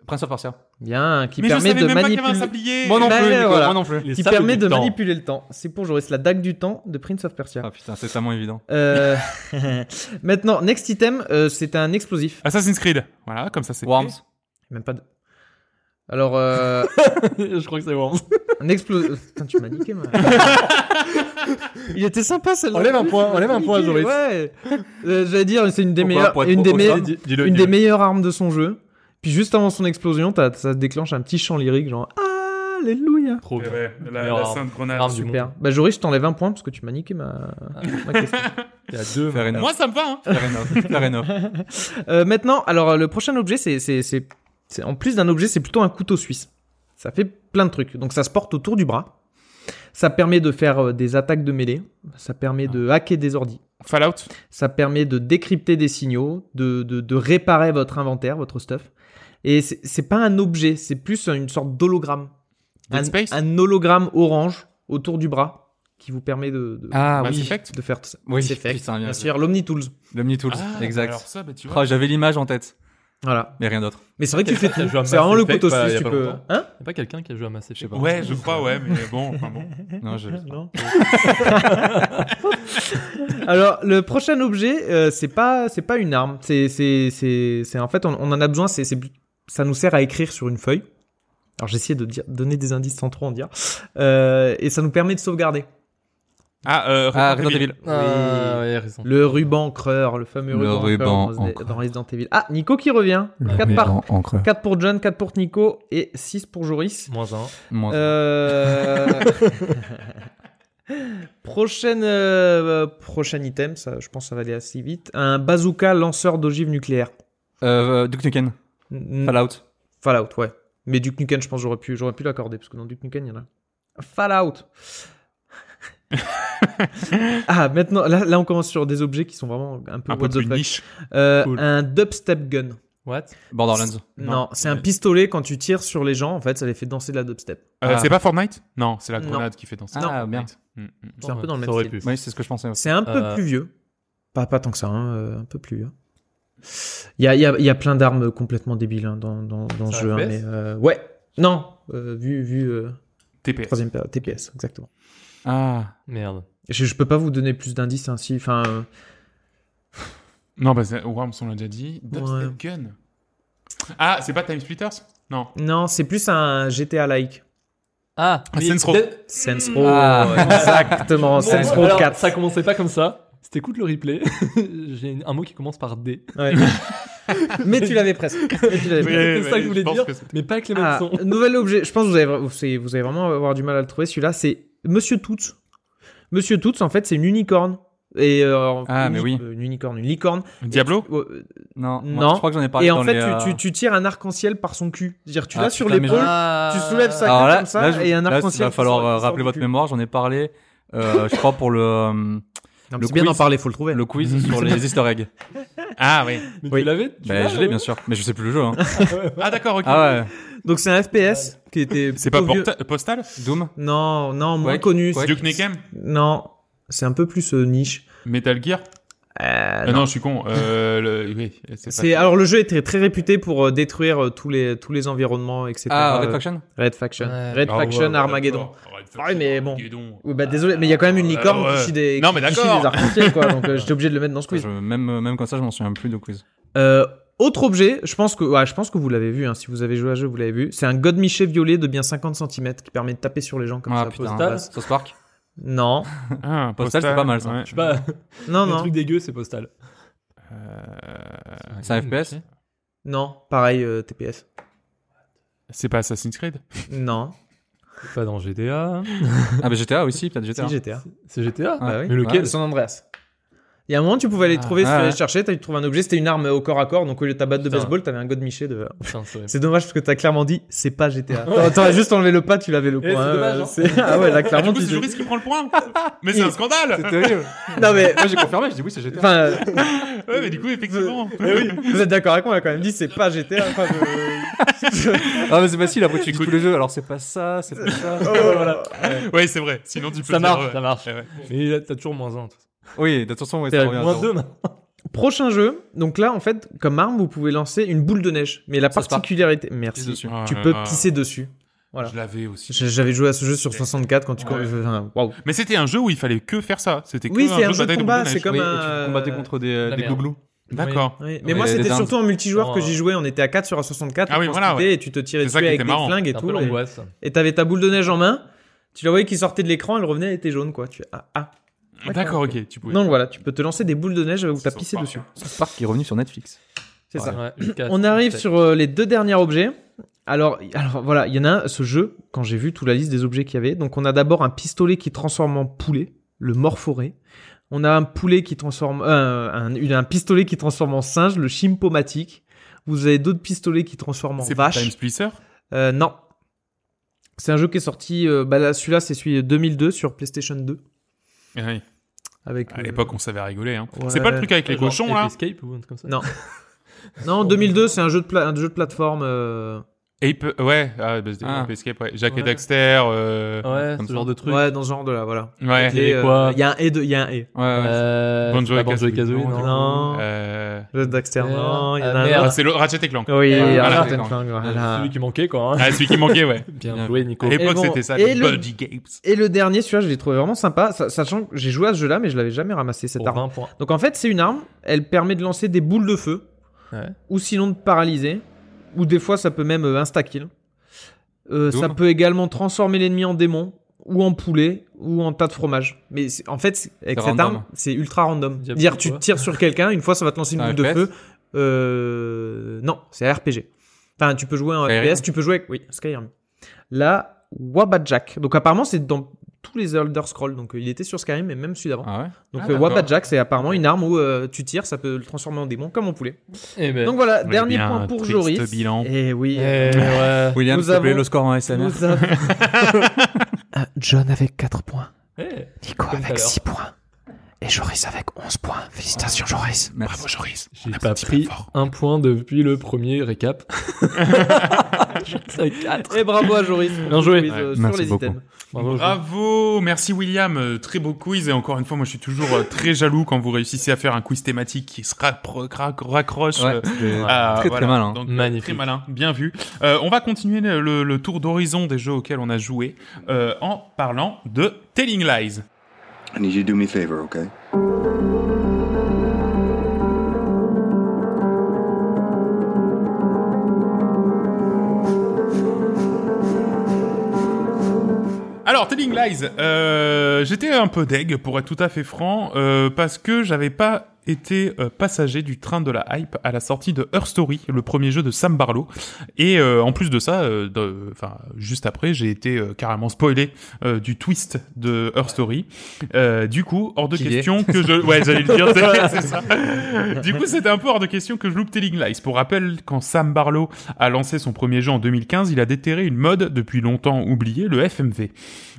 Prince of Persia. Bien, qui mais permet de même pas qu'il y avait un manipuler. sablier. Moi non Bah, plus, voilà. moi non plus. Qui permet de temps. manipuler le temps. C'est pour Joris, la dague du temps de Prince of Persia. Ah putain, c'est tellement évident. Euh, [LAUGHS] Maintenant, next item, euh, c'est un explosif. Assassin's Creed. Voilà, comme ça c'est. Worms. Même pas de. Alors, euh, [LAUGHS] je crois que c'est Worms. un explosif. Putain, tu m'as niqué, moi. [LAUGHS] Il était sympa celle-là. Enlève un point, enlève un point, Joris. Ouais. Euh, J'allais dire, c'est une des Pourquoi meilleures, une des une des armes de son jeu. Puis juste avant son explosion, ça déclenche un petit chant lyrique genre Alléluia. Trop bien. ouais, la, la sainte grenade. Arme du Super. Bah Joris, je t'enlève un point parce que tu m'as niqué ma, ma [LAUGHS] question. Il y a deux. Moi ça me va. Hein. Fair enough. Fair enough. Euh, maintenant, alors le prochain objet, c'est- en plus d'un objet, c'est plutôt un couteau suisse. Ça fait plein de trucs. Donc ça se porte autour du bras. Ça permet de faire euh, des attaques de mêlée. Ça permet de hacker des ordis. Fallout. Ça permet de décrypter des signaux, de, de, de réparer votre inventaire, votre stuff. Et c'est, pas un objet, c'est plus une sorte d'hologramme. Un, Space. un hologramme orange autour du bras qui vous permet de, de, Ah oui. De faire tout ça. Oui, Effect, putain, bien bien sûr. l'Omnitools. L'Omnitools. Ah, exact. Alors ça, bah tu Oh. J'avais l'image en tête, Voilà. mais rien d'autre. Mais c'est vrai que tu fais tout. C'est vraiment le couteau y suisse, tu peux. Hein Y a pas quelqu'un qui a joué à Mass Effect pas. Ouais, je crois, ouais, mais bon, enfin bon. [LAUGHS] Non, je. Non. [LAUGHS] Alors le prochain objet, euh, c'est pas c'est pas une arme. C'est c'est c'est c'est en fait on, on en a besoin. C'est c'est ça nous sert à écrire sur une feuille. Alors j'ai essayé de dire, donner des indices sans trop en dire. Euh, et ça nous permet de sauvegarder. Ah, euh, Ah, Resident Evil. Ah, ouais, raison. Le ruban creur, le fameux Le ruban, ruban creur dans, Resident Evil. Ah, Nico qui revient. 4 par... encre. 4 pour John, 4 pour Nico et 6 pour Joris. Moins un. Moins- Euh... [LAUGHS] Prochaine, euh, prochain item, ça, je pense que ça va aller assez vite. Un bazooka lanceur d'ogives nucléaires. Euh, Duke Nukem. N- Fallout. Fallout, ouais. Mais Duke Nukem, je pense que j'aurais pu, j'aurais pu l'accorder, parce que dans Duke Nukem, il y en a. Fallout. [LAUGHS] ah, maintenant, là, là, on commence sur des objets qui sont vraiment un peu Un peu what the fuck. niche. Euh, Cool. Un dubstep gun. What? Borderlands. Non, Non, c'est un pistolet quand tu tires sur les gens, en fait, ça les fait danser de la dubstep. Euh, Ah. C'est pas Fortnite? Non, c'est la Non. grenade qui fait danser. Ah, Fortnite. bien. Mm, mm. C'est un peu dans le même style. Oui, c'est ce que je pensais. C'est un peu Euh. plus vieux. Pas, pas tant que ça, hein, un peu plus vieux. Il y a, il y a- y a plein d'armes complètement débiles hein, dans, dans, ce jeu. hein, mais, euh, ouais, non, euh, vu, vu euh, TPS. troisième TPS, exactement. Ah. Merde. Je, je peux pas vous donner plus d'indices ainsi. Enfin, euh, Non, bah, c'est- Worms, on l'a déjà dit. Dubstep Gun. Ah, c'est pas Time Splitters? Non. non, c'est plus un GTA-like. Ah, Ah, Row. de- Saints Row, Ah. [LAUGHS] exactement, Bon, Saints Row alors, 4. Ça commençait pas comme ça. Si t'écoutes le replay, [LAUGHS] j'ai un mot qui commence par D. Ouais. [LAUGHS] Mais tu l'avais presque. Oui. c'est ça que je voulais dire. Mais pas avec les mêmes Ah, sons. nouvel objet. Je pense que allez, vous allez vraiment avoir du mal à le trouver. Celui-là, c'est Monsieur Toots. Monsieur Toots, en fait, c'est une unicorne. Et euh, Ah, mais oui. euh, Une unicorne, une licorne. Diablo tu- euh, Non. Non. moi, je crois que j'en ai parlé Et dans en fait, les, tu, euh, tu, tu tires un arc-en-ciel par son cul. C'est-à-dire, tu Ah, l'as sur l'épaule, Ah. tu soulèves queue là, comme ça, là, je- et un arc-en-ciel. il va falloir sort- rappeler votre cul. mémoire. J'en ai parlé, euh, je crois, pour le, euh, Non, Le C'est bien d'en quiz. parler, faut le trouver. le quiz sur [LAUGHS] les easter eggs. Ah, oui. Mais Oui. tu l'avais tu Bah, je l'ai, bien sûr. Mais je sais plus le jeu. Hein. Ah, d'accord, ok. Ah ouais. Donc, c'est un FPS qui était. C'est pas vieux. Postal Doom? Non, non, moins Quake, connu. Quake. Duke Nukem? Non, c'est un peu plus euh, niche. Metal Gear? Euh, Euh, non. non. je suis con. Euh, le... Oui, c'est pas... alors le jeu est très, très réputé pour détruire tous les tous les environnements etc. Ah, Red Faction? Red Faction, Ouais. Red Ah, Faction, ouais, Armageddon. Red Faction, Ouais, mais bon. Oui, bah désolé, mais il y a quand même une licorne Euh, ouais. qui chie des, Non, mais qui chie d'accord. des quoi, donc euh, [LAUGHS] j'étais obligé de le mettre dans ce quiz. Je- même, même comme ça, je m'en souviens plus de quiz. Euh, autre objet, je pense que ouais, je pense que vous l'avez vu, hein, si vous avez joué à ce jeu, vous l'avez vu. C'est un godemiché violet de bien 50 cm qui permet de taper sur les gens comme Ah ça. putain. Postal. South Park. Non, Ah, Postal, c'est pas mal, ça. ouais. Je sais pas. non, Le non, truc dégueu, c'est postal. C'est un FPS non. Pareil, euh, TPS. C'est pas Assassin's Creed Non. C'est pas dans GTA. Ah, bah GTA aussi, peut-être GTA. Si GTA. C'est GTA Ah, Bah oui. Mais lequel San Andreas. Il y a un moment, tu pouvais aller Ah, trouver, si tu allais chercher, tu trouvé un objet, c'était une arme au corps à corps, donc au lieu de ta batte de Putain. baseball, t'avais un godemiché de. Putain, c'est [LAUGHS] dommage parce que t'as clairement dit, c'est pas GTA. T'aurais- T'aurais juste enlevé le pas, tu l'avais le Eh, point. c'est dommage, hein. Ah ouais, là, clairement, du coup, c'est Joris qui prend le point Mais c'est un scandale C'est terrible. Non, mais. Moi, j'ai confirmé, j'ai dit oui, c'est GTA. Enfin, euh, Ouais, mais du coup, effectivement. eh oui, vous êtes d'accord avec moi, on a quand même dit, c'est pas GTA. Enfin, je- [LAUGHS] Ah, mais c'est facile, après, tu tous les jeux. Alors, c'est pas ça, c'est pas ça. Oh, voilà. Ouais, c'est vrai. Sinon, tu peux Ça marche, ça marche. Mais t'as toujours moins un. Oui, de toute façon, ouais, C'est ça revient à Moins zéro. deux, maintenant. Prochain jeu. Donc là, en fait, comme arme, vous pouvez lancer une boule de neige. Mais la Ça se part. particularité. Pisse Merci. dessus. Ah, Tu peux pisser dessus. Voilà. Je l'avais aussi. J'avais joué à ce jeu sur 64 quand tu. Ouais. enfin, Waouh. Mais c'était un jeu où il fallait que faire ça. C'était que Oui, c'est un jeu de bataille combat, c'est neige. comme Oui, et un. tu combattais contre des, La des merde. glouglous. D'accord. Oui, Mais Ouais, moi, les c'était dindes. surtout en multijoueur que j'y jouais. On était à 4 sur A64. Ah oui, voilà. Et tu te tirais C'est ça dessus qui avec était des marrant. flingues et C'est un peu tout. Et l'angoisse. et t'avais ta boule de neige en main. Tu la voyais qui sortait de l'écran, elle revenait, elle était jaune, quoi. Tu fais, ah, ah. D'accord, ok. Tu pouvais. Donc voilà, tu peux te lancer des boules de neige où t'as pissé dessus. South Park qui est revenu sur Netflix. C'est ça. Ouais, On arrive sur euh, les deux derniers objets. Alors, alors voilà, il y en a un, ce jeu, quand j'ai vu toute la liste des objets qu'il y avait. Donc on a d'abord un pistolet qui transforme en poulet, le morphoré. On a un poulet qui transforme, euh, un, pistolet qui transforme en singe, le chimpomatique. Vous avez d'autres pistolets qui transforment en C'est vache. Time Splicer Euh, non. C'est un jeu qui est sorti. euh, bah là, celui-là, c'est celui de 2002 sur PlayStation 2. Ah oui. Avec, À euh, l'époque, on savait rigoler. Hein. ouais. C'est pas le truc avec les cochons, là Escape ou un truc comme ça Non. [LAUGHS] Non, 2002, c'est un jeu de, pla- un jeu de plateforme. Euh, Ape, ouais, ah, bah, c'était Ah. Ape Escape, ouais. Jack et Ouais. Daxter, euh... Ouais, Comme ce ça. genre de truc. Ouais, dans ce genre de là, voilà. ouais. Il y avait Et, euh, Il y a un et de, il y a un et. Ouais, ouais. Euh, Banjo et et Kazooie, Kazooie, non. non. Non. Euh... Le Daxter, Euh, non. Il y en ah, a un merde. Ah, autre. c'est le Ratchet et Clank. Oui. Ratchet Voilà. Clank, voilà. Celui qui manquait, quoi. hein. Ah, celui qui manquait, ouais. Bien joué, Nico. À l'époque, bon, c'était ça, et le- Buddy Games. Et le dernier, celui-là, je l'ai trouvé vraiment sympa, sa- sachant que j'ai joué à ce jeu-là, mais je l'avais jamais ramassé cette arme. 20 points. Donc en fait, c'est une arme, elle permet de lancer des boules de feu, Ouais. ou sinon de paralyser, ou des fois ça peut même euh, insta-kill. Euh, ça Doom. peut également transformer l'ennemi en démon ou en poulet ou en tas de fromage. Mais en fait, avec cette random. arme, c'est ultra random. Dire tu tires sur quelqu'un, une fois ça va te lancer une boule de feu. Euh... Non, c'est un RPG. Enfin, tu peux jouer en. FPS, tu peux jouer avec... Oui, Skyrim. Là, Wabajack. Donc apparemment, c'est dans tous les Elder Scrolls. Donc euh, il était sur Skyrim, mais même celui d'avant. Ah ouais Donc Ah, euh. Wabajack, c'est apparemment une arme où euh, tu tires, ça peut le transformer en démon comme en poulet. Eh ben. Donc voilà, dernier point pour Joris. bilan. Et oui. Eh, [LAUGHS] ouais. William, Nous avons- le score en. Nous avons- [LAUGHS] John avec 4 points. Eh. Nico avec l'heure. 6 points. Et Joris avec 11 points. Félicitations, Joris. Merci. Bravo Joris. J'ai pas pris un point depuis le premier récap. [LAUGHS] Et bravo à Joris. Bien joué. euh, sur merci les beaucoup. items. Bravo, Bravo, merci William, Euh, très beau quiz et encore une fois moi je suis toujours euh, très jaloux quand vous réussissez à faire un quiz thématique qui se raccroche Ouais, euh, à- très voilà. très malin. Donc, euh, Magnifique. Très malin, bien vu. Euh, on va continuer le, le- le tour d'horizon des jeux auxquels on a joué euh, en parlant de Telling Lies. I need you to do me a favor, okay? Alors, Telling Lies, euh, j'étais un peu deg, pour être tout à fait franc, euh, parce que j'avais pas été euh, passager du train de la hype à la sortie de Her Story, le premier jeu de Sam Barlow. Et euh, en plus de ça, euh, de- enfin juste après, j'ai été euh, carrément spoilé euh, du twist de Her Story. Euh, du coup, hors de Qui question que je, ouais, j'allais le dire, [LAUGHS] c'est- c'est ça. Du coup, c'était un peu hors de question que je loupe Telling Lies. Pour rappel, quand Sam Barlow a lancé son premier jeu en 2015, il a déterré une mode depuis longtemps oubliée, le FMV.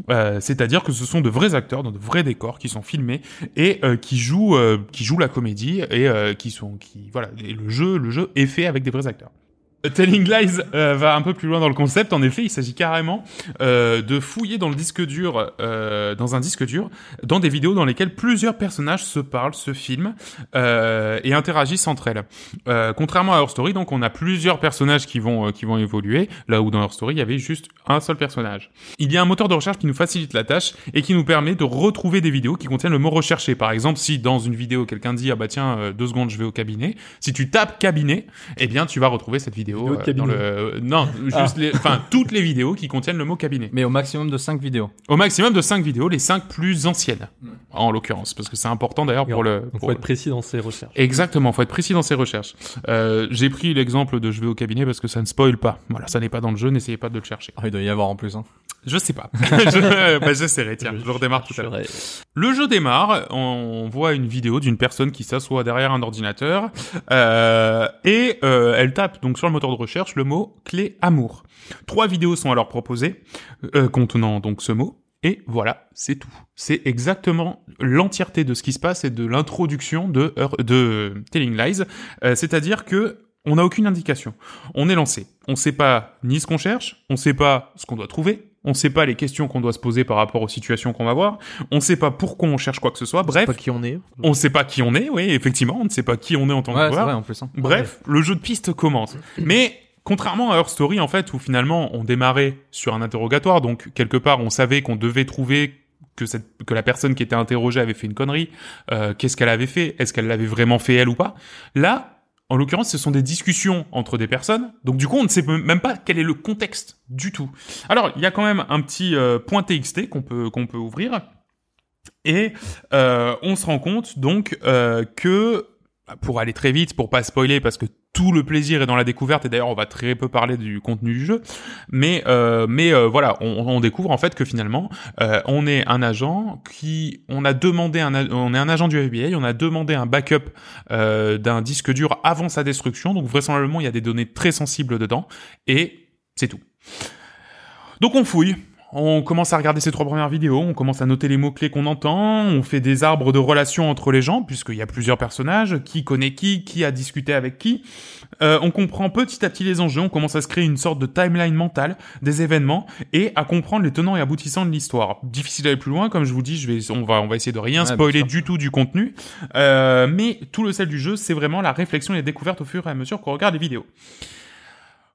Euh, C'est-à-dire que ce sont de vrais acteurs dans de vrais décors qui sont filmés et euh, qui jouent, euh, qui jouent la comédie et euh, qui sont, qui voilà, et le jeu, le jeu est fait avec des vrais acteurs. Telling Lies euh, va un peu plus loin dans le concept. En effet, il s'agit carrément euh, de fouiller euh, dans un disque dur, dans des vidéos dans lesquelles plusieurs personnages se parlent, se filment et interagissent entre elles. Contrairement à Her Story, donc on a plusieurs personnages qui vont qui vont évoluer, là où dans Her Story il y avait juste un seul personnage. Il y a un moteur de recherche qui nous facilite la tâche et qui nous permet de retrouver des vidéos qui contiennent le mot recherché. Par exemple, si dans une vidéo quelqu'un dit ah bah tiens deux secondes je vais au cabinet, si tu tapes cabinet, eh bien tu vas retrouver cette vidéo, Vidéo de euh, cabinet. dans le non juste les enfin toutes les vidéos qui contiennent le mot cabinet. Mais au maximum de 5 vidéos. Au maximum de 5 vidéos, les 5 plus anciennes en l'occurrence parce que c'est important d'ailleurs pour le Donc pour- faut être précis dans ses recherches. Exactement, faut être précis dans ses recherches. Euh, j'ai pris l'exemple de je vais au cabinet parce que ça ne spoil pas. Voilà, ça n'est pas dans le jeu, n'essayez pas de le chercher. Ah, il doit y avoir en plus. Hein. Je sais pas. [LAUGHS] je, bah, j'essaierai, tiens, je, redémarre tout à l'heure. Le jeu démarre, on voit une vidéo d'une personne qui s'assoit derrière un ordinateur euh, et euh, elle tape donc sur le moteur de recherche le mot clé amour. Trois vidéos sont alors proposées euh, contenant donc ce mot et voilà, c'est tout. C'est exactement l'entièreté de ce qui se passe et de l'introduction de de Telling Lies, Euh, c'est-à-dire que on n'a aucune indication. On est lancé. On sait pas ni ce qu'on cherche, on sait pas ce qu'on doit trouver, on sait pas les questions qu'on doit se poser par rapport aux situations qu'on va voir, on sait pas pourquoi on cherche quoi que ce soit. Bref, Pas qui on est. on sait pas qui on est, oui, effectivement, on ne sait pas qui on est en tant que Ouais, c'est joueur. vrai en plus. Hein. Bref, le jeu de piste commence. [CLEARS THROAT] Mais contrairement à Her Story, en fait, où finalement on démarrait sur un interrogatoire, donc quelque part on savait qu'on devait trouver que, cette, que la personne qui était interrogée avait fait une connerie, euh, qu'est-ce qu'elle avait fait, est-ce qu'elle l'avait vraiment fait elle ou pas? Là, en l'occurrence, ce sont des discussions entre des personnes, donc du coup on ne sait même pas quel est le contexte du tout. Alors, il y a quand même un petit euh, point TXT qu'on peut, qu'on peut ouvrir. Et euh, on se rend compte donc euh, que pour aller très vite, pour pas spoiler, parce que tout le plaisir est dans la découverte, et d'ailleurs on va très peu parler du contenu du jeu, mais euh, mais euh, voilà, on, découvre en fait que finalement euh, on est un agent qui, on a demandé un, on est un agent du FBI, on a demandé un backup d'un disque dur avant sa destruction, donc vraisemblablement il y a des données très sensibles dedans, et c'est tout. Donc on fouille, on commence à regarder ces trois premières vidéos, on commence à noter les mots-clés qu'on entend, on fait des arbres de relations entre les gens, puisqu'il y a plusieurs personnages, qui connaît qui, qui a discuté avec qui. Euh, on comprend petit à petit les enjeux, on commence à se créer une sorte de timeline mentale des événements et à comprendre les tenants et aboutissants de l'histoire. Difficile d'aller plus loin, comme je vous dis, je vais, on va, on va essayer de rien spoiler du tout du contenu, Euh, mais tout le sel du jeu, c'est vraiment la réflexion et les découvertes au fur et à mesure qu'on regarde les vidéos.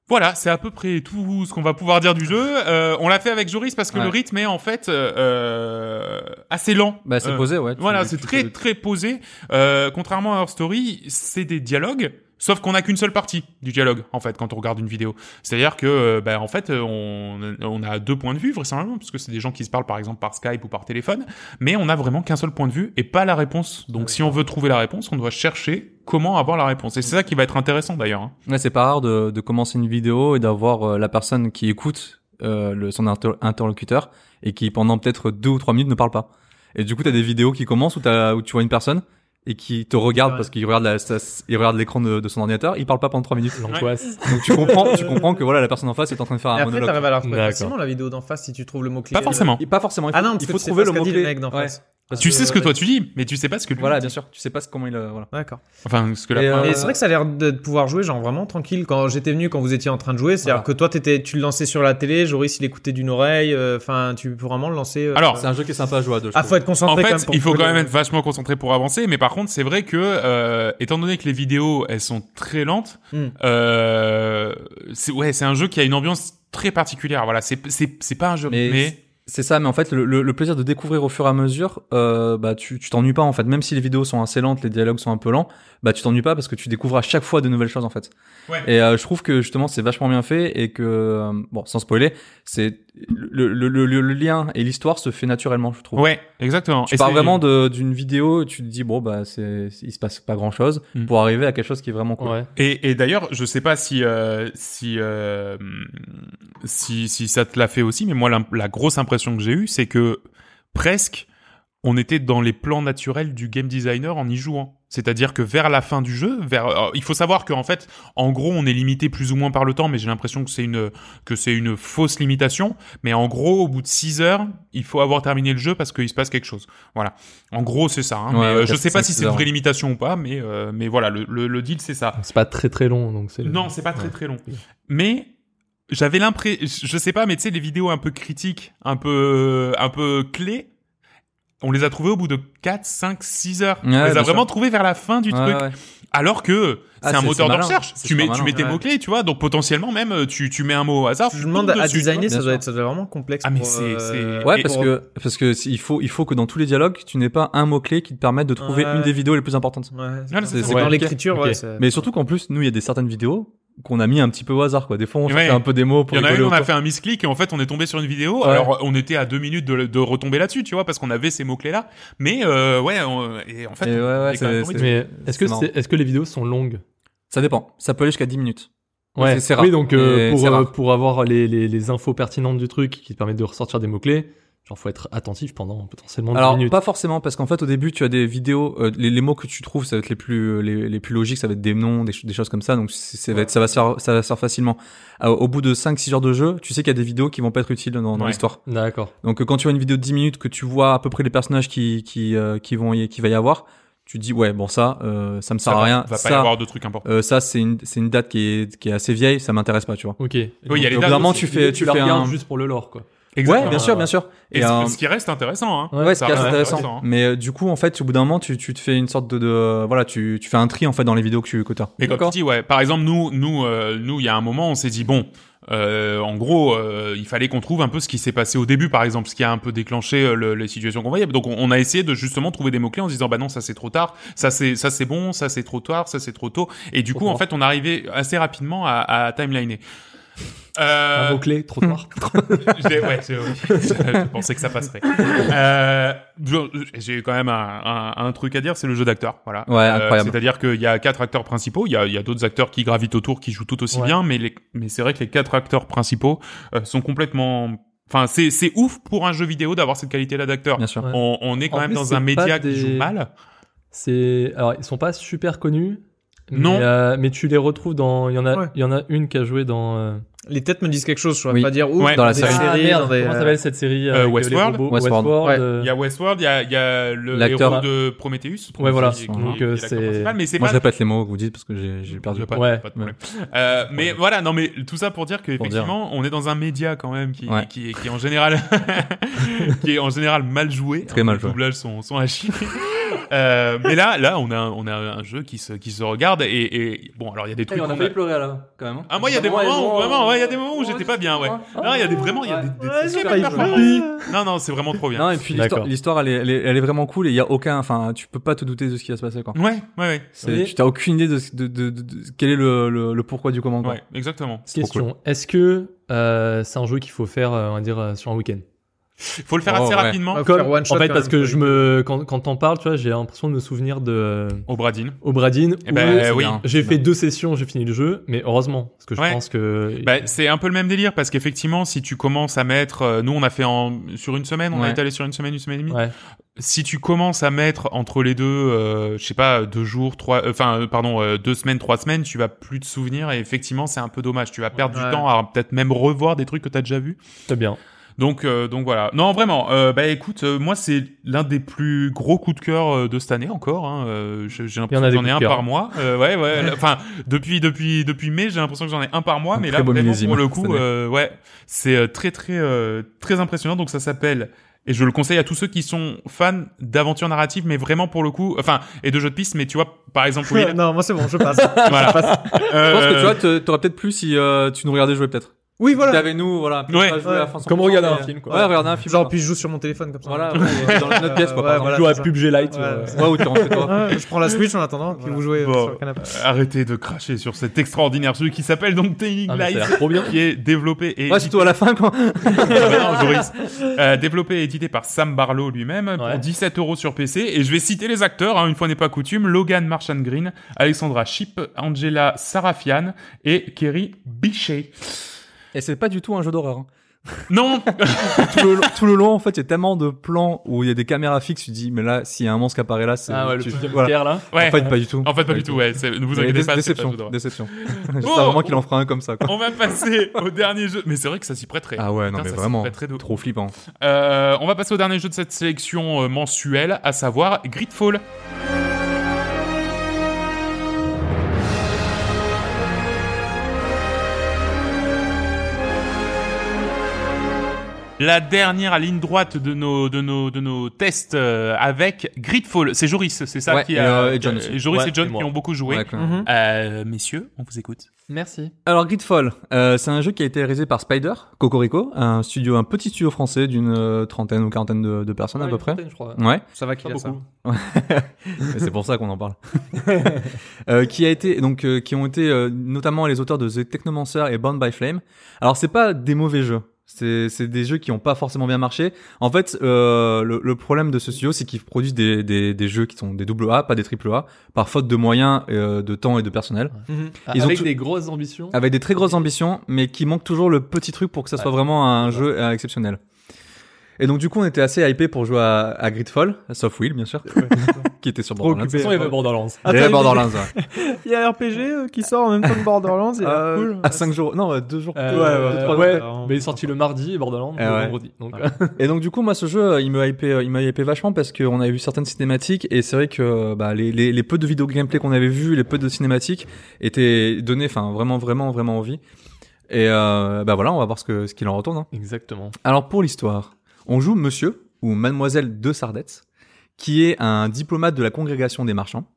Voilà, c'est à peu près tout ce qu'on va pouvoir dire du jeu. Euh, on l'a fait avec Joris parce que Ouais. le rythme est en fait euh, assez lent. Bah, c'est Euh, posé, ouais. Voilà, c'est très très posé. Euh, contrairement à Her Story, c'est des dialogues, Sauf qu'on n'a qu'une seule partie du dialogue, en fait, quand on regarde une vidéo. C'est-à-dire que, euh, bah, en fait, euh, on, on a deux points de vue, vraisemblablement, parce que c'est des gens qui se parlent, par exemple, par Skype ou par téléphone, mais on a vraiment qu'un seul point de vue et pas la réponse. Donc, si on veut trouver la réponse, on doit chercher comment avoir la réponse. Et c'est ça qui va être intéressant, d'ailleurs. hein. Ouais, c'est pas rare de, de commencer une vidéo et d'avoir euh, la personne qui écoute euh, le, son inter- interlocuteur et qui pendant peut-être deux ou trois minutes ne parle pas. Et du coup, t'as des vidéos qui commencent où, t'as- où tu vois une personne et qui te regarde Ouais. parce qu'il regarde, la, sa- il regarde l'écran de, de son ordinateur, il parle pas pendant trois minutes. [LAUGHS] L'angoisse. Donc tu comprends, tu comprends que voilà, la personne en face est en train de faire Et un après, monologue. t'arrives à la facilement la vidéo d'en face si tu trouves le mot-clé. Pas forcément. Et pas forcément. Il faut, Ah non, parce il que faut sais trouver le mot dit clé. le mec d'en Ouais. face. Parce Tu que- sais ce que toi tu dis, mais tu sais pas ce que lui Voilà, dit. bien sûr. Tu sais pas ce- comment il. euh, Voilà. D'accord. Enfin, ce que la Et, euh, Et c'est vrai que ça a l'air de pouvoir jouer genre vraiment tranquille quand j'étais venu quand vous étiez en train de jouer. C'est-à-dire Voilà. que toi t'étais, tu le lançais sur la télé, Joris il écoutait d'une oreille. euh, Enfin, tu peux vraiment le lancer. euh, Alors, C'est un jeu qui est sympa à jouer à deux. ah faut être concentré En quand fait, même. pour il faut quand même être vachement concentré pour avancer, mais par contre, c'est vrai que, euh, étant donné que les vidéos, elles sont très lentes, Hmm. euh, c'est ouais, c'est un jeu qui a une ambiance très particulière. Voilà, c'est c'est c'est pas un jeu Mais mais C'est ça, mais en fait, le, le- le plaisir de découvrir au fur et à mesure, euh, bah, tu tu t'ennuies pas en fait. Même si les vidéos sont assez lentes, les dialogues sont un peu lents, bah, tu t'ennuies pas parce que tu découvres à chaque fois de nouvelles choses en fait. Ouais. Et euh, je trouve que justement, c'est vachement bien fait et que, euh, bon, sans spoiler, c'est le, le, le, le- le lien et l'histoire se fait naturellement, je trouve. ouais, exactement. Tu Et pars vraiment d'une vidéo, tu te dis bon bah c'est il se passe pas grand chose Mm. pour arriver à quelque chose qui est vraiment cool. Ouais. Et, et d'ailleurs, je sais pas si euh, si, euh, si si ça te l'a fait aussi, mais moi la, la grosse impression que j'ai eue, c'est que presque on était dans les plans naturels du game designer en y jouant. C'est-à-dire que vers la fin du jeu, vers, euh, il faut savoir qu'en fait, en gros, on est limité plus ou moins par le temps, mais j'ai l'impression que c'est une que c'est une fausse limitation. Mais en gros, au bout de 6 heures, il faut avoir terminé le jeu parce qu'il se passe quelque chose. Voilà. En gros, c'est ça. Hein. Ouais, mais, euh, je sais pas si c'est une vraie limitation ou pas, mais euh, mais voilà, le, le, le deal c'est ça. C'est pas très très long, donc c'est. Non, c'est pas très Ouais. très long. Mais j'avais l'impression, je sais pas, mais tu sais, les vidéos un peu critiques, un peu, un peu clés, on les a trouvées au bout de 4, 5, 6 heures. Ouais, on les a vraiment sûr. trouvées vers la fin du Ouais, truc. ouais. Alors que Ah, c'est un moteur de recherche. Tu mets, tu mets tes mots-clés, tu vois. Donc potentiellement même, euh, tu, tu mets un mot au hasard. Je tu demande à designer, ça doit, être, ça doit être vraiment complexe. Ah, mais c'est- euh, c'est- Ouais, parce pour- que parce que il faut il faut que dans tous les dialogues, tu n'aies pas un mot clé qui te permette de trouver Ouais. une des vidéos les plus importantes. Ouais, c'est dans l'écriture, ouais. Mais surtout qu'en plus, nous, il y a des certaines vidéos qu'on a mis un petit peu au hasard, quoi. Des fois, on Ouais. fait un peu des mots pour Il y en a une, on a fait un misclick et en fait on est tombé sur une vidéo. Ouais. Alors on était à deux minutes de, de retomber là-dessus, tu vois, parce qu'on avait ces mots clés là. Mais euh, ouais, on- et en fait, Et ouais, ouais, est est-ce que est-ce que les vidéos sont longues Ça dépend. Ça peut aller jusqu'à 10 minutes. Ouais, C'est- rare. Oui, donc euh, pour euh, pour avoir les, les les infos pertinentes du truc qui te permettent de ressortir des mots clés, genre faut être attentif pendant potentiellement 10 Alors, minutes. pas forcément, parce qu'en fait, au début, tu as des vidéos, euh, les, les mots que tu trouves, ça va être les plus, les, les plus logiques, ça va être des noms, des, des choses comme ça, donc c'est- ça va être, ça va se faire, ça va se faire facilement. Euh, au bout de 5-6 heures de jeu, tu sais qu'il y a des vidéos qui vont pas être utiles dans, dans Ouais. l'histoire. D'accord. Donc, euh, quand tu vois une vidéo de 10 minutes, que tu vois à peu près les personnages qui, qui, euh, qui vont y, qui va y avoir, tu te dis, ouais, bon, ça, euh, ça me Ça sert à rien. Va pas ça, y avoir de trucs importants. euh, ça, c'est une, c'est une date qui est, qui est assez vieille, ça m'intéresse pas, tu vois. Ok. Oui, il y a les dates tu fais, tu la fais regardes un, juste pour le lore quoi. Ouais, Exactement. bien sûr, bien sûr. Et, Et, ce- euh, ce qui reste intéressant, hein. Ouais, Ça c'est reste intéressant. intéressant. Mais euh, du coup, en fait, au bout d'un moment, tu, tu te fais une sorte de, de voilà, tu, tu fais un tri en fait dans les vidéos que tu que t'as. Mais comme tu dis, ouais. Par exemple, nous, nous, euh, nous, il y a un moment, on s'est dit bon, euh, en gros, euh, il fallait qu'on trouve un peu ce qui s'est passé au début, par exemple, ce qui a un peu déclenché euh, le- les situations qu'on voyait. Donc, on, on a essayé de justement trouver des mots clés en se disant bah non, ça c'est trop tard, ça c'est ça c'est bon, ça c'est trop tard, ça c'est trop tôt. Et du coup, en fait, on arrivait assez rapidement à, à timeliner. Euh, Un mot clé, trop [LAUGHS] ouais, je pensais que ça passerait. Euh, j'ai quand même un, un, un truc à dire, c'est le jeu d'acteurs. Voilà. Ouais, incroyable. C'est-à-dire qu'il y a quatre acteurs principaux. Il y a, il y a d'autres acteurs qui gravitent autour, qui jouent tout aussi Ouais. bien, mais les, mais c'est vrai que les quatre acteurs principaux euh, sont complètement. Enfin, c'est c'est ouf pour un jeu vidéo d'avoir cette qualité-là d'acteur. Bien sûr. Ouais. On, on est quand En même plus, dans un média des- qui joue mal. C'est alors ils sont pas super connus. Non. Mais, euh, mais tu les retrouves dans il y en a Ouais. il y en a une qui a joué dans euh, Les têtes me disent quelque chose, je pourrais Oui. pas dire où. Ouais. Dans la série. Ah, merde, dans des, comment euh, s'appelle cette série euh, les Westworld robots? Westworld. Ouais. euh, Il y a Westworld, il y a, il y a le L'acteur. héros de Prometheus. Ouais, voilà. qui- Donc, euh, c'est- principal, mais c'est Moi, pas je répète les mots que vous dites parce que j'ai j'ai perdu. Pas, Ouais. pas de problème. Euh, mais voilà, non, mais tout ça pour dire qu'effectivement, on est dans un média quand même qui, Ouais. qui, est- qui est en général, [LAUGHS] qui est en général mal joué. Très mal les joué. doublages sont, sont à chier. Euh, mais là, là, on a, un- on a un jeu qui se, qui se regarde et, et bon, alors il y a des trucs. on a failli pleurer là, quand même. hein. Ah moi il y a des moments où vraiment ouais il y a des moments où j'étais pas bien ouais. Non il y a des vraiment il y a des, des. Non non c'est vraiment trop bien. Non, et puis l'histoire, l'histoire, elle est, elle est, elle est vraiment cool et il y a aucun, enfin, tu peux pas te douter de ce qui va se passer, quoi. Ouais ouais ouais tu t'as aucune idée de, de, de, de, de- quel est le, le, le pourquoi du comment, quoi. ouais exactement. Question. Est-ce que euh, c'est un jeu qu'il faut faire, euh, on va dire, sur un week-end? [LAUGHS] Faut le faire Oh, assez ouais. rapidement. Faut Comme, faire one shot en fait, quand parce que je me, quand, quand t'en parles, tu vois, j'ai l'impression de me souvenir de euh, Au Bradine. Obradine. Eh ben oui. bien. J'ai fait deux sessions, j'ai fini le jeu, mais heureusement, parce que je Ouais. pense que. Bah, c'est un peu le même délire parce qu'effectivement, si tu commences à mettre, euh, nous on a fait en sur une semaine, on a Ouais. été allé sur une semaine, une semaine et demie. Ouais. Si tu commences à mettre entre les deux, euh, je sais pas, deux jours, trois, euh, enfin, euh, pardon, euh, deux semaines, trois semaines, tu vas plus te souvenir et effectivement, c'est un peu dommage. Tu vas perdre Ouais. du temps à peut-être même revoir des trucs que t'as déjà vus. C'est bien. Donc, euh, donc voilà. Non, vraiment. Euh, bah écoute, euh, moi c'est l'un des plus gros coups de cœur euh, de cette année encore. Hein. Euh, j'ai l'impression que j'en ai un par mois. Euh, ouais, ouais. [LAUGHS] Enfin, depuis depuis depuis mai, j'ai l'impression que j'en ai un par mois. Un mais là, vraiment, pour le coup, euh, ouais, c'est euh, très très euh, très impressionnant. Donc ça s'appelle. Et je le conseille à tous ceux qui sont fans d'aventure narrative, mais vraiment pour le coup, enfin, et de jeux de piste, mais tu vois, par exemple, [LAUGHS] Will, non, moi c'est bon, je passe. voilà. Je pense que tu vois, t'aurais peut-être plus si euh, tu nous regardais jouer, peut-être. Oui, voilà. t'avais nous, voilà. Ouais. pas jouer à Ouais. fond Comme 100%, regarder un mais- film, quoi. Ouais, regarder un film. Genre, puis je joue sur mon téléphone comme ça. Voilà, [LAUGHS] ouais, dans notre pièce, quoi, Ouais, par exemple. voilà, Joue à c'est ça. PUBG Lite. Ouais, euh, Ouais, ou t'es rentré toi. Ouais, je prends la Switch en attendant, puis vous jouez euh, Bon. sur le canapé. arrêtez de cracher sur cet extraordinaire jeu qui s'appelle donc Tailing Ah, mais ça a Light, l'air trop bien. qui est développé et Ouais, surtout à la fin, quand. [LAUGHS] Ah bah non, Joris. Euh, développé et édité par Sam Barlow lui-même pour Ouais. 17 euros sur PC. Et je vais citer les acteurs, hein, une fois n'est pas coutume. Logan Marchand Green, Alexandra Shipp, Angela Sarafian et Kerry Bichet. Et c'est pas du tout un jeu d'horreur. hein. [LAUGHS] Non [LAUGHS] tout, le, tout le long, en fait, il y a tellement de plans où il y a des caméras fixes, tu te dis, mais là, s'il y a un monstre qui apparaît là, c'est. Ah ouais, le tu- deuxième voilà. tiers, là. Ouais. En fait, pas du tout. En fait, pas du tout, ouais. c'est- Ne vous inquiétez dé- pas, c'est pas déception, un jeu d'horreur. déception. [LAUGHS] J'espère vraiment qu'il en fera un comme ça, quoi. On va passer au dernier jeu. Mais c'est vrai que ça s'y prêterait. Ah ouais, non, Putain, mais ça s'y vraiment. prêterait de Trop flippant. Euh, on va passer au dernier jeu de cette sélection euh, mensuelle, à savoir Gridfall. La dernière ligne droite de nos de nos de nos tests euh, avec Gridfall, c'est Joris, c'est ça Ouais, qui et, a euh, et John aussi. Joris Ouais, et John et qui ont beaucoup joué. Ouais. Mhm. Euh, messieurs, on vous écoute. Merci. Alors Gridfall, euh, c'est un jeu qui a été réalisé par Spider, Cocorico, un studio, un petit studio français d'une euh, trentaine ou quarantaine de, de personnes à peu près. Je crois. Ouais, Ça va qu'il a ça. beaucoup. [LAUGHS] mais c'est pour ça qu'on en parle. [LAUGHS] euh, qui a été donc euh, qui ont été euh, notamment les auteurs de The Technomancer et Bound by Flame. Alors c'est pas des mauvais jeux. C'est c'est des jeux qui ont pas forcément bien marché. En fait, euh, le, le problème de ce studio, c'est qu'ils produisent des, des, des jeux qui sont des double A, pas des triple A, par faute de moyens, euh, de temps et de personnel. Mhm. Ils Avec des grosses ambitions. avec des très grosses ambitions, mais qui manque toujours le petit truc pour que ça soit vraiment un jeu euh, exceptionnel. Et donc du coup, on était assez hypé pour jouer à, à Gridfall, sauf Will bien sûr, [LAUGHS] qui était sur Borderlands. De toute façon, il y avait Borderlands. Il y avait Borderlands, ouais. [LAUGHS] Il y a RPG euh, qui sort en même temps que Borderlands, l'air Euh, cool. À 5 jours, non, euh, 2 jours. Euh, ouais, deux, trois ouais, jours. mais il est sorti le mardi et Borderlands Eh le ouais. vendredi. Donc, Et donc du coup, moi, ce jeu, euh, il me euh, il m'a hypé vachement parce qu'on avait vu certaines cinématiques et c'est vrai que bah, les, les, les peu de vidéos gameplay qu'on avait vues, les peu de cinématiques étaient donnés, enfin vraiment, vraiment, vraiment envie. Et euh, bah voilà, on va voir ce que ce qu'il en retourne. hein. exactement. Alors pour l'histoire, on joue Monsieur ou Mademoiselle de Sardette, qui est un diplomate de la congrégation des marchands,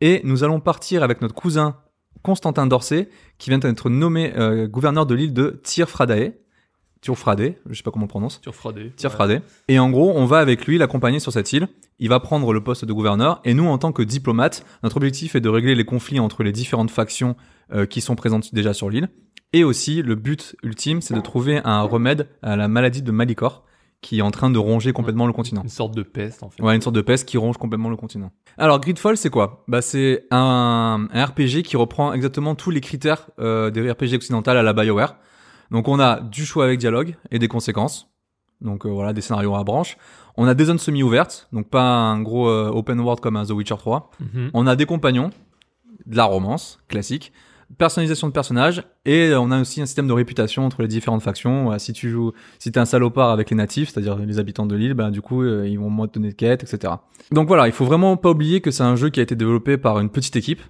et nous allons partir avec notre cousin Constantin d'Orsay, qui vient d'être nommé euh, gouverneur de l'île de Tirfradae. Tirfradae, je sais pas comment on le prononce. Sur Friday. Tirfradae. Et en gros, on va avec lui l'accompagner sur cette île. Il va prendre le poste de gouverneur, et nous, en tant que diplomate, notre objectif est de régler les conflits entre les différentes factions euh, qui sont présentes déjà sur l'île. Et aussi, le but ultime, c'est de trouver un remède à la maladie de Malicor, qui est en train de ronger complètement le continent. Une sorte de peste, en fait. Ouais, une sorte de peste qui ronge complètement le continent. Alors, Gridfall, c'est quoi? Bah, c'est un, un RPG qui reprend exactement tous les critères euh, des RPG occidentales à la BioWare. Donc, on a du choix avec dialogue et des conséquences. Donc, euh, voilà, des scénarios à branche. On a des zones semi-ouvertes, donc pas un gros euh, open world comme un The Witcher 3. Mhm. On a des compagnons, de la romance classique, personnalisation de personnages, et on a aussi un système de réputation entre les différentes factions. Voilà, si tu joues, si t'es un salopard avec les natifs, c'est-à-dire les habitants de l'île, ben du coup euh, ils vont moins te donner de quêtes, etc. Donc voilà, il faut vraiment pas oublier que c'est un jeu qui a été développé par une petite équipe.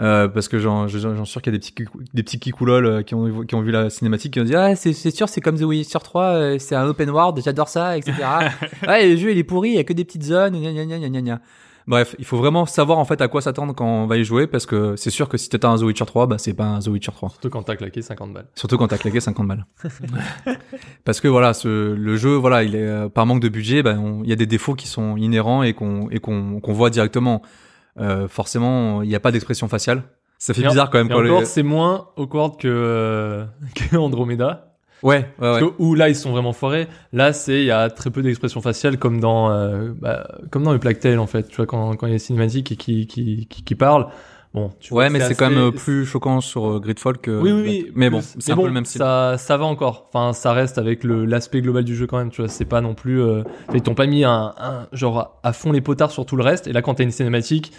Euh, parce que j'en suis sûr qu'il y a des petits des petits kikoulol euh, qui ont qui ont vu la cinématique qui ont dit ah c'est sûr c'est comme The Witcher 3 euh, c'est un open world j'adore ça etc [LAUGHS] ouais le jeu il est pourri il y a que des petites zones gna gna gna gna gna Bref, il faut vraiment savoir en fait à quoi s'attendre quand on va y jouer parce que c'est sûr que si t'as un The Witcher 3, bah c'est pas un The Witcher 3. Surtout quand t'as claqué 50 balles. Surtout quand t'as claqué [LAUGHS] 50 balles. [LAUGHS] parce que voilà, ce, le jeu, voilà, il est euh, par manque de budget, bah, on- il y a des défauts qui sont inhérents et qu'on et qu'on qu'on voit directement. Euh, forcément, il n'y a pas d'expression faciale. Ça fait Et bizarre quand même Et quand encore, les- c'est moins awkward que, euh, [LAUGHS] que Andromeda. Ouais, ouais, Parce ouais. où là, ils sont vraiment foirés. Là, c'est, il y a très peu d'expressions faciales comme dans, euh, bah, comme dans le Plague Tale, en fait. Tu vois, quand, quand il y a des cinématiques et qui, qui, qui, qui parlent. Bon, tu vois, Ouais, mais c'est quand même euh, plus choquant sur euh, Gridfall que. Oui, oui, oui. Mais bon, c'est un bon, peu le même style. Ça, ça va encore. Enfin, ça reste avec le, l'aspect global du jeu quand même. Tu vois, c'est pas non plus, euh, ils t'ont pas mis un, un, genre, à fond les potards sur tout le reste. Et là, quand t'as une cinématique,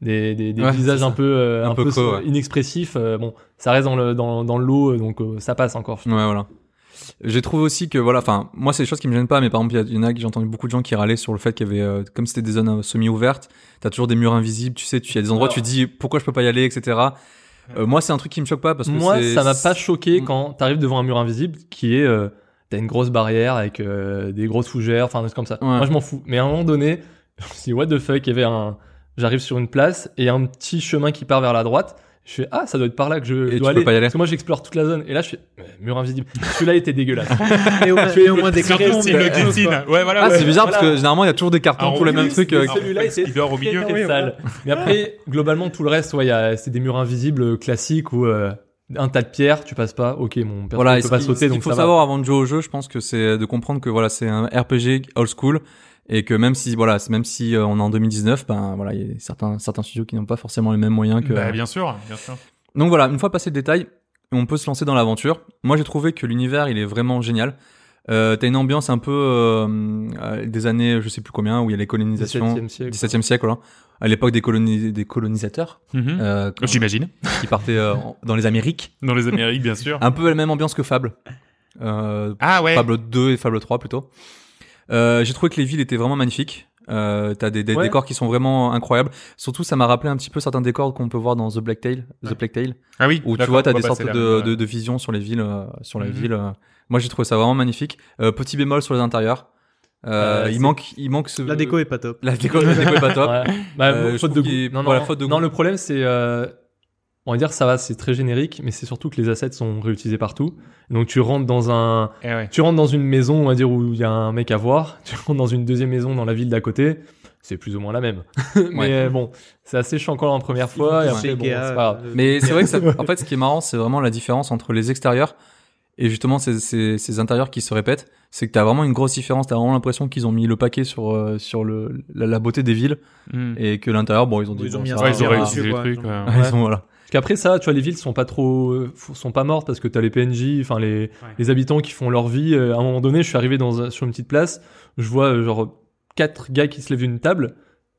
des, des, des Ouais, visages c'est un peu, euh, Un un, peu peu, creux, ouais. inexpressifs, euh, bon, ça reste dans le, dans, dans le lot, donc euh, ça passe encore. Ouais, voilà. J'ai trouvé aussi que voilà, enfin, moi c'est des choses qui me gênent pas, mais par exemple, il y en a que j'ai entendu beaucoup de gens qui râlaient sur le fait qu'il y avait, euh, comme c'était des zones euh, semi-ouvertes, t'as toujours des murs invisibles, tu sais, tu il y a des endroits où tu dis pourquoi je peux pas y aller, etc. Euh, moi, c'est un truc qui me choque pas parce que Moi, ça m'a pas choqué Mm. quand t'arrives devant un mur invisible qui est, euh, t'as une grosse barrière avec des grosses fougères, enfin des trucs comme ça. Ouais. Moi, je m'en fous. Mais à un moment donné, [LAUGHS] je me suis dit, what the fuck, il y avait un, j'arrive sur une place et un petit chemin qui part vers la droite. Je fais, ah, ça doit être par là que je Et tu dois peux aller. pas y aller. Parce que moi, j'explore toute la zone. Et là, je fais, mur invisible. Celui-là était dégueulasse. [LAUGHS] Mais au, mais au moins des cartons, mais- le. Ouais, voilà. Ah, ouais. c'est bizarre voilà. parce que généralement il y a toujours des cartons Ah, pour les oui, mêmes oui, trucs. c'est euh, ça. celui-là Il dort au milieu. sale. Mais après, globalement, tout le reste, ouais, il c'est des murs invisibles classiques où euh, un tas de pierres, tu passes pas. Ok, mon personnage Voilà, et peut pas sauter, ce qu'il faut ça savoir avant de jouer au jeu, je pense que c'est de comprendre que voilà, c'est un RPG old school et que même si voilà, c'est- même si euh, on est en 2019, ben voilà, il y a certains certains studios qui n'ont pas forcément les mêmes moyens que. Bah, bien sûr, bien sûr. Donc voilà, une fois passé le détail, on peut se lancer dans l'aventure. Moi, j'ai trouvé que l'univers, il est vraiment génial. Euh, T'as une ambiance un peu euh, euh, des années, je sais plus combien, où il y a les colonisations. 17e siècle. 17e siècle, voilà. À l'époque des, coloni- des colonisateurs Mhm. euh, quand- J'imagine. qui partaient euh, en- dans les Amériques. [LAUGHS] Dans les Amériques, bien sûr. Un peu la même ambiance que Fable. Euh, Ah ouais. Fable 2 et Fable 3 plutôt. Euh, j'ai trouvé que les villes étaient vraiment magnifiques. Euh, t'as des, des Ouais. décors qui sont vraiment incroyables. Surtout, ça m'a rappelé un petit peu certains décors qu'on peut voir dans The Black Tale, The Plague Tale, Ah oui. où tu vois, t'as ouais, des bah, sortes de, de, de visions sur les villes, euh, sur la Mhm. ville. euh. Moi, j'ai trouvé ça vraiment magnifique. Euh, petit bémol sur les intérieurs. Euh, Euh, il manque, il manque ce. La déco est pas top. La déco, la déco est pas top. [LAUGHS] Ouais. Bah, Euh, faute de goût. Non, non, voilà, faute de non, goût. le problème, c'est. On va dire, ça va, c'est très générique, mais c'est surtout que les assets sont réutilisés partout. Donc, tu rentres dans un. Eh ouais. Tu rentres dans une maison, on va dire, où il y a un mec à voir. [LAUGHS] Tu rentres dans une deuxième maison dans la ville d'à côté. C'est plus ou moins la même. [LAUGHS] mais Ouais. euh, bon, c'est assez chiant encore la première fois. Et C'est après, bon, pas grave. euh, Mais c'est vrai que ça, [LAUGHS] en fait, ce qui est marrant, c'est vraiment la différence entre les extérieurs et justement ces, ces, ces intérieurs qui se répètent. C'est que t'as vraiment une grosse différence. T'as vraiment l'impression qu'ils ont mis le paquet sur euh, sur le la, la beauté des villes Mhm. et que l'intérieur, bon, ils ont dit Ils ont bon, mis ça Ouais, ils ont réussi les trucs. ouais. Ils ont- voilà. Qu'après ça, tu vois, les villes sont pas trop, euh, sont pas mortes parce que t'as les PNJ, enfin les, les habitants qui font leur vie. Euh, À un moment donné, je suis arrivé dans, sur une petite place, je vois euh, genre quatre gars qui se lèvent d'une table.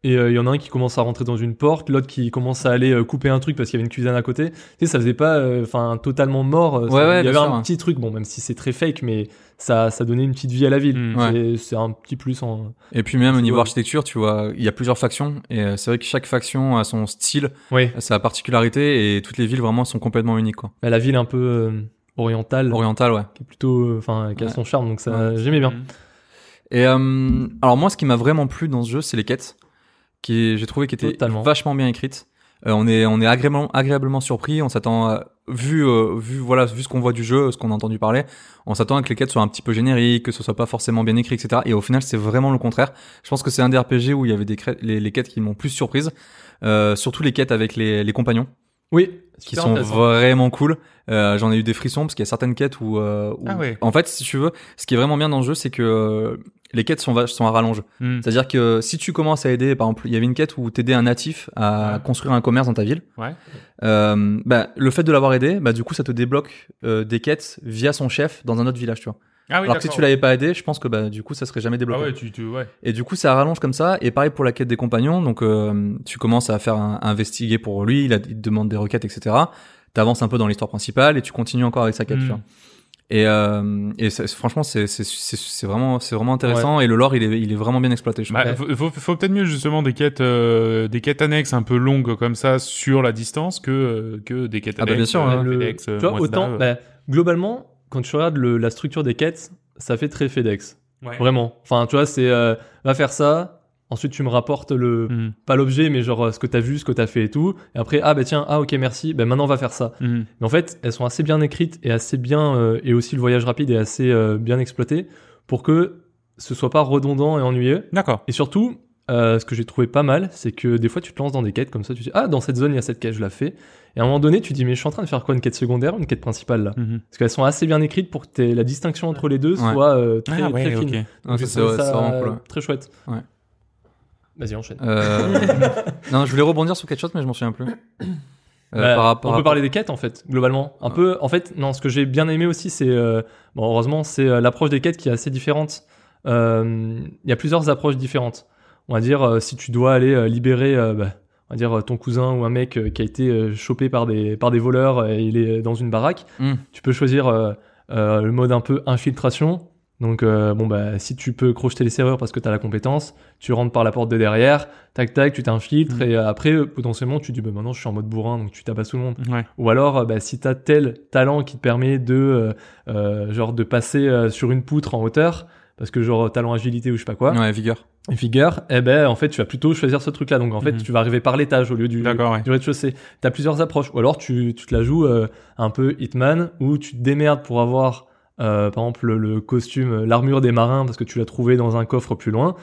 Et euh, il y en a un qui commence à rentrer dans une porte, l'autre qui commence à aller euh, couper un truc parce qu'il y avait une cuisine à côté. Tu sais, ça faisait pas, euh, enfin, totalement mort. euh, ça- Ouais, ouais, il y avait sûr, un petit truc, bon, même si c'est très fake, mais ça, ça donnait une petite vie à la ville. Mm. Ouais. C'est- un petit plus en. Et puis même au niveau architecture, tu vois, il y a plusieurs factions et euh, c'est vrai que chaque faction a son style, Oui. sa particularité et toutes les villes vraiment sont complètement uniques quoi. la ville un peu euh, orientale, Oriental, ouais. qui est plutôt, euh, enfin, qui a Ouais. son charme, donc ça, j'aimais bien. Mhm. Et euh, alors moi, ce qui m'a vraiment plu dans ce jeu, c'est les quêtes, qui j'ai trouvé qui Totalement. vachement bien écrites. Euh, on est on est agréablement agréablement surpris. On s'attend à- vu euh, vu voilà vu ce qu'on voit du jeu, ce qu'on a entendu parler, on s'attend à que les quêtes soient un petit peu génériques, que ce soit pas forcément bien écrit, etc. Et au final, c'est vraiment le contraire. Je pense que c'est un des RPG où il y avait des les, les quêtes qui m'ont plus surprise, euh, surtout les quêtes avec les, les compagnons Oui. qui sont vraiment cool. Euh, J'en ai eu des frissons parce qu'il y a certaines quêtes où, euh, où- Ah ouais. en fait, si tu veux, ce qui est vraiment bien dans le jeu, c'est que euh, les quêtes sont, sont à rallonge. Mhm. C'est-à-dire que si tu commences à aider, par exemple, il y avait une quête où t'aidais un natif à Ouais. construire un commerce dans ta ville. Ouais. Euh, bah, le fait de l'avoir aidé, bah, du coup, ça te débloque euh, des quêtes via son chef dans un autre village, tu vois. Ah oui, Alors que si tu l'avais pas aidé, je pense que bah, du coup, ça serait jamais Ah débloqué. ouais, tu, tu, ouais. Et du coup, ça rallonge comme ça. Et pareil pour la quête des compagnons. Donc, euh, tu commences à faire un, à investiguer pour lui. Il, a, il te demande des requêtes, etc. T'avances un peu dans l'histoire principale et tu continues encore avec sa quête. Tu vois. Et, euh, et c'est- franchement, c'est c'est- c'est- c'est vraiment, c'est vraiment intéressant. Et le lore, il est, il est vraiment bien exploité. Je. Bah, faut, faut, faut peut-être mieux justement des quêtes, euh, des quêtes annexes un peu longues comme ça sur la distance que euh, que des quêtes Ah bah, annexes. bien sûr, euh, hein. Le- FedEx, euh, tu vois, autant, bah, globalement, quand tu regardes le- la structure des quêtes, ça fait très FedEx. Ouais. Vraiment. Enfin, tu vois, c'est euh, va faire ça, Ensuite, tu me rapportes le, Mhm. pas l'objet, mais genre euh, ce que t'as vu, ce que t'as fait et tout. Et après, ah bah tiens, ah ok, merci. Ben maintenant, on va faire ça. Mhm. Mais en fait, elles sont assez bien écrites et assez bien, euh, et aussi le voyage rapide est assez euh, bien exploité pour que ce soit pas redondant et ennuyeux. D'accord. Et surtout, euh, ce que j'ai trouvé pas mal, c'est que des fois, tu te lances dans des quêtes comme ça, tu dis, ah, dans cette zone, il y a cette quête, je la fais. Et à un moment donné, tu dis, mais je suis en train de faire quoi, une quête secondaire ou une quête principale là Mhm. Parce qu'elles sont assez bien écrites pour que la distinction entre les deux soit euh, très, Ah ouais, très fine. Donc, ça cool. ouais. Très chouette. Ouais. Vas-y, enchaîne. Euh, [LAUGHS] non, je voulais rebondir sur quelque chose, mais je m'en souviens plus. Euh, Bah, par rapport on peut parler des quêtes en fait, globalement. Un Ouais. peu, en fait, non, ce que j'ai bien aimé aussi, c'est, euh, bon, heureusement, c'est euh, l'approche des quêtes qui est assez différente. Euh, Il y a plusieurs approches différentes. On va dire, euh, si tu dois aller euh, libérer, euh, bah, on va dire ton cousin ou un mec qui a été chopé par des par des voleurs et il est dans une baraque, Hmm. tu peux choisir le mode un peu infiltration. Donc euh, bon bah si tu peux crocheter les serrures parce que tu as la compétence, tu rentres par la porte de derrière, tac tac, tu t'infiltres Mm. et euh, après euh, potentiellement tu dis bah maintenant je suis en mode bourrin donc tu tabasses tout le monde. Ouais. Ou alors, bah, si tu as tel talent qui te permet de, genre, de passer sur une poutre en hauteur, parce que genre talent agilité ou je sais pas quoi, Ouais, vigueur. et figure, eh ben en fait tu vas plutôt choisir ce truc-là. Donc en fait Mhm. tu vas arriver par l'étage au lieu du, ouais. du rez-de-chaussée. T'as plusieurs approches. Ou alors tu, tu te la joues euh, un peu Hitman, où tu te démerdes pour avoir euh, par exemple le, le costume, euh, l'armure des marins, parce que tu l'as trouvé dans un coffre plus loin,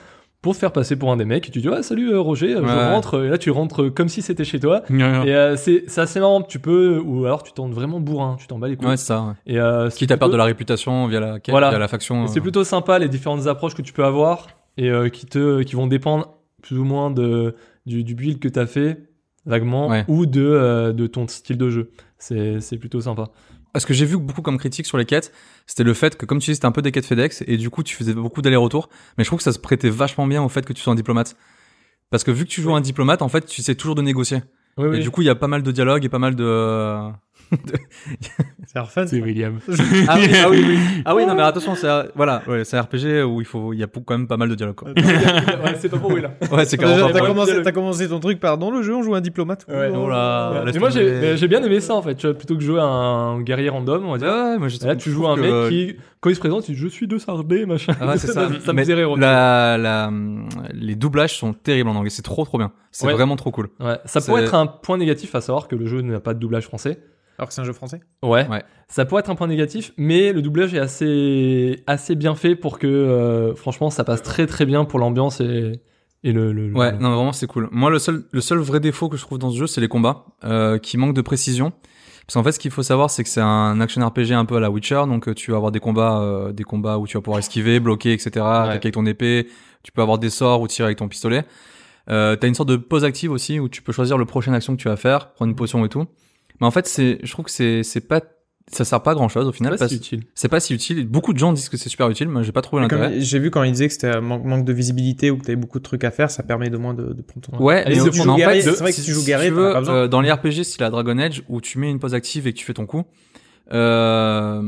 pour te faire passer pour un des mecs. Et tu dis ouais salut euh, Roger, euh, je rentre. Et là tu rentres comme si c'était chez toi. Ouais, ouais. Et euh, c'est assez marrant. Tu peux, ou alors tu tournes vraiment bourrin, tu t'en bats les couilles. Ouais, c'est ça. Et euh, Quitte à perdre de la réputation via la Voilà. via la faction. C'est euh, plutôt sympa les différentes approches que tu peux avoir et euh, qui te qui vont dépendre plus ou moins de du, du build que tu as fait vaguement ou de euh, de ton style de jeu. C'est plutôt sympa. Ce que j'ai vu beaucoup comme critique sur les quêtes, c'était le fait que comme tu dis, c'était un peu des quêtes FedEx et du coup tu faisais beaucoup d'allers-retours. Mais je trouve que ça se prêtait vachement bien au fait que tu sois un diplomate. Parce que vu que tu joues un diplomate, en fait, tu sais toujours de négocier. Oui Et du coup, il y a pas mal de dialogues et pas mal de. [LAUGHS] C'est fun. C'est William. ah oui, ah oui, oui. [LAUGHS] Ah oui, non mais attention, c'est un- voilà, ouais, c'est un RPG où il faut, il y a quand même pas mal de dialogues. Quoi. ouais, c'est pas pour là. Ouais, c'est Déjà, carrément. T'as Ouais, commencé, ouais. t'as commencé ton truc par dans le jeu, on joue un diplomate. Ouais. Oh là, Mais moi j'ai bien aimé ça en fait, tu vois, plutôt que jouer un guerrier random, on va dire. Ouais, moi, là tu joues un mec qui quand il se présente, il dit je suis de Sardé machin. Ah ouais, c'est [LAUGHS] ça. ça me rire. La, la, les doublages sont terribles en anglais. C'est trop, trop bien. C'est Ouais. vraiment trop cool. Ouais, ça pourrait être un point négatif à savoir que le jeu n'a pas de doublage français. Alors que c'est un jeu français. Ouais. Ouais. Ça pourrait être un point négatif, mais le doublage est assez, assez bien fait pour que, euh, franchement, ça passe très très bien pour l'ambiance et, et le, le- le- Ouais, non, vraiment, c'est cool. Moi, le seul, le seul vrai défaut que je trouve dans ce jeu, c'est les combats, euh, qui manquent de précision. Parce qu'en fait, ce qu'il faut savoir, c'est que c'est un action RPG un peu à la Witcher, donc euh, tu vas avoir des combats, euh, des combats où tu vas pouvoir esquiver, bloquer, etc., attaquer avec ton épée. Tu peux avoir des sorts ou tirer avec ton pistolet. Euh, t'as une sorte de pause active aussi où tu peux choisir le prochain action que tu vas faire, prendre une potion et tout. Mais en fait, c'est, je trouve que c'est, c'est pas, ça sert pas à grand chose au c'est final. pas parce- si utile. C'est pas si utile. Beaucoup de gens disent que c'est super utile, mais j'ai pas trouvé l'intérêt. J'ai vu quand il disait que c'était un manque, manque de visibilité ou que t'avais beaucoup de trucs à faire, ça permet de moins de, de prendre ton temps. Ouais, Et si au- tu en fait, c'est vrai que si tu joues guerrier, tu veux, pas euh, dans les RPG, style la Dragon Age, où tu mets une pause active et que tu fais ton coup, euh,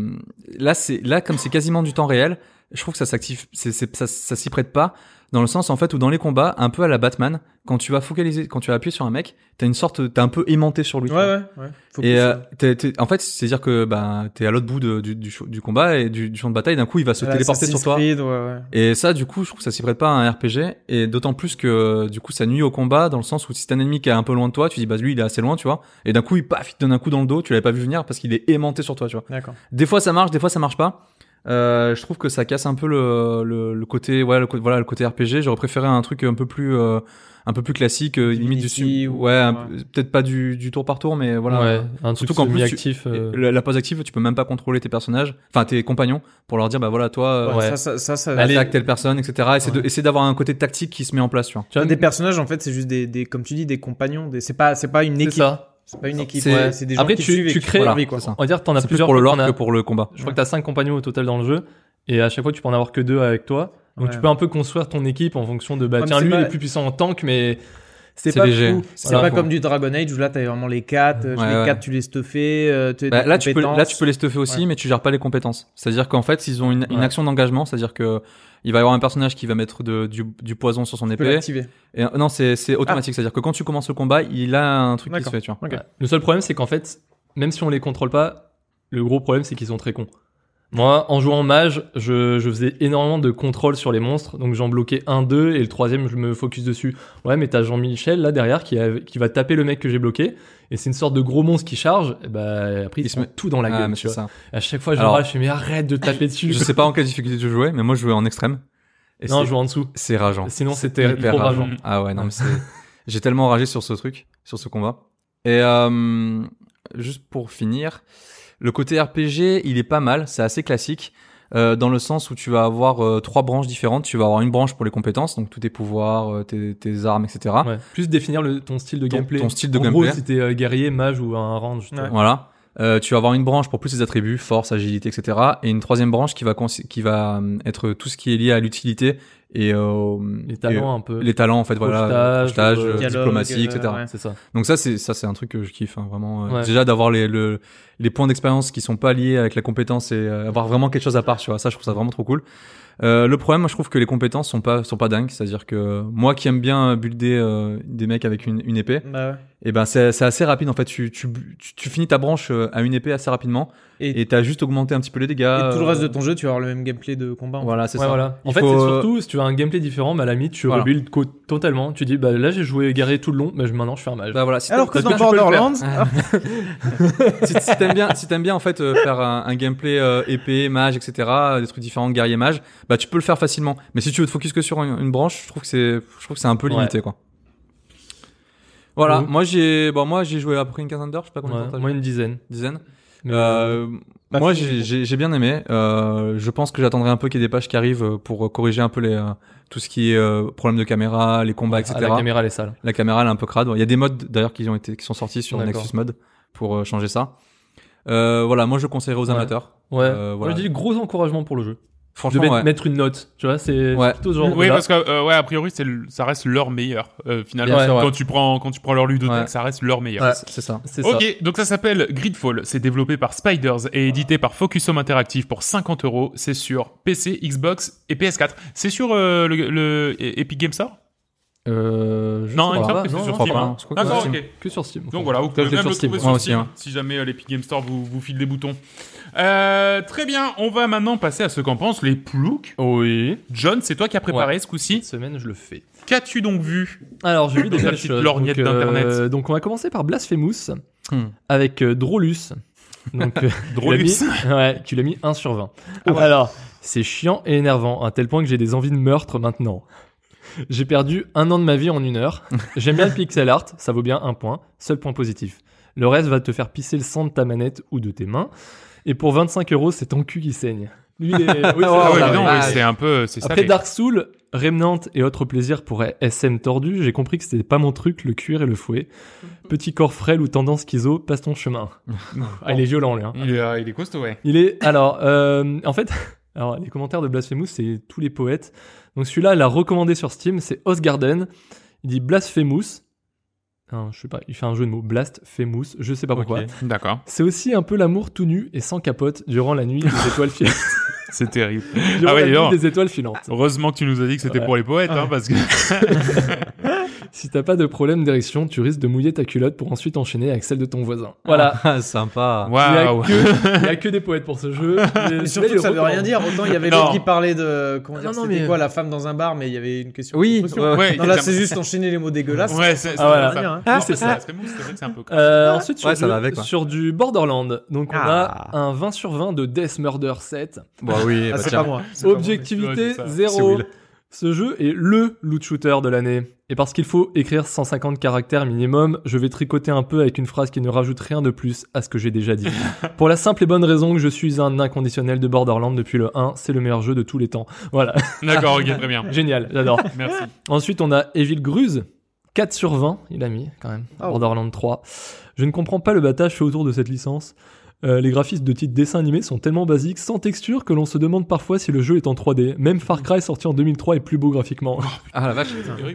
là, c'est, là, comme c'est quasiment du temps réel, je trouve que ça s'active, c'est, c'est, ça, ça s'y prête pas, dans le sens, en fait, où dans les combats, un peu à la Batman, quand tu vas focaliser, quand tu vas appuyer sur un mec, t'as une sorte, t'es un peu aimanté sur lui. Ouais, ouais, ouais. Faut Et euh, t'es- t'es- en fait, c'est-à-dire que bah, t'es à l'autre bout de- du, du, du combat et du, du champ de bataille, d'un coup, il va se la téléporter sur toi. Creed, ouais, ouais. Et ça, du coup, je trouve que ça s'y prête pas à un RPG, et d'autant plus que, du coup, ça nuit au combat, dans le sens où si t'as un ennemi qui est un peu loin de toi, tu dis, bah, lui, il est assez loin, tu vois, et d'un coup, il, paf, il te donne un coup dans le dos, tu l'avais pas vu venir parce qu'il est aimanté sur toi, tu vois. D'accord. Des fois, ça marche, des fois, ça marche pas. Euh, je trouve que ça casse un peu le, le, le côté, ouais, le, voilà, le côté RPG. J'aurais préféré un truc un peu plus, euh, un peu plus classique, euh, limite du ou- ouais, peut-être pas du, du tour par tour, mais voilà. ouais, un truc Surtout qu'en plus, tu- semi-actif. euh, La, la pause active, tu peux même pas contrôler tes personnages, enfin tes compagnons, pour leur dire bah voilà toi, euh, Ouais. Ça, ça, ça, attaque telle personne, etc. Essaie de- Ouais. essaie d'avoir un côté tactique qui se met en place, tu vois. tu vois, des personnages, en fait, c'est juste des, des, comme tu dis, des compagnons. Des... C'est pas, c'est pas une c'est équipe. C'est pas une équipe. C'est- ouais, C'est des gens Après, qui tu- suivent tu crées- Voilà, vie, quoi. ça. On va dire t'en as C'est plus plusieurs. pour le lore as- que pour le combat. Je crois que t'as cinq compagnons au total dans le jeu. Et à chaque fois, tu peux en avoir que deux avec toi. Donc, Ouais. tu peux un peu construire ton équipe en fonction de, bah, tiens, lui, pas- il est plus puissant en tank, mais c'est pas léger. fou. C'est Voilà. pas comme du Dragon Age où là t'as vraiment les 4, Ouais, les ouais. 4 tu les stuffais, euh, Bah, là, tu peux, là, tu peux les stuffer aussi, Ouais. mais tu gères pas les compétences. C'est-à-dire qu'en fait, ils ont une, une Ouais. action d'engagement, c'est-à-dire que il va y avoir un personnage qui va mettre de, du, du poison sur son épée. Et, euh, non, c'est, automatique, c'est-à-dire que quand tu commences le combat, il a un truc qui se fait, tu vois. Le seul problème, c'est qu'en fait, même si on les contrôle pas, le gros problème, c'est qu'ils sont très cons. Moi, en jouant mage, je, je faisais énormément de contrôle sur les monstres, donc j'en bloquais un, deux, et le troisième, je me focus dessus. Ouais, mais t'as Jean-Michel là derrière qui, a- qui va taper le mec que j'ai bloqué, et c'est une sorte de gros monstre qui charge, et bah après il, Il se met tout dans la Ah, gueule, mais tu vois. ça. À chaque fois, je Alors- rage, je fais mais arrête de taper [LAUGHS] dessus. Je sais pas en quelle difficulté tu jouais, mais moi je jouais en extrême. Et non, je joue en dessous. c'est rageant. Sinon, c'était hyper trop rageant. Ah ouais, non, mais c'est. [LAUGHS] J'ai tellement ragé sur ce truc, sur ce combat. Et euh, juste pour finir, le côté RPG, il est pas mal, c'est assez classique. euh, dans le sens où tu vas avoir euh, trois branches différentes. Tu vas avoir une branche pour les compétences, donc tous tes pouvoirs, euh, tes, tes armes, etc. Ouais. Plus définir le, ton style de gameplay. ton style de en gameplay. gros, si t'es euh, guerrier, mage ou un range. Ouais. Voilà. Euh, tu vas avoir une branche pour plus les attributs, force, agilité, etc. Et une troisième branche qui va qui va euh, être tout ce qui est lié à l'utilité et euh, Les talents un peu. les talents en fait, voilà, projetage, euh, diplomatie, euh, etc. ouais. C'est ça. Donc ça c'est ça c'est un truc que je kiffe hein, vraiment. euh, Ouais. Déjà d'avoir les le, les points d'expérience qui sont pas liés avec la compétence et euh, avoir vraiment quelque chose à part, tu vois. Ça je trouve ça vraiment trop cool. Euh, le problème, moi, je trouve que les compétences sont pas sont pas dingues. C'est-à-dire que moi qui aime bien builder euh, des mecs avec une, une épée, Bah ouais. Et ben c'est c'est assez rapide en fait. Tu, tu tu tu finis ta branche euh, à une épée assez rapidement Et, t'as juste augmenté un petit peu les dégâts. et tout le reste de euh, ton jeu, tu vas avoir le même gameplay de combat. en fait. Voilà, c'est Ouais, ça. voilà. En Il fait, faut, c'est euh, surtout si tu as un gameplay différent, bah, à la limite, tu Voilà. rebuild co- totalement. Tu dis, bah là, j'ai joué guerrier tout le long, bah, je- maintenant je fais un mage. Bah voilà. Si Alors que dans. Borderlands, [LAUGHS] si, si t'aimes bien, si t'aimes bien en fait euh, faire un, un gameplay euh, épée, mage, etc., euh, des trucs différents, guerrier, mage, bah tu peux le faire facilement. Mais si tu veux te focus que sur une, une branche, je trouve que c'est, je trouve que c'est un peu Ouais. limité quoi. Voilà, moi j'ai, bon moi j'ai joué à peu près une quinzaine d'heures, je sais pas combien de Ouais, temps moi, joué une dizaine. dizaine. Euh, Pas moi j'ai, bien aimé. Euh, je pense que j'attendrai un peu qu'il y ait des pages qui arrivent euh, pour corriger un peu les, euh, tout ce qui est euh, problème de caméra, les combats, etc. ah, la caméra, elle est sale. La caméra elle est un peu crade. Il y a des modes d'ailleurs qui ont été qui sont sortis sur. Nexus Mode pour euh, changer ça. Euh, voilà, moi je le conseillerais aux Ouais. amateurs. Ouais. Euh, Moi, voilà. je dis gros encouragement pour le jeu. Je Franchement, vais ouais. mettre une note. Tu vois, c'est Ouais. plutôt ce genre. Oui, parce que euh, ouais, a priori, c'est ça reste leur meilleur euh, finalement. Sûr, quand tu prends quand tu prends leur ludothèque, Ouais. ça reste leur meilleur. Ouais. c'est ça. C'est ça. Ok, donc ça s'appelle Gridfall. C'est développé par Spiders et édité par Focus Home Interactive pour 50 euros. C'est sur PC, Xbox et PS4. C'est sur euh, le, le Epic Game Store? Euh, je Non, sais pas. c'est non, sur je crois Steam. pas, hein. Je crois que D'accord, c'est ok. Que sur Steam. Donc voilà, vous pouvez même sur le Steam. trouver sur aussi, Steam hein. si jamais euh, l'Epic Game Store vous, vous file des boutons. Euh, très bien, on va maintenant passer à ce qu'en pensent les ploucs. Oui. John, c'est toi qui as préparé ce coup-ci. Cette semaine, je le fais. Qu'as-tu donc vu Alors, j'ai vu des Dans ta belles petite choses. lorgnette donc, euh, d'Internet. donc, on va commencer par Blasphemous Hmm. avec euh, Drolus. Donc, euh, [LAUGHS] Drolus. tu l'as mis- ouais, tu l'as mis 1 sur 20. Alors, c'est chiant et énervant, à tel point que j'ai des envies de meurtre maintenant. J'ai perdu un an de ma vie en une heure. J'aime bien le pixel art, ça vaut bien un point. Seul point positif. Le reste va te faire pisser le sang de ta manette ou de tes mains. Et pour 25 euros, c'est ton cul qui saigne. Lui, il est... oui, c'est Ah ça, ouais, c'est un peu, c'est Après salé. Dark Souls, Remnant et autres plaisirs pour SM tordu, j'ai compris que c'était pas mon truc, le cuir et le fouet. Petit corps frêle ou tendance schizo, passe ton chemin. [LAUGHS] ah, il est violent, lui. Hein. Il est, euh, il est costaud, ouais. Il est alors euh, en fait [LAUGHS] alors les commentaires de Blasphemous c'est tous les poètes. Donc celui-là il a recommandé sur Steam, c'est Osgarden. Il dit Blasphemous. Je sais pas, il fait un jeu de mots Blasphemous, je sais pas pourquoi. D'accord. C'est aussi un peu l'amour tout nu et sans capote durant la nuit des [LAUGHS] étoiles filantes. C'est terrible. durant Ah ouais, la nuit des étoiles filantes. Heureusement que tu nous as dit que c'était Ouais. pour les poètes, hein, parce que. [LAUGHS] Si t'as pas de problème d'érection, tu risques de mouiller ta culotte pour ensuite enchaîner avec celle de ton voisin. Voilà. Ah, [LAUGHS] sympa. Il y, a Waouh. que, il y a que des poètes pour ce jeu. Et surtout ça veut rien dire. Autant il y avait Non. l'autre qui parlait de. Comment dire Non, non, C'était mais- quoi la femme dans un bar, mais il y avait une question. Oui, de ouais, Ouais, Non, là c'est juste enchaîner les mots dégueulasses. Ouais, c'est Ah, voilà. ça. Ah, c'est ça. C'est vrai que c'est un peu. Euh, ensuite, sur, Ouais, ça du, va avec, quoi. sur du Borderland. Donc, on Ah. a un 20 sur 20 de Death Murder 7. Bah oui, Ah, bah c'est pas moi. Objectivité Ouais, c'est ça. 0. Ce jeu est LE loot shooter de l'année. Et parce qu'il faut écrire 150 caractères minimum, je vais tricoter un peu avec une phrase qui ne rajoute rien de plus à ce que j'ai déjà dit. [LAUGHS] Pour la simple et bonne raison que je suis un inconditionnel de Borderland depuis le 1, c'est le meilleur jeu de tous les temps. Voilà, D'accord, ok, [LAUGHS] très bien. génial, j'adore. Merci. Ensuite, on a Evil Gruz, 4 sur 20, il a mis quand même. Oh. Borderlands 3. Je ne comprends pas le battage fait autour de cette licence. Euh, les graphismes de titre dessin animé sont tellement basiques, sans texture, que l'on se demande parfois si le jeu est en 3D. Même Far Cry sorti en 2003 est plus beau graphiquement. Ah la vache.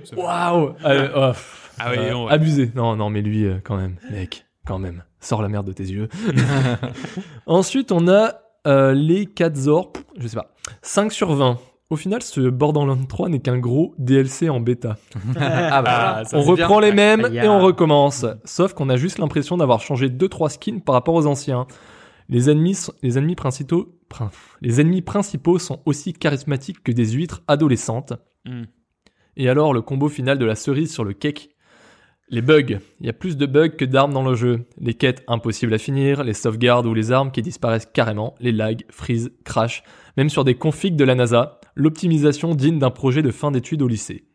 C'est. Waouh Allez, oh, Ah oui, euh. Abusé. Non, non, mais lui, euh, quand même, mec, quand même. Sors la merde de tes yeux. [LAUGHS] Ensuite, on a euh, les 4 Zor, je sais pas, 5 sur 20. Au final, ce Borderlands 3 n'est qu'un gros DLC en bêta. [LAUGHS] ah bah Ah, on reprend bien. les mêmes et on recommence. Sauf qu'on a juste l'impression d'avoir changé 2-3 skins par rapport aux anciens. Les ennemis, les ennemis principaux, prin- les ennemis principaux sont aussi charismatiques que des huîtres adolescentes. Hmm. Et alors, le combo final de la cerise sur le cake Les bugs. Il y a plus de bugs que d'armes dans le jeu. Les quêtes impossibles à finir, les sauvegardes ou les armes qui disparaissent carrément, les lags, freeze, crash, même sur des configs de la NASA, l'optimisation digne d'un projet de fin d'études au lycée.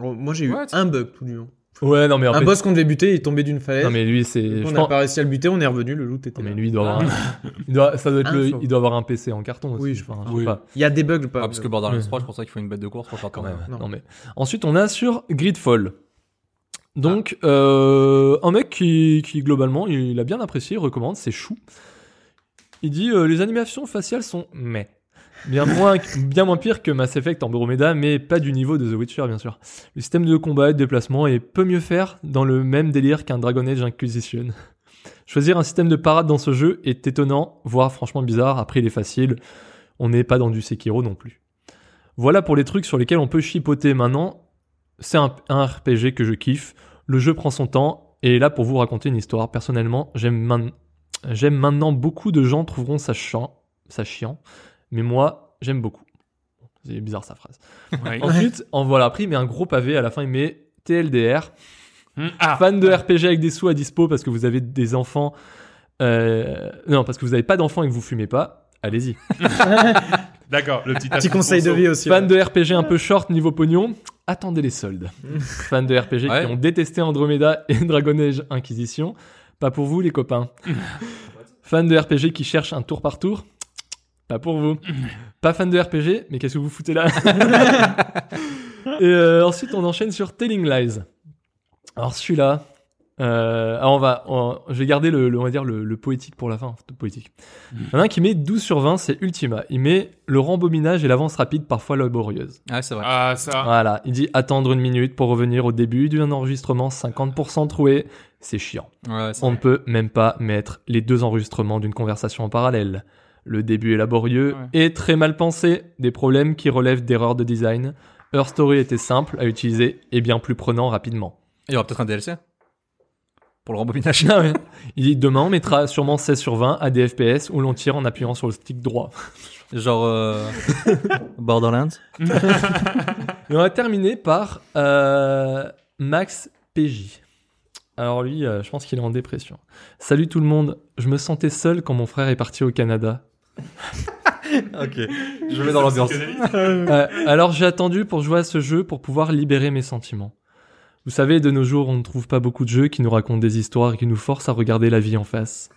Oh, moi, j'ai eu What? un bug tout du long. Ouais, non mais en Un fait... boss qu'on devait buter, il est tombé d'une falaise. Non mais lui, c'est... on je n'a pense- pas réussi à le buter, on est revenu, le loot était Non, mais lui, il doit avoir un... il doit... Ça doit être le... Il doit avoir un PC en carton aussi. Oui, je enfin, Oui. pas. Il y a des bugs pas. Ah, parce que Borderlands Ouais. 3, je pense qu'il faut une bête de course pour faire quand tourner. même. Non. Non. mais ensuite on a sur Gridfall. Donc euh, un mec qui, qui globalement il a bien apprécié, il recommande, c'est chou. Il dit euh, les animations faciales sont mais bien moins pire que Mass Effect Andromeda, mais pas du niveau de The Witcher bien sûr. Le système de combat et de déplacement est peu mieux faire dans le même délire qu'un Dragon Age Inquisition. Choisir un système de parade dans ce jeu est étonnant, voire franchement bizarre. Après il est facile, on n'est pas dans du Sekiro non plus. Voilà pour les trucs sur lesquels on peut chipoter maintenant. C'est un, RPG que je kiffe. Le jeu prend son temps et là pour vous raconter une histoire. Personnellement, j'aime maintenant beaucoup de gens trouveront ça chiant, ça chiant, mais moi, j'aime beaucoup. C'est bizarre sa phrase. Ouais. Ensuite, en voilà, après il met un gros pavé à la fin, il met TLDR, Hmm. Ah, fan de RPG avec des sous à dispo parce que vous avez des enfants, euh, non parce que vous n'avez pas d'enfants et que vous fumez pas. Allez-y. [LAUGHS] d'accord, le petit conseil de vie aussi. Fan de RPG un peu short niveau pognon, attendez les soldes. [LAUGHS] Fan de RPG Ouais. qui ont détesté Andromeda et [LAUGHS] Dragon Age Inquisition, pas pour vous les copains. fan de RPG qui cherchent un tour par tour, pas pour vous. [LAUGHS] pas fan de RPG, mais qu'est-ce que vous foutez là [LAUGHS] Et euh, ensuite on enchaîne sur Telling Lies. Alors celui-là, euh, alors on va, on- je vais garder le, le- on va dire le, le poétique pour la fin, le poétique. Il y en a un qui met 12 sur 20, c'est Ultima. Il met le rembobinage et l'avance rapide, parfois laborieuse. Ah, c'est vrai. Ah, ça. Voilà, il dit attendre une minute pour revenir au début d'un enregistrement 50% troué, c'est chiant. Ouais, On ne peut même pas mettre les deux enregistrements d'une conversation en parallèle. Le début est laborieux Ouais. et très mal pensé, des problèmes qui relèvent d'erreurs de design. Her Story était simple à utiliser et bien plus prenant rapidement. Il y aura peut-être un DLC pour le rembobinage. Ah ouais. Il dit demain on mettra sûrement 16 sur 20 à des FPS où l'on tire en appuyant sur le stick droit. Genre euh, [LAUGHS] Borderlands. [LAUGHS] Et on va terminer par euh, Max PJ. Alors lui, euh, je pense qu'il est en dépression. Salut tout le monde, je me sentais seul quand mon frère est parti au Canada. [LAUGHS] ok. Je mets dans l'ambiance. [LAUGHS] Euh, alors j'ai attendu pour jouer à ce jeu pour pouvoir libérer mes sentiments. Vous savez, de nos jours, on ne trouve pas beaucoup de jeux qui nous racontent des histoires et qui nous forcent à regarder la vie en face.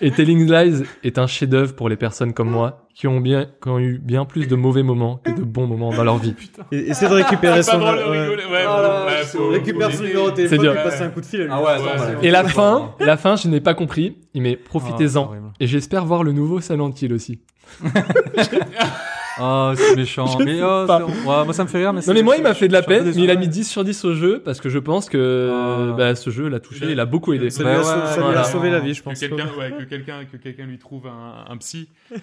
Et Telling Lies est un chef-d'œuvre pour les personnes comme moi qui ont, bien, qui ont eu bien plus de mauvais moments que de bons moments dans leur vie. Et- Essaie de récupérer son. drôle de ouais. rigoler. Ouais, là, ouais, c'est- faut- récupère son l'aider. numéro de téléphone, dur. lui un coup de fil. à lui. Ah ouais, attends, Et la fin, la fin, je n'ai pas compris. Il met profitez-en. horrible. et j'espère voir le nouveau Silent Hill aussi. [LAUGHS] Oh, c'est méchant. Je mais oh, pas. ouais, moi ça me fait rire. Mais Non mais moi il m'a fait de la peine, mais il a mis 10 sur 10 au jeu parce que je pense que Ah. bah, ce jeu l'a touché, il a beaucoup aidé. Ça Bah lui a, ouais, sau- ça lui a voilà. sauvé la vie, je Que pense. quelqu'un ouais, que quelqu'un que quelqu'un lui trouve un, un psy. [LAUGHS]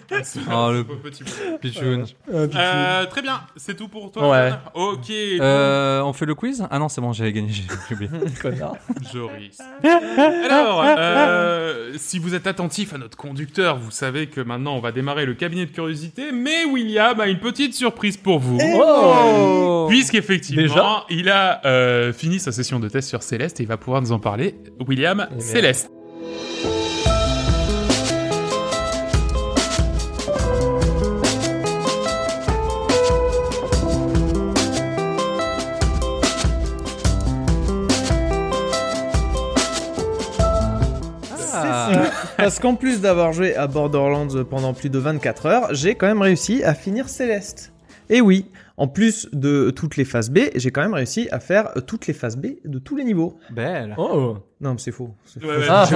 Oh, le petit bonhomme. [LAUGHS] Pichoun. Euh, très bien, c'est tout pour toi. Ouais. Ok. Euh, on fait le quiz? Ah non, c'est bon, j'avais gagné, j'ai [LAUGHS] j'ai oublié. Connard. Joris. Alors, euh, si vous êtes attentif à notre conducteur, vous savez que maintenant on va démarrer le cabinet de curiosité, mais William a une petite surprise pour vous. Oh Puisqu'effectivement, Déjà il a euh, fini sa session de test sur Céleste et il va pouvoir nous en parler. William, merde. Céleste. Parce qu'en plus d'avoir joué à Borderlands pendant plus de 24 heures, j'ai quand même réussi à finir Céleste. Et oui, en plus de toutes les phases B, j'ai quand même réussi à faire toutes les phases B de tous les niveaux. Belle. Oh Non, mais c'est faux. Ouais, ouais, Ah, J'ai-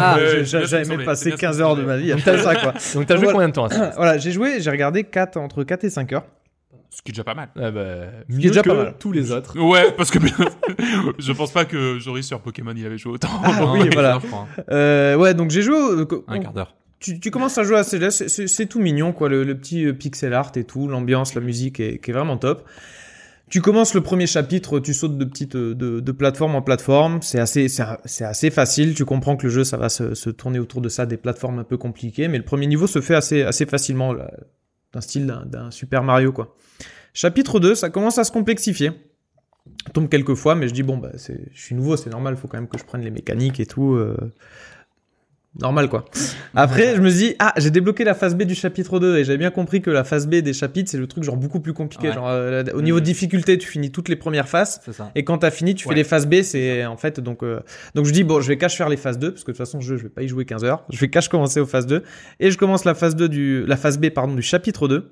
ah, semblait, passé c'est bien ce 15 qui me heures de ma vie à faire ça, quoi. [LAUGHS] Donc t'as joué Voilà. combien de temps à [CLEARS THROAT] ça voilà, j'ai joué, j'ai regardé 4, entre 4 et 5 heures. Qui est déjà pas mal. ah bah, qui est déjà que pas mal. tous les autres. [LAUGHS] Ouais, parce que je pense pas que Joris sur Pokémon il avait joué autant. Ah oui, Ouais, voilà. crois. Euh, ouais, donc j'ai joué. Un quart d'heure. tu, tu commences à jouer à Céleste, c'est- tout mignon, quoi. Le, le petit euh, pixel art et tout, l'ambiance, la musique est, qui est vraiment top. Tu commences le premier chapitre, tu sautes de petites de, de plateforme en plateforme. C'est assez, c'est c'est assez facile. Tu comprends que le jeu, ça va se, se tourner autour de ça, des plateformes un peu compliquées, mais le premier niveau se fait assez, assez facilement, là, d'un style d'un- Super Mario, quoi. Chapitre 2, ça commence à se complexifier. Tombe quelques fois, mais je dis bon, bah, je suis nouveau, c'est normal, faut quand même que je prenne les mécaniques et tout. euh, Normal quoi. Après, je me dis ah, j'ai débloqué la phase B du chapitre 2 et j'avais bien compris que la phase B des chapitres, c'est le truc genre beaucoup plus compliqué. Ouais. Genre euh, au niveau de difficulté, tu finis toutes les premières phases et quand t'as fini, tu Ouais. fais les phases B, c'est en fait donc euh, donc je dis bon, je vais cache faire les phases 2 parce que de toute façon, je, je vais pas y jouer 15 heures. Je vais cache commencer aux phases 2 et je commence la phase 2 du la phase B pardon du chapitre 2.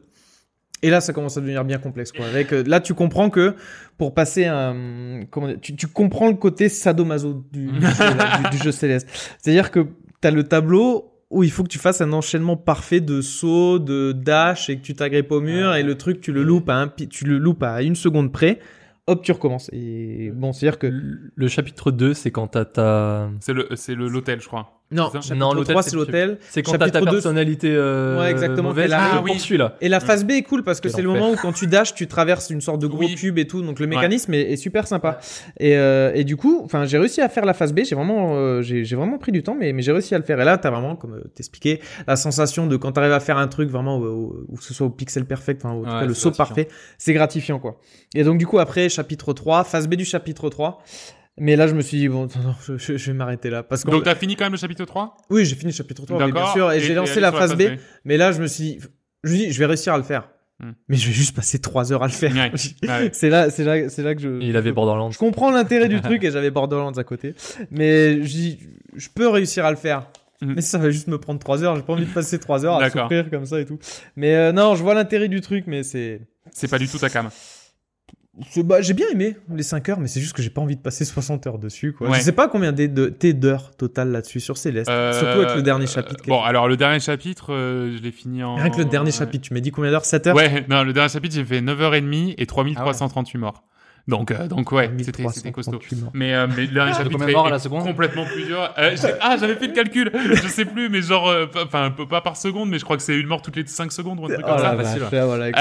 Et là, ça commence à devenir bien complexe quoi. Avec euh, là, tu comprends que pour passer un comment dire, tu, tu comprends le côté sadomaso du, du, jeu, là, du- du jeu céleste. C'est-à-dire que t'as le tableau où il faut que tu fasses un enchaînement parfait de sauts, de dash et que tu t'agrippes au mur et le truc tu le loupes à un pi- tu le loupes à une seconde près. Hop, tu recommences. Et bon, c'est-à-dire que Le chapitre 2, c'est quand t'as ta... C'est le, c'est le l'hôtel, je crois. Non, Non, l'hôtel, 3 c'est l'hôtel. C'est quand t'as ta Chapitre 2, personnalité euh, Ouais, exactement, mauvaise arrive. te poursuit là. Et la phase B est cool parce que c'est le moment où quand tu dashes, tu traverses une sorte de gros Oui. cube et tout. Donc le mécanisme est, est super sympa. Et, euh, et du coup, enfin, j'ai réussi à faire la phase B. J'ai vraiment, euh, j'ai j'ai vraiment pris du temps, mais, mais j'ai réussi à le faire. Et là, t'as vraiment, comme euh, t'expliquais, la sensation de quand t'arrives à faire un truc vraiment où, où- que ce soit au pixel perfect, enfin, en tout Ouais, cas le saut parfait, c'est gratifiant quoi. Et donc du coup après chapitre 3, phase B du chapitre 3. Mais là, je me suis dit, bon, [LAUGHS] non, je, je- je vais m'arrêter là. Parce que, Donc t'as fini quand même le chapitre 3 oui, j'ai fini le chapitre 3, oui, bien sûr. Et, j'ai lancé la phase B. Mais là, je me suis dit, je me suis dit, je vais réussir à le faire. Hmm. Mais je vais juste passer trois heures à le faire. Ouais, [LAUGHS] ouais. c'est là, c'est là, c'est là que je. Et il avait Borderlands. Je comprends l'intérêt du [LAUGHS] truc et j'avais Borderlands à côté. Mais je dis, je peux réussir à le faire. Hmm. Mais ça va juste me prendre trois heures. J'ai pas envie de passer trois heures à souffrir comme ça et tout. Mais euh, non, je vois l'intérêt du truc, mais c'est. C'est pas du tout ta cam. Bah, j'ai bien aimé les 5 heures, mais c'est juste que j'ai pas envie de passer [LAUGHS] 60 heures dessus. Quoi. Ouais. Je sais pas combien t'es d'heures total là-dessus sur Céleste. Euh, Surtout avec le dernier chapitre. Bon, alors le dernier chapitre, euh, je l'ai fini en. Rien que le dernier ouais. chapitre, tu m'as dit combien d'heures? 7 heures? Ouais, non, le dernier chapitre, j'ai fait 9h30 et 3338 morts. Donc, euh, donc ouais, c'était costaud. 1338 morts. Mais, euh, mais le dernier De chapitre combien est, de morts à est la seconde complètement plus dur. Euh, ah, j'avais fait le calcul. Je sais plus, mais genre, euh, pas- enfin, peu- pas par seconde, mais je crois que c'est une mort toutes les 5 secondes ou un truc Oh comme ça. la vache, là, voilà. Euh,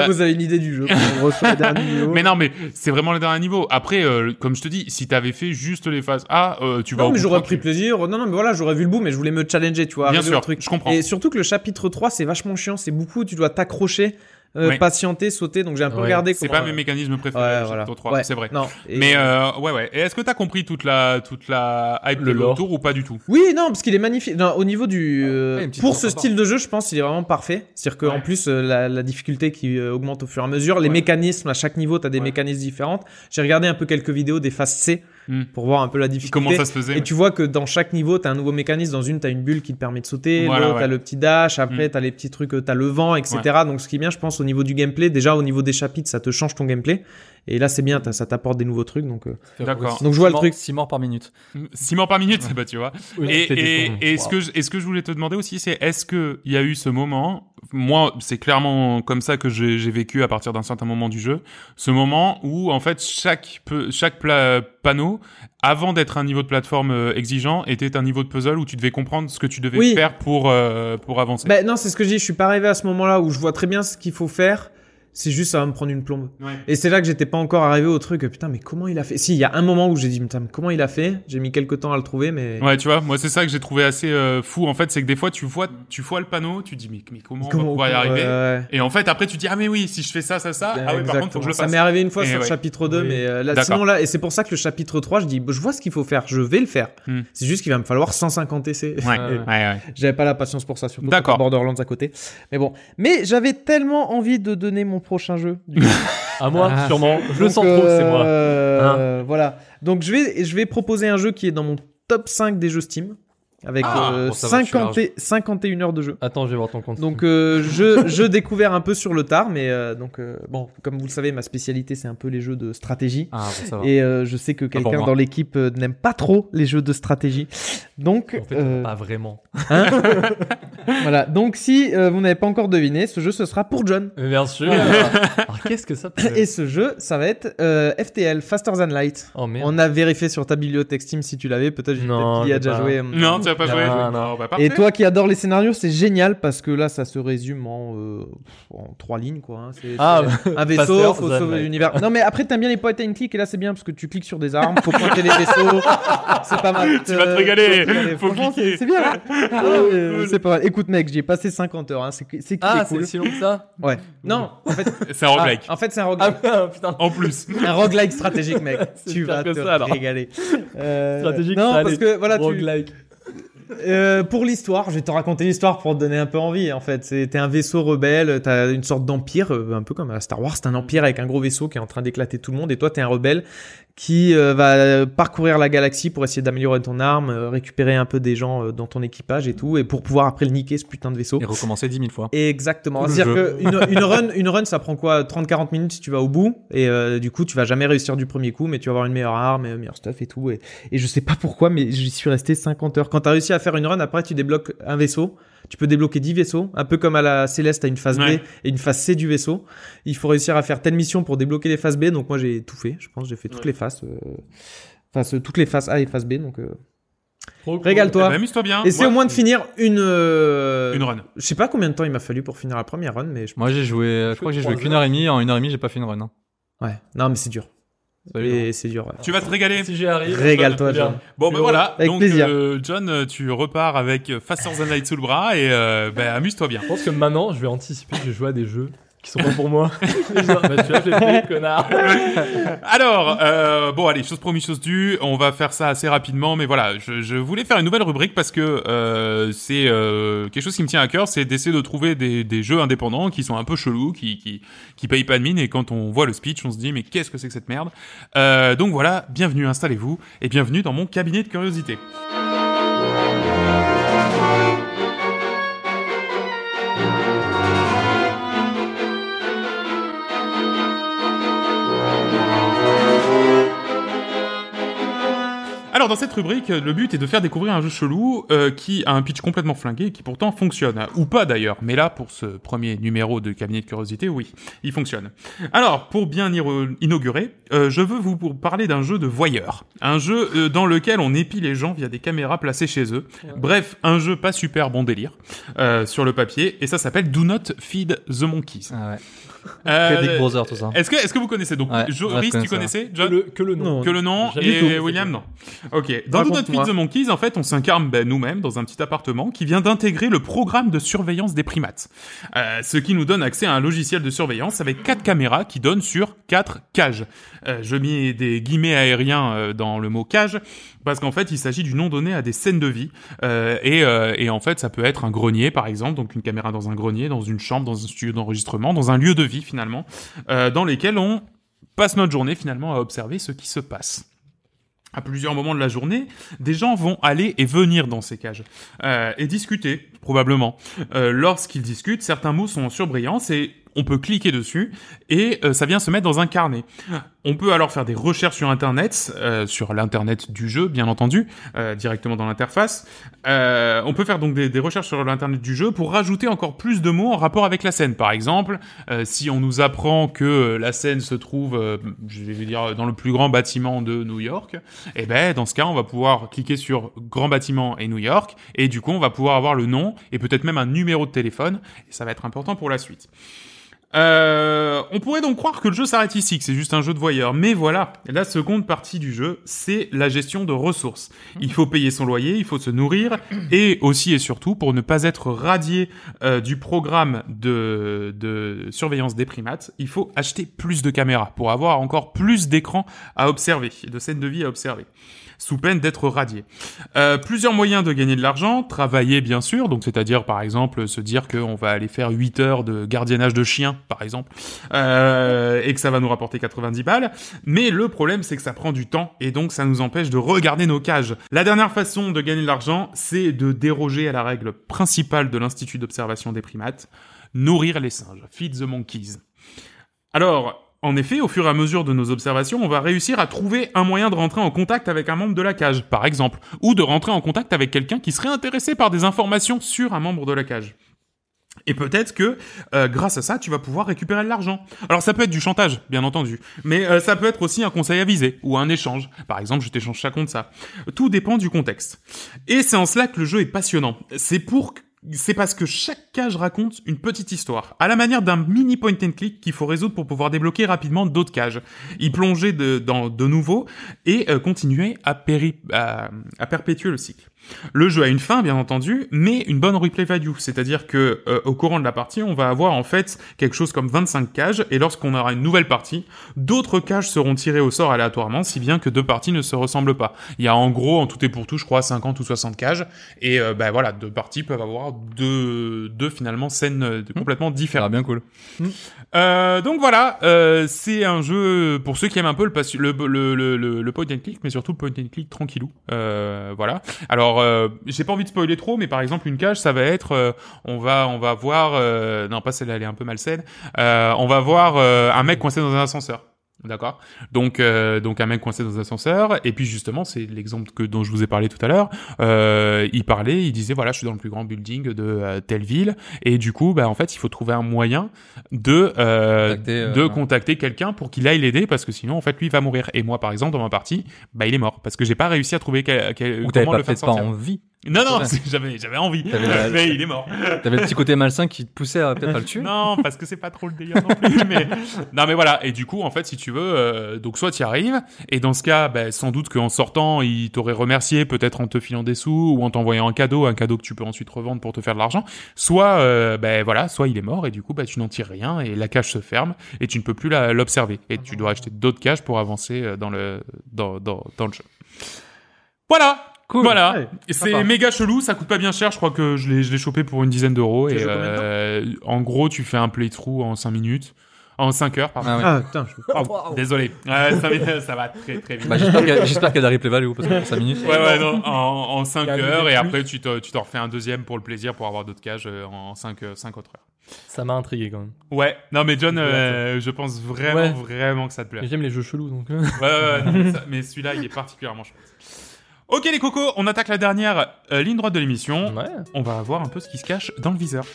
Là, vous avez une idée du jeu. [LAUGHS] Mais non, mais c'est vraiment le dernier niveau. Après, euh, comme je te dis, si t'avais fait juste les phases A, euh, tu vas Non, mais j'aurais pris tranquille. plaisir. Non, non, mais voilà, j'aurais vu le bout, mais je voulais me challenger, tu vois. Bien sûr, truc. je comprends. Et surtout que le chapitre 3, c'est vachement chiant. C'est beaucoup, tu dois t'accrocher, euh, Ouais. patienter, sauter. Donc j'ai un peu Ouais. regardé C'est comment- pas mes mécanismes préférés, voilà. chapitre 3, Ouais. c'est vrai. Non. et- Mais euh, ouais, ouais. Et est-ce que t'as compris toute la, toute la hype Le de autour ou pas du tout? Oui, non, parce qu'il est magnifique. Non, au niveau du, euh, pour ce style de jeu, je pense, il est vraiment parfait. C'est-à-dire qu'en Ouais. plus, euh, la, la difficulté qui augmente au fur et à mesure, les Ouais. mécanismes à chaque niveau, t'as des Ouais. mécanismes différentes. J'ai regardé un peu quelques vidéos des phases C Hmm. pour voir un peu la difficulté. Comment ça se faisait Et tu vois que dans chaque niveau, t'as un nouveau mécanisme. Dans une, t'as une bulle qui te permet de sauter. Voilà, l'autre, ouais. t'as le petit dash. Après, Mm. t'as les petits trucs, euh, t'as le vent, etc. Donc, ce qui est bien, je pense, au niveau du gameplay, déjà au niveau des chapitres, ça te change ton gameplay. Et là, c'est bien, ça t'apporte des nouveaux trucs. Donc, euh, D'accord. Donc, je vois le Six truc. morts- Six morts par minute. 6 morts par minute, [LAUGHS] bah tu vois. Oui, Et, et, et ce que je, et ce que je voulais te demander aussi, c'est est-ce que il y a eu ce moment, moi, c'est clairement comme ça que j'ai vécu à partir d'un certain moment du jeu, ce moment où en fait chaque chaque pla- panneau, avant d'être un niveau de plateforme euh, exigeant, était un niveau de puzzle où tu devais comprendre ce que tu devais Oui. faire pour euh, pour avancer. Ben non, c'est ce que je dis. Je suis pas arrivé à ce moment-là où je vois très bien ce qu'il faut faire. C'est juste ça va me prendre une plombe. Ouais. Et c'est là que j'étais pas encore arrivé au truc. Putain, mais comment il a fait? Si, il y a un moment où j'ai dit putain, mais comment il a fait? J'ai mis quelques temps à le trouver, mais Ouais, tu vois, moi c'est ça que j'ai trouvé assez euh, fou en fait, c'est que des fois tu vois tu vois le panneau, tu dis mais, mais comment, on va pouvoir y arriver? ouais, Et en fait après tu dis ah mais oui, si je fais ça ça ça, ah oui par contre faut que je le Exactement. Ça fasse. m'est arrivé une fois Et sur le chapitre 2, Oui. mais euh, là, sinon là, et c'est pour ça que le chapitre 3, je dis, je vois ce qu'il faut faire, je vais le faire. Hmm. C'est juste qu'il va me falloir 150 essais. Ouais, Euh, ouais. [LAUGHS] J'avais pas la patience pour ça, surtout Borderlands à côté. Mais bon. Mais j'avais tellement envie de donner mon prochain jeu. du coup. [LAUGHS] À moi, Ah. sûrement. Je le sens trop, c'est moi. euh, Voilà. Donc je vais, je vais proposer un jeu qui est dans mon top 5 des jeux Steam. Avec Ah, euh, bon, ça va, je suis 50 et- 51 heures de jeu. Attends, je vais voir ton compte. Donc euh, je, je découvert un peu sur le tard, mais euh, donc euh, bon, comme vous le savez, ma spécialité c'est un peu les jeux de stratégie. Ah, bon, ça va. Et euh, je sais que quelqu'un dans l'équipe euh, n'aime pas trop les jeux de stratégie. Donc, en fait, euh, pas vraiment. hein [LAUGHS] Voilà. Donc, si euh, vous n'avez pas encore deviné, ce jeu, ce sera pour John. Bien sûr. [LAUGHS] Alors qu'est-ce que ça peut Et ce jeu, ça va être euh, FTL, Faster Than Light. Oh merde. On a vérifié sur ta bibliothèque Steam si tu l'avais. Peut-être j'ai Non, peut-être qu'il y a déjà pas. joué. Non, tu vas pas non. Non, bah. Et toi qui adore les scénarios, c'est génial parce que là, ça se résume en, euh, en trois lignes, quoi. hein. C'est Ah, c'est [LAUGHS] un vaisseau, Faster faut than sauver light. l'univers. Non, mais après, t'aimes bien les point and click et là, c'est bien parce que tu cliques sur des armes, faut pointer les vaisseaux. [LAUGHS] C'est pas mal. Tu vas te régaler, faut faut Franchement, cliquer. c'est c'est bien. hein. Ah, ouais, c'est pas mal. Écoute, mec, j'y ai passé 50 heures. Hein. C'est c'est Ah, est cool. c'est si long que ça Ouais. Non, en fait, [LAUGHS] C'est un roguelike. ah, en fait, c'est un Ah roguelike. putain. En plus. [LAUGHS] Un roguelike stratégique, mec. [LAUGHS] C'est tu vas que te ça, alors. régaler. Euh, Stratégique, Non, ça parce que voilà, tu, Roguelike. euh, pour l'histoire, je vais te raconter l'histoire pour te donner un peu envie. En fait, c'était un vaisseau rebelle, t'as une sorte d'empire, euh, un peu comme à Star Wars, c'est un empire avec un gros vaisseau qui est en train d'éclater tout le monde, et toi, t'es un rebelle qui euh, va parcourir la galaxie pour essayer d'améliorer ton arme, euh, récupérer un peu des gens euh, dans ton équipage et tout, et pour pouvoir après le niquer ce putain de vaisseau. Et recommencer 10 000 fois. Exactement. C'est-à-dire que une, [LAUGHS] une run, une run, ça prend quoi 30-40 minutes si tu vas au bout. Et euh, du coup, tu vas jamais réussir du premier coup, mais tu vas avoir une meilleure arme, et un meilleur stuff et tout. Et, et je sais pas pourquoi, mais j'y suis resté 50 heures. Quand t'as réussi à faire une run, après tu débloques un vaisseau. Tu peux débloquer 10 vaisseaux, un peu comme à la Céleste, t'as une phase Ouais. B et une phase C du vaisseau. Il faut réussir à faire telle mission pour débloquer les phases B. Donc moi j'ai tout fait. Je pense j'ai fait toutes Ouais. les phases. Euh, Enfin, ce- toutes les phases A et phase B. Donc euh, cool. régale-toi. Eh ben, Amuse-toi bien. Essaie Moi, au moins de finir une. euh, Une run. Je sais pas combien de temps il m'a fallu pour finir la première run, mais je Moi, j'ai joué, je crois que j'ai joué qu'une heure et demie. En une heure et demie, j'ai pas fait une run. hein. Ouais, non, mais c'est dur. C'est. Et dur. ouais. Tu vas te régaler. Si j'y arrive. Régale-toi, bien. John. Bon, ben voilà. avec Donc, plaisir. euh, John, euh, tu repars avec euh, Faster Than Light sous le bras et euh, ben, amuse-toi bien. Je pense que maintenant, je vais anticiper, je vais jouer à des jeux qui sont pas pour moi. Genre, bah, tu vois, je l'ai fait, connard. [LAUGHS] Alors, euh, bon, allez, chose promise, chose due. On va faire ça assez rapidement, mais voilà, je, je voulais faire une nouvelle rubrique parce que euh, c'est euh, quelque chose qui me tient à cœur, c'est d'essayer de trouver des, des jeux indépendants qui sont un peu chelous, qui, qui qui payent pas de mine, et quand on voit le speech, on se dit mais qu'est-ce que c'est que cette merde? Euh, Donc voilà, bienvenue, installez-vous et bienvenue dans mon cabinet de curiosité. Alors dans cette rubrique, le but est de faire découvrir un jeu chelou euh, qui a un pitch complètement flingué et qui pourtant fonctionne. Ou pas d'ailleurs, mais là pour ce premier numéro de cabinet de curiosité, oui, il fonctionne. Alors pour bien y re- inaugurer, euh, je veux vous parler d'un jeu de voyeur. Un jeu euh, dans lequel on épie les gens via des caméras placées chez eux. Bref, un jeu pas super bon délire euh, sur le papier et ça s'appelle Do Not Feed the Monkeys. Ah ouais. Euh, Big Brother, tout ça. Est-ce que, est-ce que vous connaissez donc Ouais, Jo- ouais, je Rhys, connais tu ça. connaissais Que John le, que le nom. Non. que le nom Jamais et du tout. William non. Ok. Dans Do Not Raconte-moi. Feed the Monkeys, en fait, on s'incarne ben, nous-mêmes dans un petit appartement qui vient d'intégrer le programme de surveillance des primates, Euh, ce qui nous donne accès à un logiciel de surveillance avec quatre caméras qui donnent sur quatre cages. Euh, je mets des guillemets aériens euh, dans le mot cage parce qu'en fait, il s'agit du nom donné à des scènes de vie Euh, et, euh, et en fait, ça peut être un grenier par exemple, donc une caméra dans un grenier, dans une chambre, dans un studio d'enregistrement, dans un lieu de vie finalement, euh, dans lesquels on passe notre journée finalement à observer ce qui se passe. À plusieurs moments de la journée, des gens vont aller et venir dans ces cages euh, et discuter probablement. Euh, Lorsqu'ils discutent, certains mots sont en surbrillance et on peut cliquer dessus et euh, ça vient se mettre dans un carnet. On peut alors faire des recherches sur Internet, euh, sur l'internet du jeu, bien entendu, euh, directement dans l'interface. On peut faire donc des, recherches sur l'internet du jeu pour rajouter encore plus de mots en rapport avec la scène. Par exemple, si on nous apprend que la scène se trouve, je vais dire, dans le plus grand bâtiment de New York, eh ben dans ce cas, on va pouvoir cliquer sur grand bâtiment et New York, et du coup, on va pouvoir avoir le nom et peut-être même un numéro de téléphone, et ça va être important pour la suite. Euh, on pourrait donc croire que le jeu s'arrête ici, que c'est juste un jeu de voyeur. Mais voilà, la seconde partie du jeu, c'est la gestion de ressources. Il faut payer son loyer, il faut se nourrir, et aussi et surtout, pour ne pas être radié euh, du programme de, surveillance des primates, il faut acheter plus de caméras pour avoir encore plus d'écrans à observer, de scènes de vie à observer sous peine d'être radié. Euh, plusieurs moyens de gagner de l'argent, travailler bien sûr, donc c'est-à-dire par exemple se dire qu'on va aller faire 8 heures de gardiennage de chiens, par exemple, euh, et que ça va nous rapporter 90 balles, mais le problème c'est que ça prend du temps, et donc ça nous empêche de regarder nos cages. La dernière façon de gagner de l'argent, c'est de déroger à la règle principale de l'Institut d'observation des primates, nourrir les singes, feed the monkeys. Alors, En effet, au fur et à mesure de nos observations, on va réussir à trouver un moyen de rentrer en contact avec un membre de la cage, par exemple, ou de rentrer en contact avec quelqu'un qui serait intéressé par des informations sur un membre de la cage. Et peut-être que euh, grâce à ça, tu vas pouvoir récupérer de l'argent. Alors ça peut être du chantage, bien entendu, mais euh, ça peut être aussi un conseil avisé ou un échange. Par exemple, je t'échange ça contre ça. Tout dépend du contexte. Et c'est en cela que le jeu est passionnant. C'est parce que chaque cage raconte une petite histoire, à la manière d'un mini point and click qu'il faut résoudre pour pouvoir débloquer rapidement d'autres cages, y plonger de, dans de nouveau et euh, continuer à, péri à perpétuer le cycle. Le jeu a une fin, bien entendu, mais une bonne replay value, c'est-à-dire que euh, au courant de la partie, on va avoir en fait quelque chose comme 25 cages, et lorsqu'on aura une nouvelle partie, d'autres cages seront tirées au sort aléatoirement, si bien que deux parties ne se ressemblent pas. Il y a en gros, en tout et pour tout, je crois, 50 ou 60 cages, et euh, ben voilà, deux parties peuvent avoir deux, deux finalement scènes euh, complètement Ça différentes. bien cool. Euh, donc voilà, euh, c'est un jeu pour ceux qui aiment un peu le, le, le, le, le point and click, mais surtout le point and click tranquillou. Euh, voilà. Alors, euh, j'ai pas envie de spoiler trop, mais par exemple une cage, ça va être, euh, on va on va voir, euh, non pas celle-là, elle est un peu malsaine. Euh, on va voir un mec coincé dans un ascenseur. D'accord. Donc euh, donc un mec coincé dans un ascenseur et puis justement c'est l'exemple que dont je vous ai parlé tout à l'heure. Euh, il parlait, il disait voilà je suis dans le plus grand building de euh, telle ville et du coup bah en fait il faut trouver un moyen de euh, Contacter, euh, de contacter quelqu'un pour qu'il aille l'aider parce que sinon en fait lui il va mourir et moi par exemple dans ma partie bah il est mort parce que j'ai pas réussi à trouver quel, quel- Ou comment pas le faire fait pas sortir. envie. Non non j'avais j'avais envie T'avais la- mais il est mort. T'avais le petit côté malsain qui te poussait à [LAUGHS] peut-être pas le tuer. Non, parce que c'est pas trop le délire non plus. [LAUGHS] mais non, mais voilà. Et du coup, en fait, si tu veux, euh, donc soit tu arrives, et dans ce cas, ben, sans doute qu'en sortant, il t'aurait remercié, peut-être en te filant des sous ou en t'envoyant un cadeau, un cadeau que tu peux ensuite revendre pour te faire de l'argent. Soit, euh, ben voilà, soit il est mort et du coup, ben, tu n'en tires rien et la cage se ferme et tu ne peux plus l'observer et tu dois acheter d'autres cages pour avancer euh, dans le dans dans, dans le jeu. Voilà. Cool. Voilà, Ouais, c'est méga chelou, ça coûte pas bien cher, je crois que je l'ai chopé pour une dizaine d'euros et euh, en gros tu fais un playthrough en 5 minutes, en 5 heures pardon. Ah ouais. Ah putain, je... Oh, désolé, Ouais, ça, va- ça va très très vite. Bah, j'espère qu'il y a- j'espère qu'il y a de la replay value parce que pour 5 minutes. Ouais ouais non, en, en 5 Il y a un heures et après tu te- t'en refais un deuxième pour le plaisir pour avoir d'autres cages euh, en 5 cinq autres heures. Ça m'a intrigué quand même. Ouais, non mais John, euh, je pense vraiment Ouais. vraiment que ça te plaît. J'aime les jeux chelous donc. euh. Ouais, ouais, ouais, non, mais mais celui-là il est particulièrement chouette. Ok les cocos, on attaque la dernière euh, ligne droite de l'émission. Ouais. on va voir un peu ce qui se cache dans le viseur.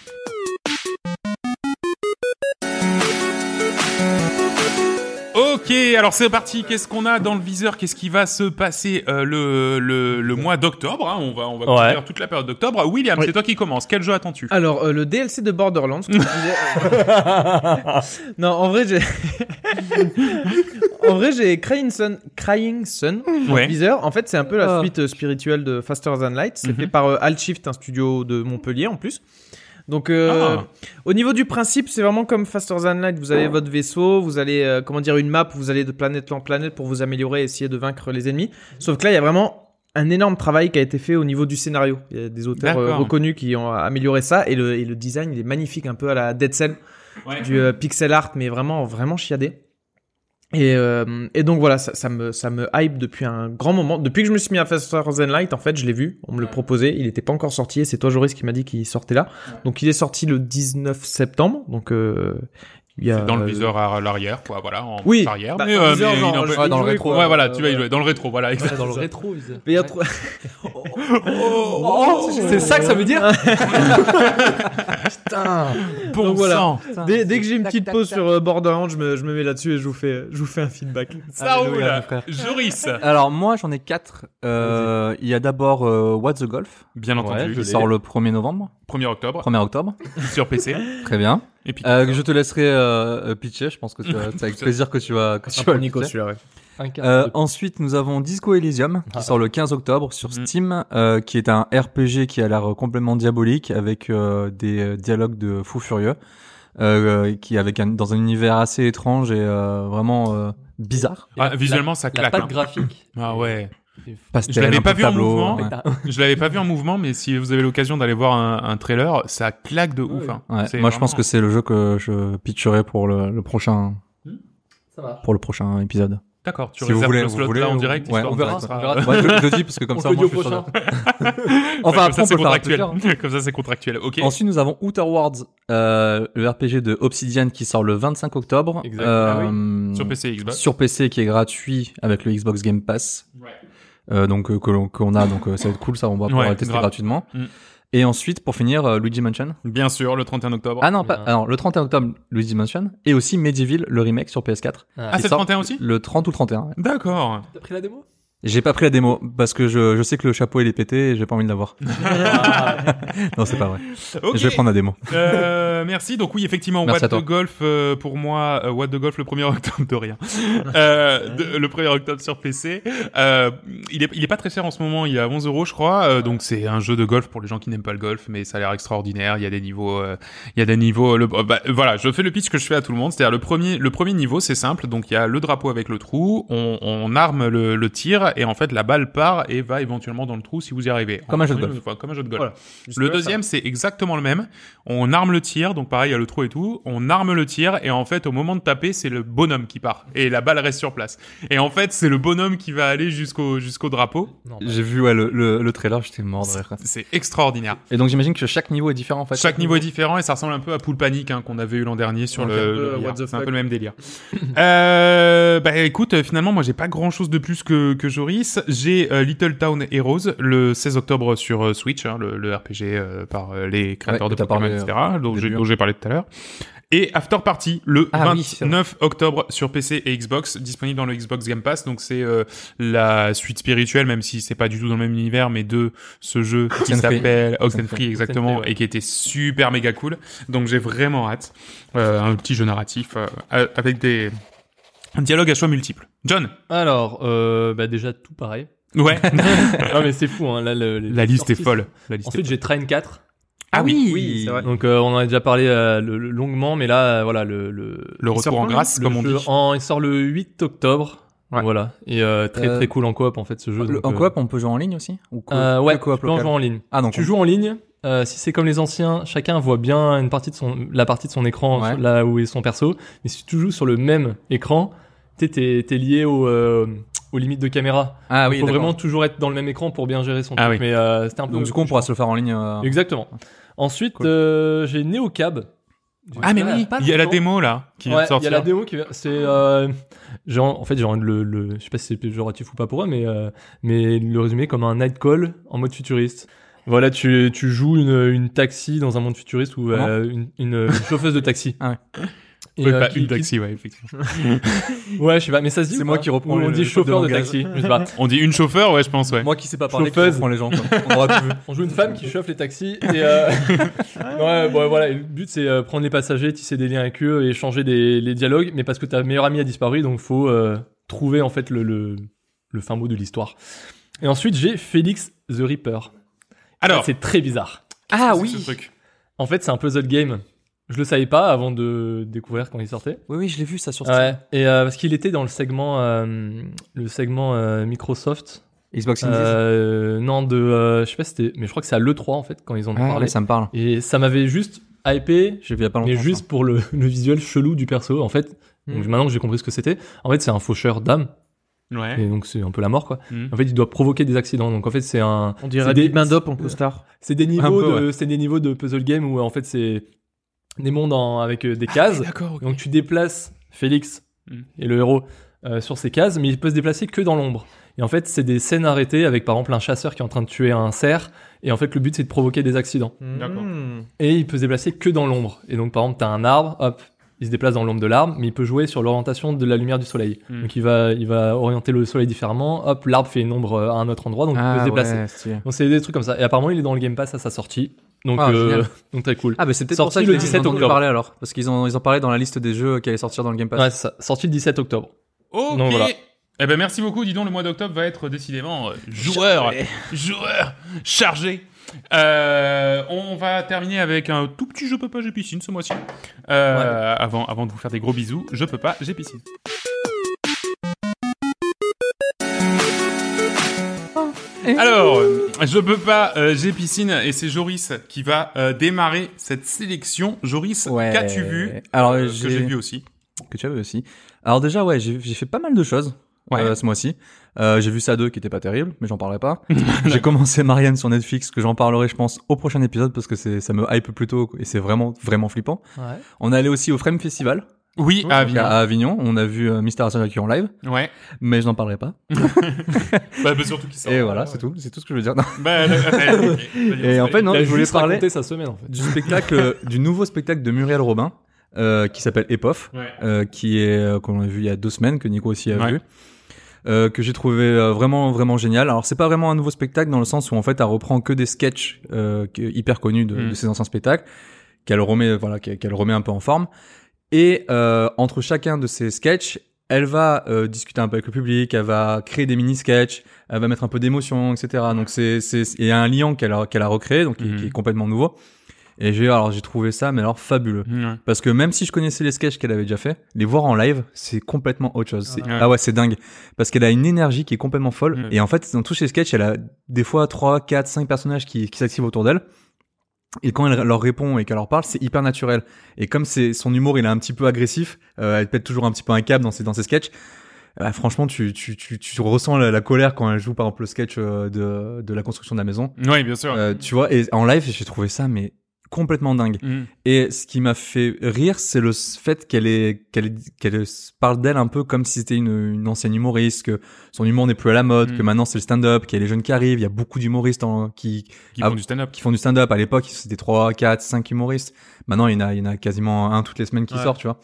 Ok, alors c'est parti. Qu'est-ce qu'on a dans le viseur? Qu'est-ce qui va se passer euh, le, le, le mois d'octobre hein? On va, on va Ouais. couvrir toute la période d'octobre. William, Oui. c'est toi qui commence. Quel jeu attends-tu? Alors, euh, le DLC de Borderlands. comme je disais- [LAUGHS] non, en vrai, j'ai. [LAUGHS] en vrai, j'ai Crying Sun, Crying Sun Ouais. Viseur. En fait, c'est un peu la Ah. suite euh, spirituelle de Faster Than Light. C'est Mhm. fait par euh, Altshift, un studio de Montpellier en plus. Donc, euh, Ah. au niveau du principe, c'est vraiment comme Faster Than Light. Vous avez votre vaisseau, vous allez, euh, comment dire, une map où vous allez de planète en planète pour vous améliorer et essayer de vaincre les ennemis. Sauf que là, il y a vraiment un énorme travail qui a été fait au niveau du scénario. Il y a des auteurs euh, reconnus qui ont amélioré ça et le, et le design, il est magnifique, un peu à la Dead Cell, Ouais. du euh, pixel art, mais vraiment, vraiment chiadé. Et, euh, et donc voilà, ça, ça me ça me hype depuis un grand moment. Depuis que je me suis mis à Than Light, en fait, je l'ai vu, on me le proposait, il n'était pas encore sorti. Et c'est toi, Joris, qui m'a dit qu'il sortait là. Donc il est sorti le 19 septembre. Donc euh, il y a C'est dans le euh, viseur à l'arrière, quoi, voilà, en Oui. arrière. Bah, mais, dans euh, viseur, mais genre, il en peut- Ouais, dans le rétro, quoi. Ouais, voilà, tu vas y Euh, jouer dans le rétro, voilà, dans le rétro. ils- Mais il y a trop- Oh, c'est ça que ça veut dire [LAUGHS] Putain. Bon Donc voilà. sang. Dès, dès que j'ai une petite pause sur euh, Borderlands, je me, je me mets là-dessus et je vous fais, je vous fais un feedback. Ça roule. Joris, Alors moi j'en ai quatre. Euh, il y a d'abord euh, What the Golf bien entendu. qui sort le 1er novembre, 1er octobre 1er octobre. [LAUGHS] sur PC. Très bien. Et puis Euh, je te laisserai euh, euh, pitcher. Je pense que c'est avec [LAUGHS] plaisir que tu vas que tu vas pitcher. celui-là, ouais. Euh, ensuite, nous avons Disco Elysium qui Ah. sort le 15 octobre sur Mhm. Steam, euh, qui est un RPG qui a l'air complètement diabolique avec euh, des euh, dialogues de fou furieux, euh, qui avec un, dans un univers assez étrange et euh, vraiment euh, bizarre. Ah, visuellement, ça La claque. patte hein. graphique. Ah ouais. Pastel, Je l'avais pas vu en mouvement. ouais. [LAUGHS] Je l'avais pas vu en mouvement, mais si vous avez l'occasion d'aller voir un, un trailer, ça claque de ouf. hein. Moi, je pense que c'est le jeu que je pitcherai pour le, le prochain Ça marche. pour le prochain épisode. D'accord, tu Si vous voulez, le vous voulez, là en direct. ouais, on verra. Ouais, je, je dis parce que comme On ça, moi, le je suis sûr. [LAUGHS] Enfin, Ouais, après, comme ça, on c'est le contractuel. [LAUGHS] Comme ça, c'est contractuel. Ok. Ensuite, nous avons Outer Worlds, euh, le RPG de Obsidian qui sort le 25 octobre. Exact. Euh, Sur PC et Xbox. Sur PC qui est gratuit avec le Xbox Game Pass. Donc euh, que l'on qu'on a donc euh, ça va être cool ça on va pouvoir Ouais, le tester grave. gratuitement. Mm. Et ensuite pour finir euh, Luigi Mansion. Bien sûr, le 31 octobre. Ah non pas Ouais. alors le 31 octobre Luigi Mansion et aussi Medieval le remake sur PS4. Ah, qui c'est le sort 31 aussi Le 30 ou le 31. ouais. D'accord. T'as pris la démo? J'ai pas pris la démo parce que je, je sais que le chapeau il est pété et j'ai pas envie de l'avoir. [LAUGHS] non c'est pas vrai. Je vais prendre la démo. Euh, merci. Donc oui, effectivement, Merci What the. Golf euh, pour moi, euh, What the Golf le 1er octobre de rien. Euh, de- le 1er octobre sur PC. Euh, il est il est pas très cher en ce moment, il est à 11 euros je crois. Euh, donc c'est un jeu de golf pour les gens qui n'aiment pas le golf, mais ça a l'air extraordinaire. Il y a des niveaux, euh, il y a des niveaux. Le, bah, voilà, je fais le pitch que je fais à tout le monde. C'est-à-dire le premier le premier niveau c'est simple. Donc il y a le drapeau avec le trou, on, on arme le, le tir et en fait la balle part et va éventuellement dans le trou si vous y arrivez. Comme un jeu de golf. enfin, Comme un jeu de golf. Voilà. Le deuxième, c'est exactement le même. On arme le tir, donc pareil, il y a le trou et tout. On arme le tir, et en fait, au moment de taper, c'est le bonhomme qui part. Et la balle reste sur place. Et en fait, c'est le bonhomme qui va aller jusqu'au jusqu'au drapeau. J'ai vu ouais, le, le, le trailer j'étais mort de rire. C'est extraordinaire. Et donc j'imagine que chaque niveau est différent en fait. Chaque niveau est différent et ça ressemble un peu à Pool Panic hein, qu'on avait eu l'an dernier sur Donc, le. le C'est un peu le même délire. [LAUGHS] euh, bah écoute, euh, finalement moi j'ai pas grand chose de plus que que Joris. J'ai euh, Little Town Heroes le 16 octobre sur euh, Switch, hein, le, le RPG euh, par les créateurs Ouais, de Pokémon, etc. dont j'ai parlé tout à l'heure. Et After Party le Ah oui, c'est 29 octobre sur PC et Xbox, disponible dans le Xbox Game Pass. Donc c'est euh, la suite spirituelle, même si c'est pas du tout dans le même univers, mais de ce jeu qui s'appelle Oxenfree Oxenfree, exactement ouais. et qui était super méga cool. Donc j'ai vraiment hâte. Euh, un petit jeu narratif euh, avec des un dialogue à choix multiples. John. Alors, euh, bah déjà tout pareil. Ouais. [LAUGHS] non mais c'est fou, hein. Là, le- les La liste est folle. La liste est Ensuite, j'ai Train 4. Ah oui. Oui, c'est vrai. Donc, euh, on en a déjà parlé euh, le- le- longuement, mais là, euh, voilà, le, le, Le retour sort en grâce, le comme on jeu dit. en- il sort le 8 octobre. Ouais. Voilà. Et euh, très Euh, très cool en coop en fait ce jeu. Le- donc, en euh, coop on peut jouer en ligne aussi ou co- euh, que ouais, coop tu peux en jouer en ligne. Ah donc Tu on- joues en ligne. euh, si c'est comme les anciens, chacun voit bien une partie de son, la partie de son écran Ouais. là où est son perso. Mais si tu joues sur le même écran, t'es t'es t'es lié au, euh, aux limites de caméra. Ah Il oui, faut d'accord. vraiment toujours être dans le même écran pour bien gérer son Ah truc. oui. Mais euh, c'était un peu. Donc du coup on pourra se le faire en ligne. euh, Exactement. Ensuite, Cool. euh, j'ai Neocab. Ah mais Ouais, oui, pas il y a la longtemps. démo là qui vient Ouais, de il y sortir. a la démo qui vient. C'est euh, genre en fait genre le, le je sais pas si c'est péjoratif ou pas pour eux mais euh, mais le résumé comme un night call en mode futuriste. Voilà, tu, tu joues une, une taxi dans un monde futuriste ou euh, une, une, une chauffeuse de taxi. Ah ouais. Et, Oui, euh, pas qui- une qui- taxi, ouais, effectivement. [LAUGHS] Ouais, je sais pas, mais ça se dit C'est moi qui reprends Ou on dit de chauffeur de taxi, je sais pas. [LAUGHS] On dit une chauffeur, ouais, je pense, ouais. Moi qui sais pas parler, qui Chauffeuse. reprend les gens. quoi. On aura [LAUGHS] joue une femme qui chauffe les taxis et euh... ouais, bon, voilà, et le but c'est euh, prendre les passagers, tisser des liens avec eux et échanger des les dialogues, mais parce que ta meilleure amie a disparu, donc faut euh, trouver en fait le, le le fin mot de l'histoire. Et ensuite j'ai Félix the Reaper. Alors, c'est très bizarre. Ah oui. ce truc. En fait, c'est un puzzle game. Je le savais pas avant de découvrir quand il sortait. Oui oui je l'ai vu ça sur Steam. Ouais. Et euh, parce qu'il était dans le segment euh, le segment euh, Microsoft. Xbox Indies. Euh, non de euh, je sais pas si c'était mais je crois que c'est à l'E3 en fait quand ils en ont Ouais, parlé. ouais, ça me parle. Et ça m'avait juste hypé, J'ai vu il y a pas longtemps. mais ça. juste pour le, [LAUGHS] le visuel chelou du perso, en fait. Donc Mm. maintenant que j'ai compris ce que c'était, en fait c'est un faucheur d'âme, Ouais. et donc c'est un peu la mort quoi. Mm. En fait il doit provoquer des accidents, donc en fait c'est un, On dirait des- Band Up en costard. c'est des [LAUGHS] niveaux peu, de, c'est des niveaux de puzzle game où en fait c'est des mondes en- avec euh, des cases. D'accord, ok. Donc tu déplaces Félix Mm. et le héros euh, sur ces cases, mais il peut se déplacer que dans l'ombre. Et en fait, c'est des scènes arrêtées avec par exemple un chasseur qui est en train de tuer un cerf. Et en fait, le but c'est de provoquer des accidents. D'accord. Mm. Et il peut se déplacer que dans l'ombre. Et donc par exemple, t'as un arbre, hop, il se déplace dans l'ombre de l'arbre, mais il peut jouer sur l'orientation de la lumière du soleil. Mm. Donc il va, il va orienter le soleil différemment. Hop, l'arbre fait une ombre euh, à un autre endroit, donc il peut Ah se déplacer. ouais. Donc c'est des trucs comme ça. Et apparemment, il est dans le Game Pass à sa sortie. Donc, Ah, euh, [LAUGHS] donc très cool. Ah bah c'est peut-être Sorti pour ça que le j'ai 17 entendu octobre. parler alors parce qu'ils ont ils ont parlé dans la liste des jeux qui allaient sortir dans le Game Pass. Ouais, ça. Sorti le 17 octobre. Ok. Donc, voilà. Eh ben merci beaucoup. Dis donc, le mois d'octobre va être décidément euh, joueur, joueur chargé. Euh, on va terminer avec un tout petit je peux pas j'ai piscine ce mois-ci. Euh, Avant avant de vous faire des gros bisous, je peux pas j'ai piscine. [LAUGHS] Alors, je peux pas, euh, j'ai piscine et c'est Joris qui va euh, démarrer cette sélection. Joris, Ouais. qu'as-tu vu Alors Euh, j'ai que j'ai vu aussi? que tu avais aussi. Alors déjà ouais j'ai j'ai fait pas mal de choses. Ouais. euh, ce mois-ci. Euh, j'ai vu ça deux qui était pas terrible, mais j'en parlerai pas. [LAUGHS] j'ai commencé Marianne sur Netflix, que j'en parlerai, je pense, au prochain épisode parce que c'est ça me hype plutôt et c'est vraiment vraiment flippant. Ouais. On est allé aussi au Frame Festival Oui, à Avignon. à Avignon. On a vu euh, Mister Asaki en live, Ouais. mais je n'en parlerai pas. [LAUGHS] [LAUGHS] Bah, bah, surtout qu'il sort. et voilà, c'est tout. C'est tout ce que je veux dire. Non. Bah, euh, [LAUGHS] euh, ok. Et en fait, non, je voulais parler sa semaine en fait. du spectacle, du nouveau spectacle de Muriel Robin, euh, qui s'appelle Epof. Ouais. euh, qui est euh, qu'on a vu il y a deux semaines que Nico aussi a Ouais. vu euh, que j'ai trouvé euh, vraiment vraiment génial alors c'est pas vraiment un nouveau spectacle dans le sens où en fait elle reprend que des sketchs euh, hyper connus de, Mm. de ses anciens spectacles qu'elle remet voilà qu'elle remet un peu en forme et euh, entre chacun de ces sketchs elle va euh, discuter un peu avec le public elle va créer des mini sketchs elle va mettre un peu d'émotion etc donc c'est c'est il y a un lien qu'elle a qu'elle a recréé donc qui- Mhm. qui est complètement nouveau et j'ai alors j'ai trouvé ça mais alors fabuleux parce que même si je connaissais les sketchs qu'elle avait déjà fait, les voir en live, c'est complètement autre chose. C'est- Ouais. Ah ouais, c'est dingue. Parce qu'elle a une énergie qui est complètement folle. Et en fait, dans tous ces sketchs, elle a des fois 3, 4, 5 personnages qui, qui s'activent autour d'elle. Et quand elle leur répond et qu'elle leur parle, c'est hyper naturel. Et comme c'est son humour, il est un petit peu agressif, euh, elle pète toujours un petit peu un câble dans ses, dans ses sketchs. euh, franchement, tu, tu, tu, tu ressens la, la colère quand elle joue par exemple le sketch euh, de, de la construction de la maison. Ouais, bien sûr. Euh, tu vois, et en live, j'ai trouvé ça mais complètement dingue. Mm. Et ce qui m'a fait rire, c'est le fait qu'elle parle d'elle un peu comme si c'était une, une ancienne humoriste, que son humour n'est plus à la mode, Mm. que maintenant c'est le stand-up, qu'il y a les jeunes qui arrivent, il y a beaucoup d'humoristes en- qui, Qui font du stand-up. qui font du stand-up. À l'époque, c'était 3, 4, 5 humoristes. Maintenant, il y en a, il y en a quasiment un toutes les semaines qui Ouais. sort, tu vois.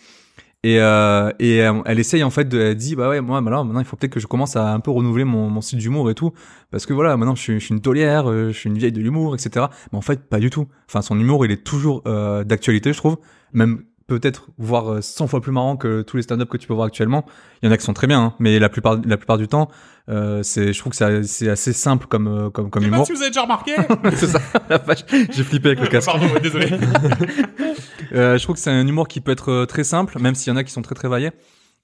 Et, euh, et euh, elle essaye en fait de, elle dit bah ouais moi maintenant maintenant il faut peut-être que je commence à un peu renouveler mon, mon style d'humour et tout. Parce que voilà maintenant je suis, je suis une taulière euh, je suis une vieille de l'humour etc mais en fait pas du tout. Enfin son humour il est toujours euh, d'actualité je trouve. Même peut-être voire euh, 100 fois plus marrant que tous les stand-up que tu peux voir actuellement. Il y en a qui sont très bien hein, mais la plupart la plupart du temps euh, c'est je trouve que c'est c'est assez simple comme euh, comme comme Je sais pas humour si vous avez déjà remarqué. [LAUGHS] c'est ça [LAUGHS] la vache j'ai flippé avec le casque Pardon, désolé. [LAUGHS] euh, je trouve que c'est un humour qui peut être euh, très simple, même s'il y en a qui sont très très variés.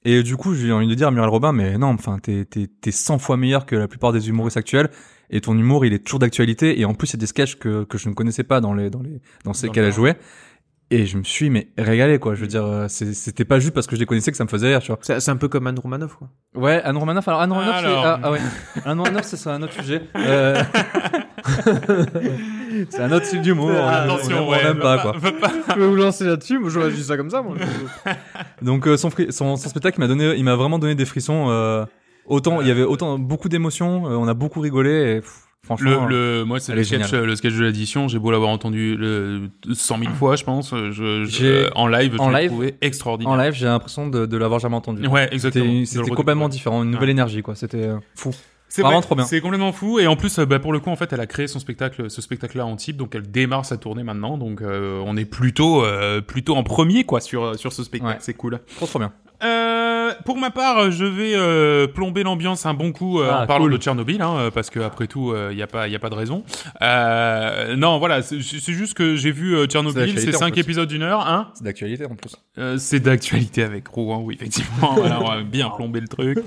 Et du coup, j'ai envie de dire à Muriel Robin, mais non, enfin, t'es, t'es, t'es 100 fois meilleur que la plupart des humoristes actuels. Et ton humour, il est toujours d'actualité. Et en plus, c'est des sketchs que, que je ne connaissais pas dans les, dans les, dans Dans qu'elle a joué. Et je me suis, mais régalé, quoi. Je veux dire, euh, c'était pas juste parce que je les connaissais que ça me faisait rire, tu vois. C'est un peu comme Anne Romanoff, quoi. Ouais, Anne Romanoff, alors Anne Romanoff, c'est- Alors. ah, ah ouais. [LAUGHS] Anne Romanoff, c'est sur un autre sujet. Euh... [LAUGHS] c'est un autre style d'humour. on- Attention, on ouais. aime va pas, quoi. pas- Je peux vous lancer là-dessus, moi j'aurais dit ça comme ça, moi. [LAUGHS] Donc euh, son, fri- son, son spectacle il m'a donné, il m'a vraiment donné des frissons. euh, autant il y avait autant beaucoup d'émotions, euh, on a beaucoup rigolé. Et, pff, franchement, Le, le, moi, c'est le sketch, le sketch de l'addition. J'ai beau l'avoir entendu le 100 000 fois, je pense. Je, je- J'ai- euh, en live, je en l'ai live- trouvé extraordinaire. en live, j'ai l'impression de, de l'avoir jamais entendu. Ouais, exactement. C'était complètement différent, une nouvelle Ouais. énergie quoi. C'était euh, fou. C'est Vraiment vrai, trop bien. C'est complètement fou et en plus, euh, bah, pour le coup, en fait, elle a créé son spectacle, ce spectacle-là en type, donc elle démarre sa tournée maintenant, donc euh, on est plutôt, euh, plutôt en premier quoi sur sur ce spectacle. Ouais. C'est cool. Trop trop bien. Euh, pour ma part, je vais euh, plomber l'ambiance un bon coup euh, Ah, en parlant cool. de Tchernobyl, hein, euh, parce que après tout, il y a pas, il a pas de raison. Euh, non, voilà, c'est juste que j'ai vu euh, Tchernobyl, c'est cinq épisodes d'une heure, hein. C'est d'actualité en plus. Euh, c'est d'actualité avec Rouen, oui, effectivement. voilà, on va bien plomber le truc.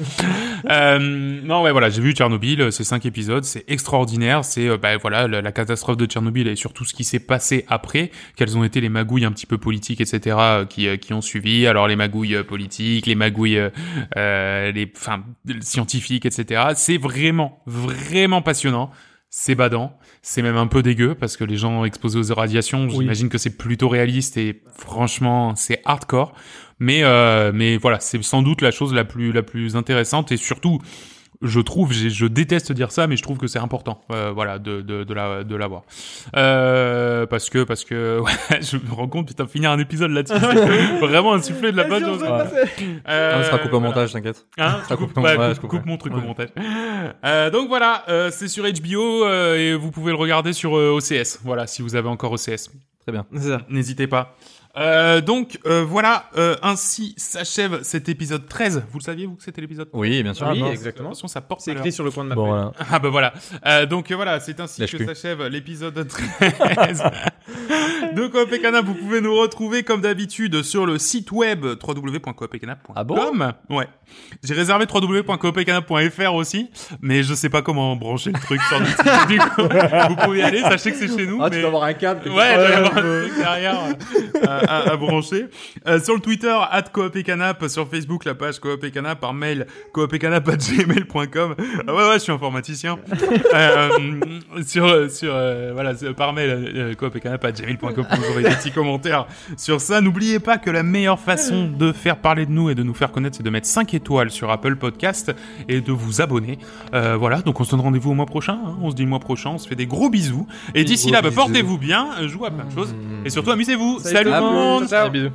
Euh, non, ouais, voilà, j'ai vu Tchernobyl, euh, c'est cinq épisodes, c'est extraordinaire. C'est, euh, bah, voilà, la, la catastrophe de Tchernobyl et surtout ce qui s'est passé après, quelles ont été les magouilles un petit peu politiques, etc., euh, qui, euh, qui ont suivi. Alors, les magouilles euh, politiques, les magouilles, euh, euh, les, enfin, scientifiques, etc. C'est vraiment, vraiment passionnant. C'est badant, c'est même un peu dégueu parce que les gens exposés aux radiations, j'imagine que c'est plutôt réaliste et franchement, c'est hardcore. Mais euh, mais voilà, c'est sans doute la chose la plus la plus intéressante et surtout je trouve, je déteste dire ça, mais je trouve que c'est important, euh, voilà, de de de la de l'avoir, euh, parce que parce que [LAUGHS] ouais, je me rends compte, putain, finir un épisode là-dessus, c'est vraiment insuffler de la bonne chose. Euh, on sera coupé au voilà. montage, t'inquiète. Hein, Ça coupe, coupes- ouais, coupe, coupe, coupe mon truc au Ouais. montage. Euh, donc voilà, euh, c'est sur HBO euh, et vous pouvez le regarder sur euh, OCS. Voilà, si vous avez encore OCS. Très bien. C'est ça. N'hésitez pas. Euh, donc euh, voilà, euh, ainsi s'achève cet épisode 13. Vous le saviez vous que c'était l'épisode Oui, bien sûr. Oui, mince. exactement. Attention, ça porte C'est écrit sur le coin de ma Bon, voilà. Ah bah voilà. Euh, donc voilà, c'est ainsi Lâche que s'achève l'épisode 13 de Coop et Canap. Vous pouvez nous retrouver comme d'habitude sur le site web www.coopetcanap.com. Ah bon? Ouais. J'ai réservé www.coopetcanap.fr aussi, mais je sais pas comment brancher le truc sur le site. [LAUGHS] Du coup, vous pouvez y aller, sachez que c'est chez nous. Ah, mais... tu dois avoir un câble. Ouais, doit y avoir un truc derrière. [LAUGHS] À, à brancher. Euh, sur le Twitter, at Coop et Canap, sur Facebook, la page Coop et Canap, par mail, coopetcanap.gmail.com. Ah ouais, ouais, je suis informaticien. [LAUGHS] euh, sur, sur, euh, voilà, par mail, euh, coopetcanap.gmail.com pour nous envoyer des petits commentaires sur ça. N'oubliez pas que la meilleure façon de faire parler de nous et de nous faire connaître, c'est de mettre 5 étoiles sur Apple Podcast et de vous abonner. Euh, voilà, donc on se donne rendez-vous au mois prochain. hein. On se dit le mois prochain, on se fait des gros bisous. Et d'ici là, bah, portez-vous bien, jouez à plein de choses. Et surtout, amusez-vous. Salut monde. Ciao. Des.